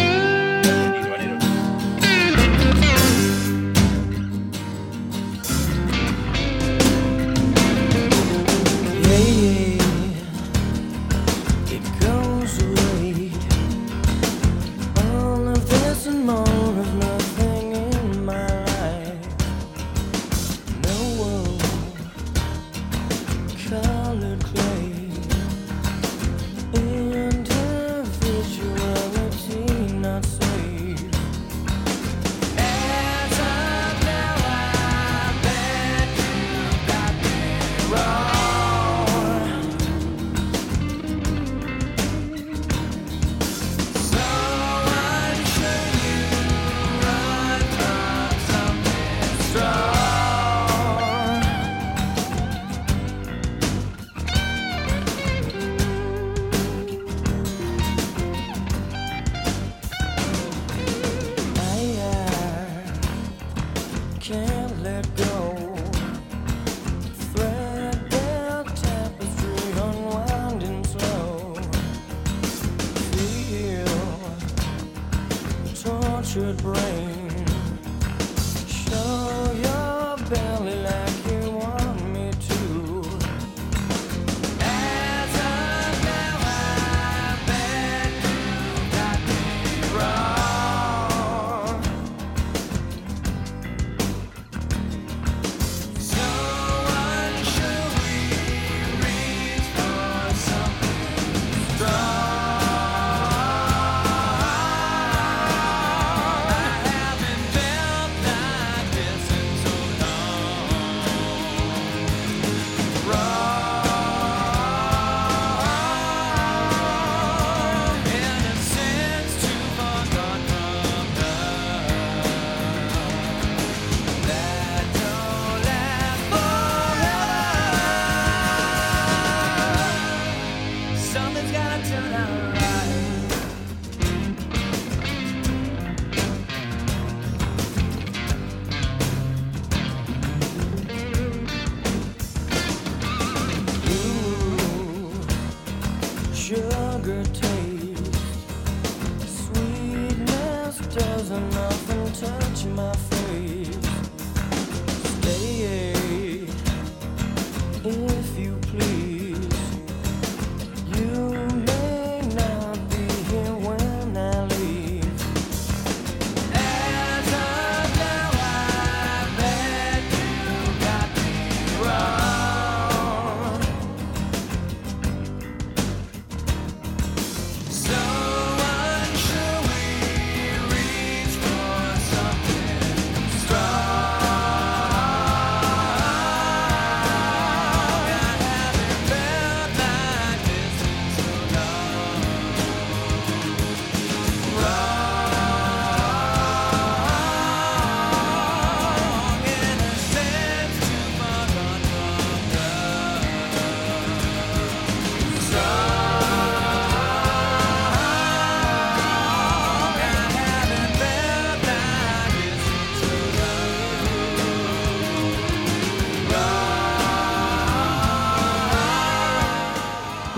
Turn out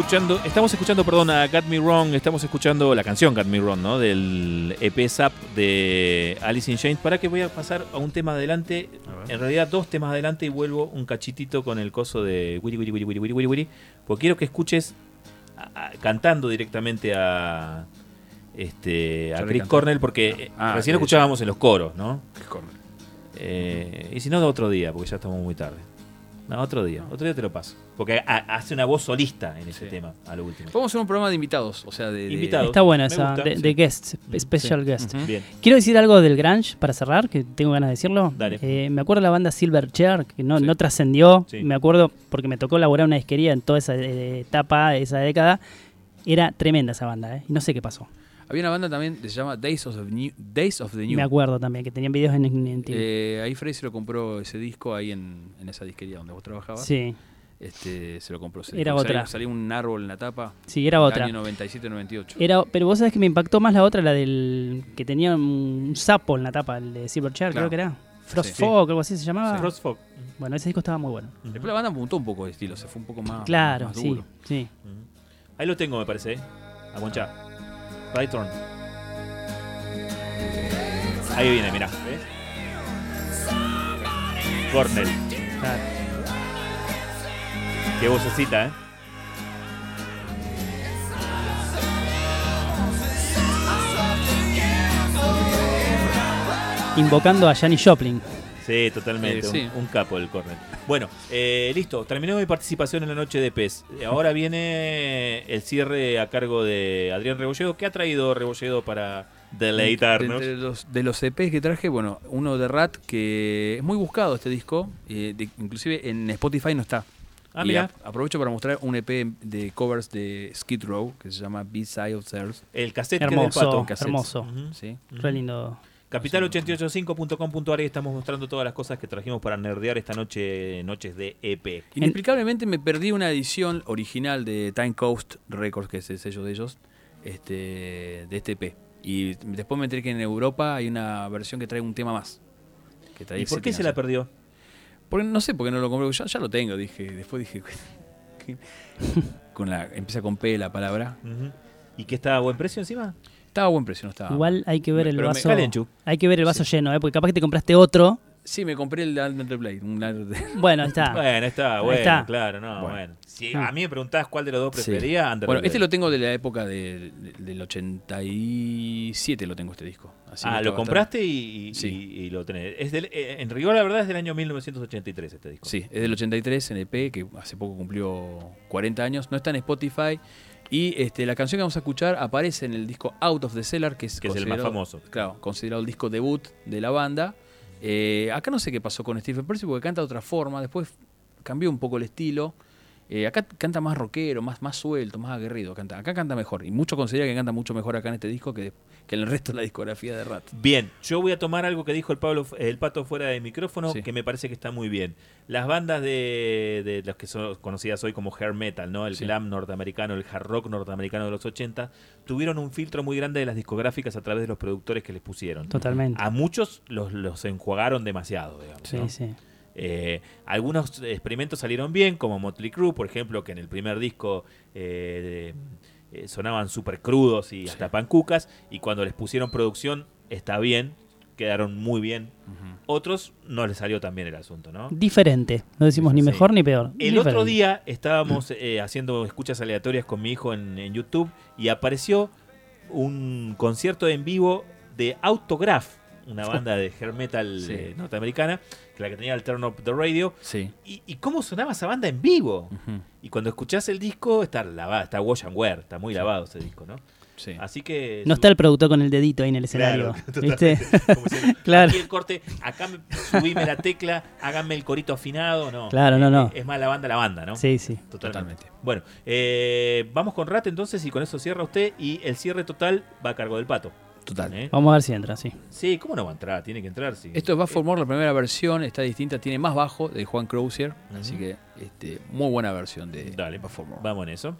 escuchando, estamos escuchando, perdón, a Got Me Wrong, estamos escuchando la canción Got Me Wrong, ¿no? Del EP Zap de Alice in Chains. Para que voy a pasar a un tema adelante, en realidad dos temas adelante y vuelvo un cachitito con el coso de Wiri Wiri Wiri Wiri Wiri Wiri Wiri, porque quiero que escuches a- a- cantando directamente a este a Chris. Cornell porque eh, Ah, recién lo sí. escuchábamos en los coros, ¿no? Chris Cornell. Eh, y si no, otro día, porque ya estamos muy tarde. No, otro día. Otro día te lo paso. Porque ha- hace una voz solista en ese Sí. tema, a lo último. Podemos hacer un programa de invitados, o sea, de... de- Invitados. Está buena esa, gusta, de, sí. de guest, special guest. Bien. Quiero decir algo del Grunge para cerrar, que tengo ganas de decirlo. Dale. Eh, me acuerdo de la banda Silverchair, que no, Sí. no trascendió. Sí. Me acuerdo porque me tocó laburar en una disquería en toda esa eh, etapa, esa década. Era tremenda esa banda, ¿eh? Y no sé qué pasó. Había una banda también que se llama Days of the New. Days of the New. Me acuerdo también que tenían videos en, en, TV. Eh, ahí Freddy se lo compró ese disco ahí en, en esa disquería donde vos trabajabas. sí, Este, se lo compró. ese Era otra. Salía, salía un árbol en la tapa. sí, era otra. Año 97-98. Era, pero vos sabés que me impactó más la otra, la del que tenía un sapo en la tapa, el de Silverchair, Claro. creo que era. Frost Sí. Fog, algo así se llamaba. Frostfog. Bueno, ese disco estaba muy bueno. Después la banda apuntó un poco de estilo, se fue un poco más, claro, más sí, duro. sí. Ahí lo tengo, me parece. ¿eh? A Ahí viene, mirá. ¿ves? Cornell. Qué vocecita, ¿eh? Invocando a Janis Joplin. Sí, totalmente. Eh, sí. Un, un capo el Cornell. Bueno, eh, listo. Terminó mi participación en la noche de PES. Ahora viene el cierre a cargo de Adrián Rebolledo. ¿Qué ha traído Rebolledo para deleitarnos? De, de los, de los EPs que traje, bueno, uno de Rat, que es muy buscado este disco, eh, de- inclusive en Spotify no está. Ah, Y mira. a- aprovecho para mostrar un EP de covers de Skid Row, que se llama B-Side of Theirs. El cassette que del Hermoso, pato. hermoso. Ujú. ¿sí? Re lindo. Capital885.com.ar y estamos mostrando todas las cosas que trajimos para nerdear esta noche, noches de EP. Inexplicablemente me perdí una edición original de Time Coast Records, que es el sello de ellos, este, de este EP. Y después me enteré que en Europa hay una versión que trae un tema más. que trae ¿Y por qué se la perdió? Porque, no sé por qué no lo compré, ya, ya lo tengo, dije. Después dije. con la, empieza con P la palabra. ¿Y que está a buen precio encima? Estaba a buen precio, no estaba. Igual hay que ver el Pero me- vaso. Calenchu. Hay que ver el vaso lleno, ¿eh? porque capaz que te compraste otro. Sí, me compré el. Un Alter- Bueno, ahí está. Bueno, está, bueno, está. claro, no, bueno. Bueno. Si Mm. a mí me preguntás cuál de los dos Sí. prefería, Under Bueno, the este Blade. lo tengo de la época de- de- del 87, lo tengo este disco. Así que Ah, está lo bastante- compraste y, y- Sí. y- y lo tenés. Es del- eh, en rigor, la verdad, es del año 1983 este disco. Sí, es del 83 en EP, que hace poco cumplió 40 años. No está en Spotify. Y este, la canción que vamos a escuchar aparece en el disco Out of the Cellar, que es, Que es el más considerado- famoso. Claro, considerado el disco debut de la banda. Eh, acá no sé qué pasó con Stephen Percy porque canta de otra forma. Después cambió un poco el estilo. Eh, acá canta más rockero, más, más suelto, más aguerrido. Canta. Acá canta mejor. Y muchos consideran que canta mucho mejor acá en este disco que, que en el resto de la discografía de Rat. Bien, yo voy a tomar algo que dijo el Pablo, el pato fuera de micrófono, Sí. que me parece que está muy bien. Las bandas de, de las que son conocidas hoy como hair metal, ¿no? El Sí. glam norteamericano, el hard rock norteamericano de los 80, tuvieron un filtro muy grande de las discográficas a través de los productores que les pusieron. Totalmente. A muchos los, los enjuagaron demasiado, digamos. Sí, ¿no? sí. Eh, algunos experimentos salieron bien, como Motley Crue, por ejemplo, que en el primer disco eh, eh, sonaban súper crudos y hasta pancucas, y cuando les pusieron producción está bien, quedaron muy bien. Otros no les salió tan bien el asunto, ¿no? Diferente. No decimos ni Sí. mejor ni peor. El otro día estábamos eh, haciendo escuchas aleatorias con mi hijo en, en YouTube y apareció un concierto en vivo de Autograph, una banda de hair metal Sí. eh, norteamericana, que la que tenía el Turn Up the Radio. Sí. Y, y cómo sonaba esa banda en vivo. Y cuando escuchás el disco, está lavado, está wash and wear, está muy lavado ese disco, ¿no? Sí. Así que. No está el productor con el dedito ahí en el escenario. Claro, ¿Viste? totalmente. Como diciendo, Claro. Aquí el corte, acá me, subime la tecla, háganme el corito afinado, no. Claro, no, no. Es, es más la banda la banda, ¿no? Sí, sí. Totalmente. Totalmente. Bueno, eh, vamos con Rat entonces y con eso cierra usted y el cierre total va a cargo del pato. Total. ¿Eh? Vamos a ver si entra, sí. Sí, ¿cómo no va a entrar? Tiene que entrar, sí. Esto va a formar la primera versión, está distinta, tiene más bajo de Juan Crozier, así que este, muy buena versión de Dale, Va For More. vamos en eso.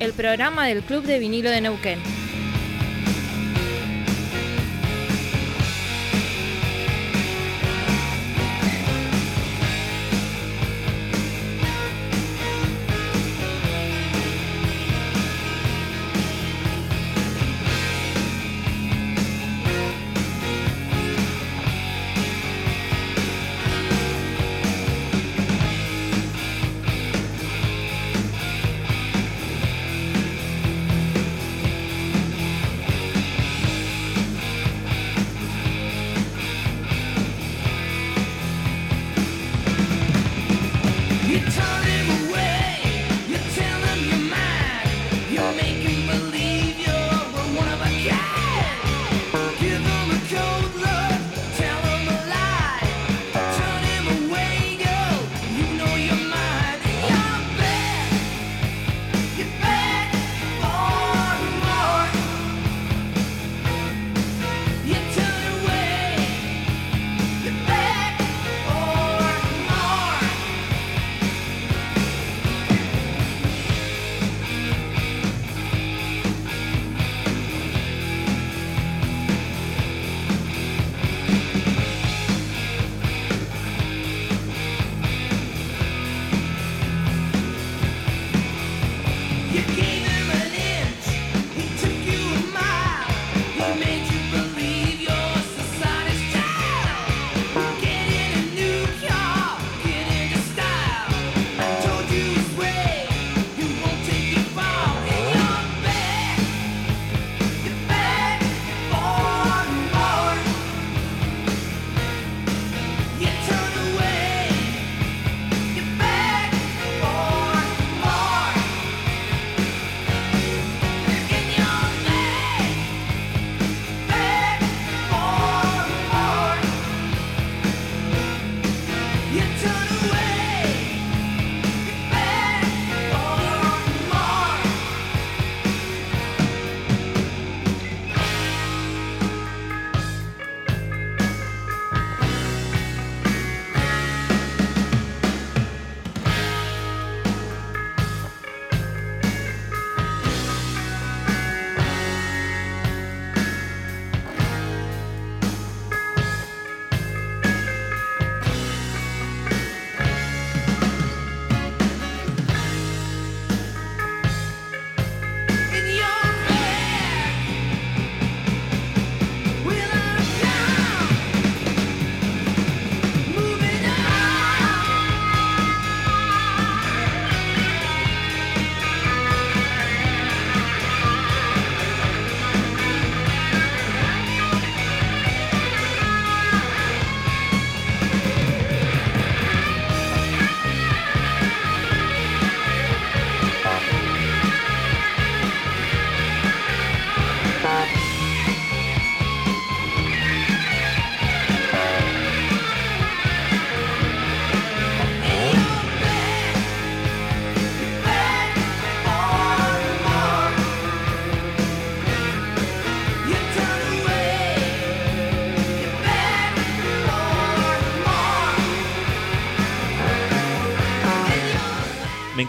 El programa del Club de Vinilo de Neuquén.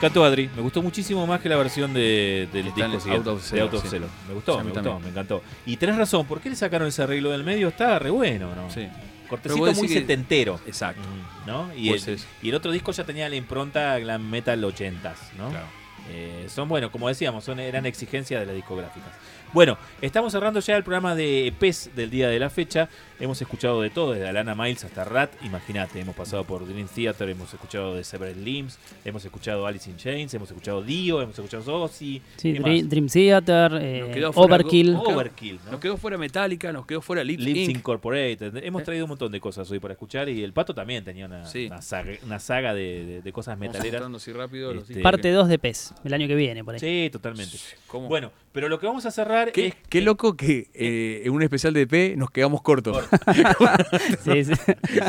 Encantó Adri, me gustó muchísimo más que la versión de, del Está disco siguiente, Out of de Out of sí. Cellar. Me gustó, Sí, me gustó, también. me encantó. Y tenés razón, ¿por qué le sacaron ese arreglo del medio? Está re bueno, ¿no? Sí. Cortecito muy que- setentero. Exacto. ¿no? Y, Pues el, es. y el otro disco ya tenía la impronta glam metal 80s, ¿no? Claro. Eh, son, bueno, como decíamos, son, eran exigencias de las discográficas. Bueno, estamos cerrando ya el programa de EPs del día de la fecha. Hemos escuchado de todo, desde Alana Miles hasta Rat. Imagínate, hemos pasado por Dream Theater, hemos escuchado de Several Limbs, hemos escuchado Alice in Chains, hemos escuchado Dio, hemos escuchado Ozzy. Sí, ¿qué Dream? Dream Theater, eh, Nos quedó fuera Overkill. Go- Overkill, ¿no? Nos quedó fuera Metallica, nos quedó fuera Lips, Lips Inc. Incorporated. Hemos Eh. traído un montón de cosas hoy para escuchar y el Pato también tenía una, Sí. una saga, una saga de, de- de cosas metaleras. rápido Este, Parte 2 de PES, el año que viene, por ahí. Sí, totalmente. ¿Cómo? Bueno, pero lo que vamos a cerrar Qué, es qué loco que eh, en un especial de EP nos quedamos cortos. Sí, sí. Sí, sí,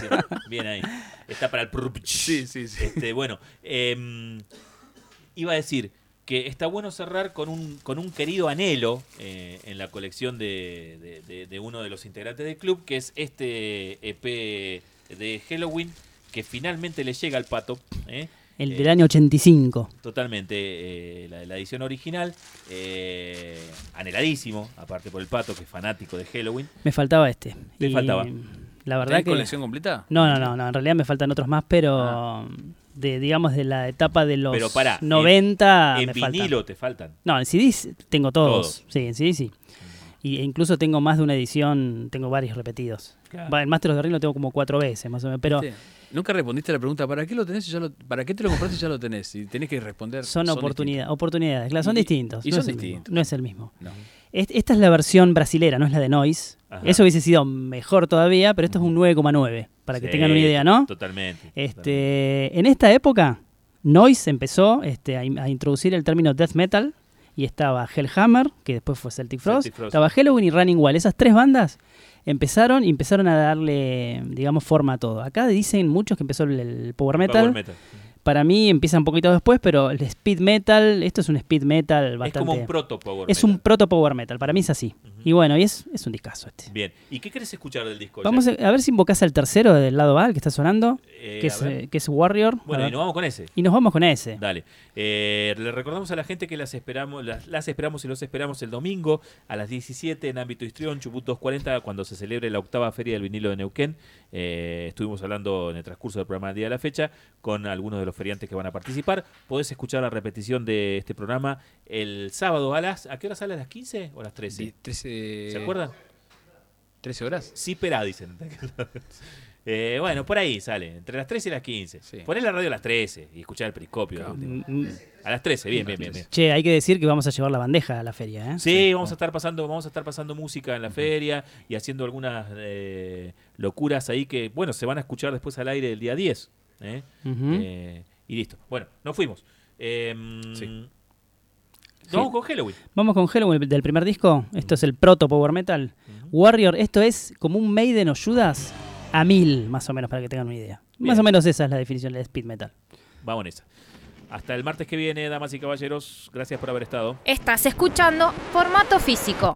Bien ahí. Está para el prrrpch. Sí, sí, sí. Este, bueno, em, iba a decir que está bueno cerrar con un, con un querido anhelo eh, en la colección de, de- de- de uno de los integrantes del club, que es este EP de Halloween, que finalmente le llega al pato. El Eh, del año 85. Totalmente, eh, la, la edición original, eh, anheladísimo, aparte por el pato, que es fanático de Halloween. Me faltaba este. Te Y faltaba. La verdad ¿Tenés que. colección completa? No, no, no, no, en realidad me faltan otros más, pero de digamos de la etapa de los Ah. Pero pará, en- 90 En, me faltan. vinilo te faltan. No, en CDs tengo todos. Todos. Sí, en CDs sí. Y, e incluso tengo más de una edición, tengo varios repetidos. Claro. Va, el Master of the Ring lo tengo como cuatro veces, más o menos. Pero ¿Viste? Nunca respondiste a la pregunta, ¿para qué lo tenés? y Ya lo, ¿Para qué te lo compraste y ya lo tenés? Y tenés que responder. son, oportunidades, oportunidades. Claro, son Y- distintos. y no son es el mismo, distintos. no es el mismo. No. Est- Esta es la versión brasilera, no es la de Noise. Ajá. Eso hubiese sido mejor todavía, pero esto es un 9,9, para que tengan una idea, ¿no? Totalmente. Este, en esta época, Noise empezó este, a introducir el término death metal y estaba Hellhammer, que después fue Celtic Frost, Celtic Frost. estaba Halloween y Running Wild. Esas tres bandas empezaron y empezaron a darle, digamos, forma a todo. Acá dicen muchos que empezó el, el power metal. Power metal. Para mí empieza un poquito después, pero el speed metal, esto es un speed metal Es bastante... como un proto Power es metal. un proto power metal, para mí es así. Y bueno, y es, es un discazo este. Bien. ¿Y qué querés escuchar del disco? Vamos a, a ver si invocás al tercero del lado A, el que está sonando, eh, que, es, eh, que, es, Warrior. Bueno, y nos vamos con ese. Y nos vamos con ese. Dale. Eh, le recordamos a la gente que las esperamos, las, esperamos y los esperamos el domingo a las 17 en Ámbito Histrión, Chubut 240, cuando se celebre la octava feria del vinilo de Neuquén. Eh, estuvimos hablando en el transcurso del programa del Día de la Fecha con algunos de los feriantes que van a participar. Podés escuchar la repetición de este programa el sábado a las... ¿A qué hora sale? ¿A las 15 o a las 13? 13 ¿Se acuerdan? 13 horas. Sí, pero dicen. Eh, bueno, por ahí sale, entre las 13 y las 15. Sí. La radio a las 13 y escuchá el periscopio. Mm, mm. A las 13, bien, bien, bien, Che, hay que decir que vamos a llevar la bandeja a la feria, ¿eh? Sí, vamos, a estar pasando, vamos a estar pasando música en la feria y haciendo algunas eh, locuras ahí que, bueno, se van a escuchar después al aire del día 10. ¿eh? Y listo. Bueno, nos fuimos. Em, sí. Vamos con Halloween. Vamos con Halloween del primer disco. Esto es el proto power metal. Warrior, esto es como un Maiden o Judas a mil, más o menos, para que tengan una idea. Más o menos esa es la definición del speed metal. Vamos en esa. Hasta el martes que viene, damas y caballeros. Gracias por haber estado. Estás escuchando Formato Físico.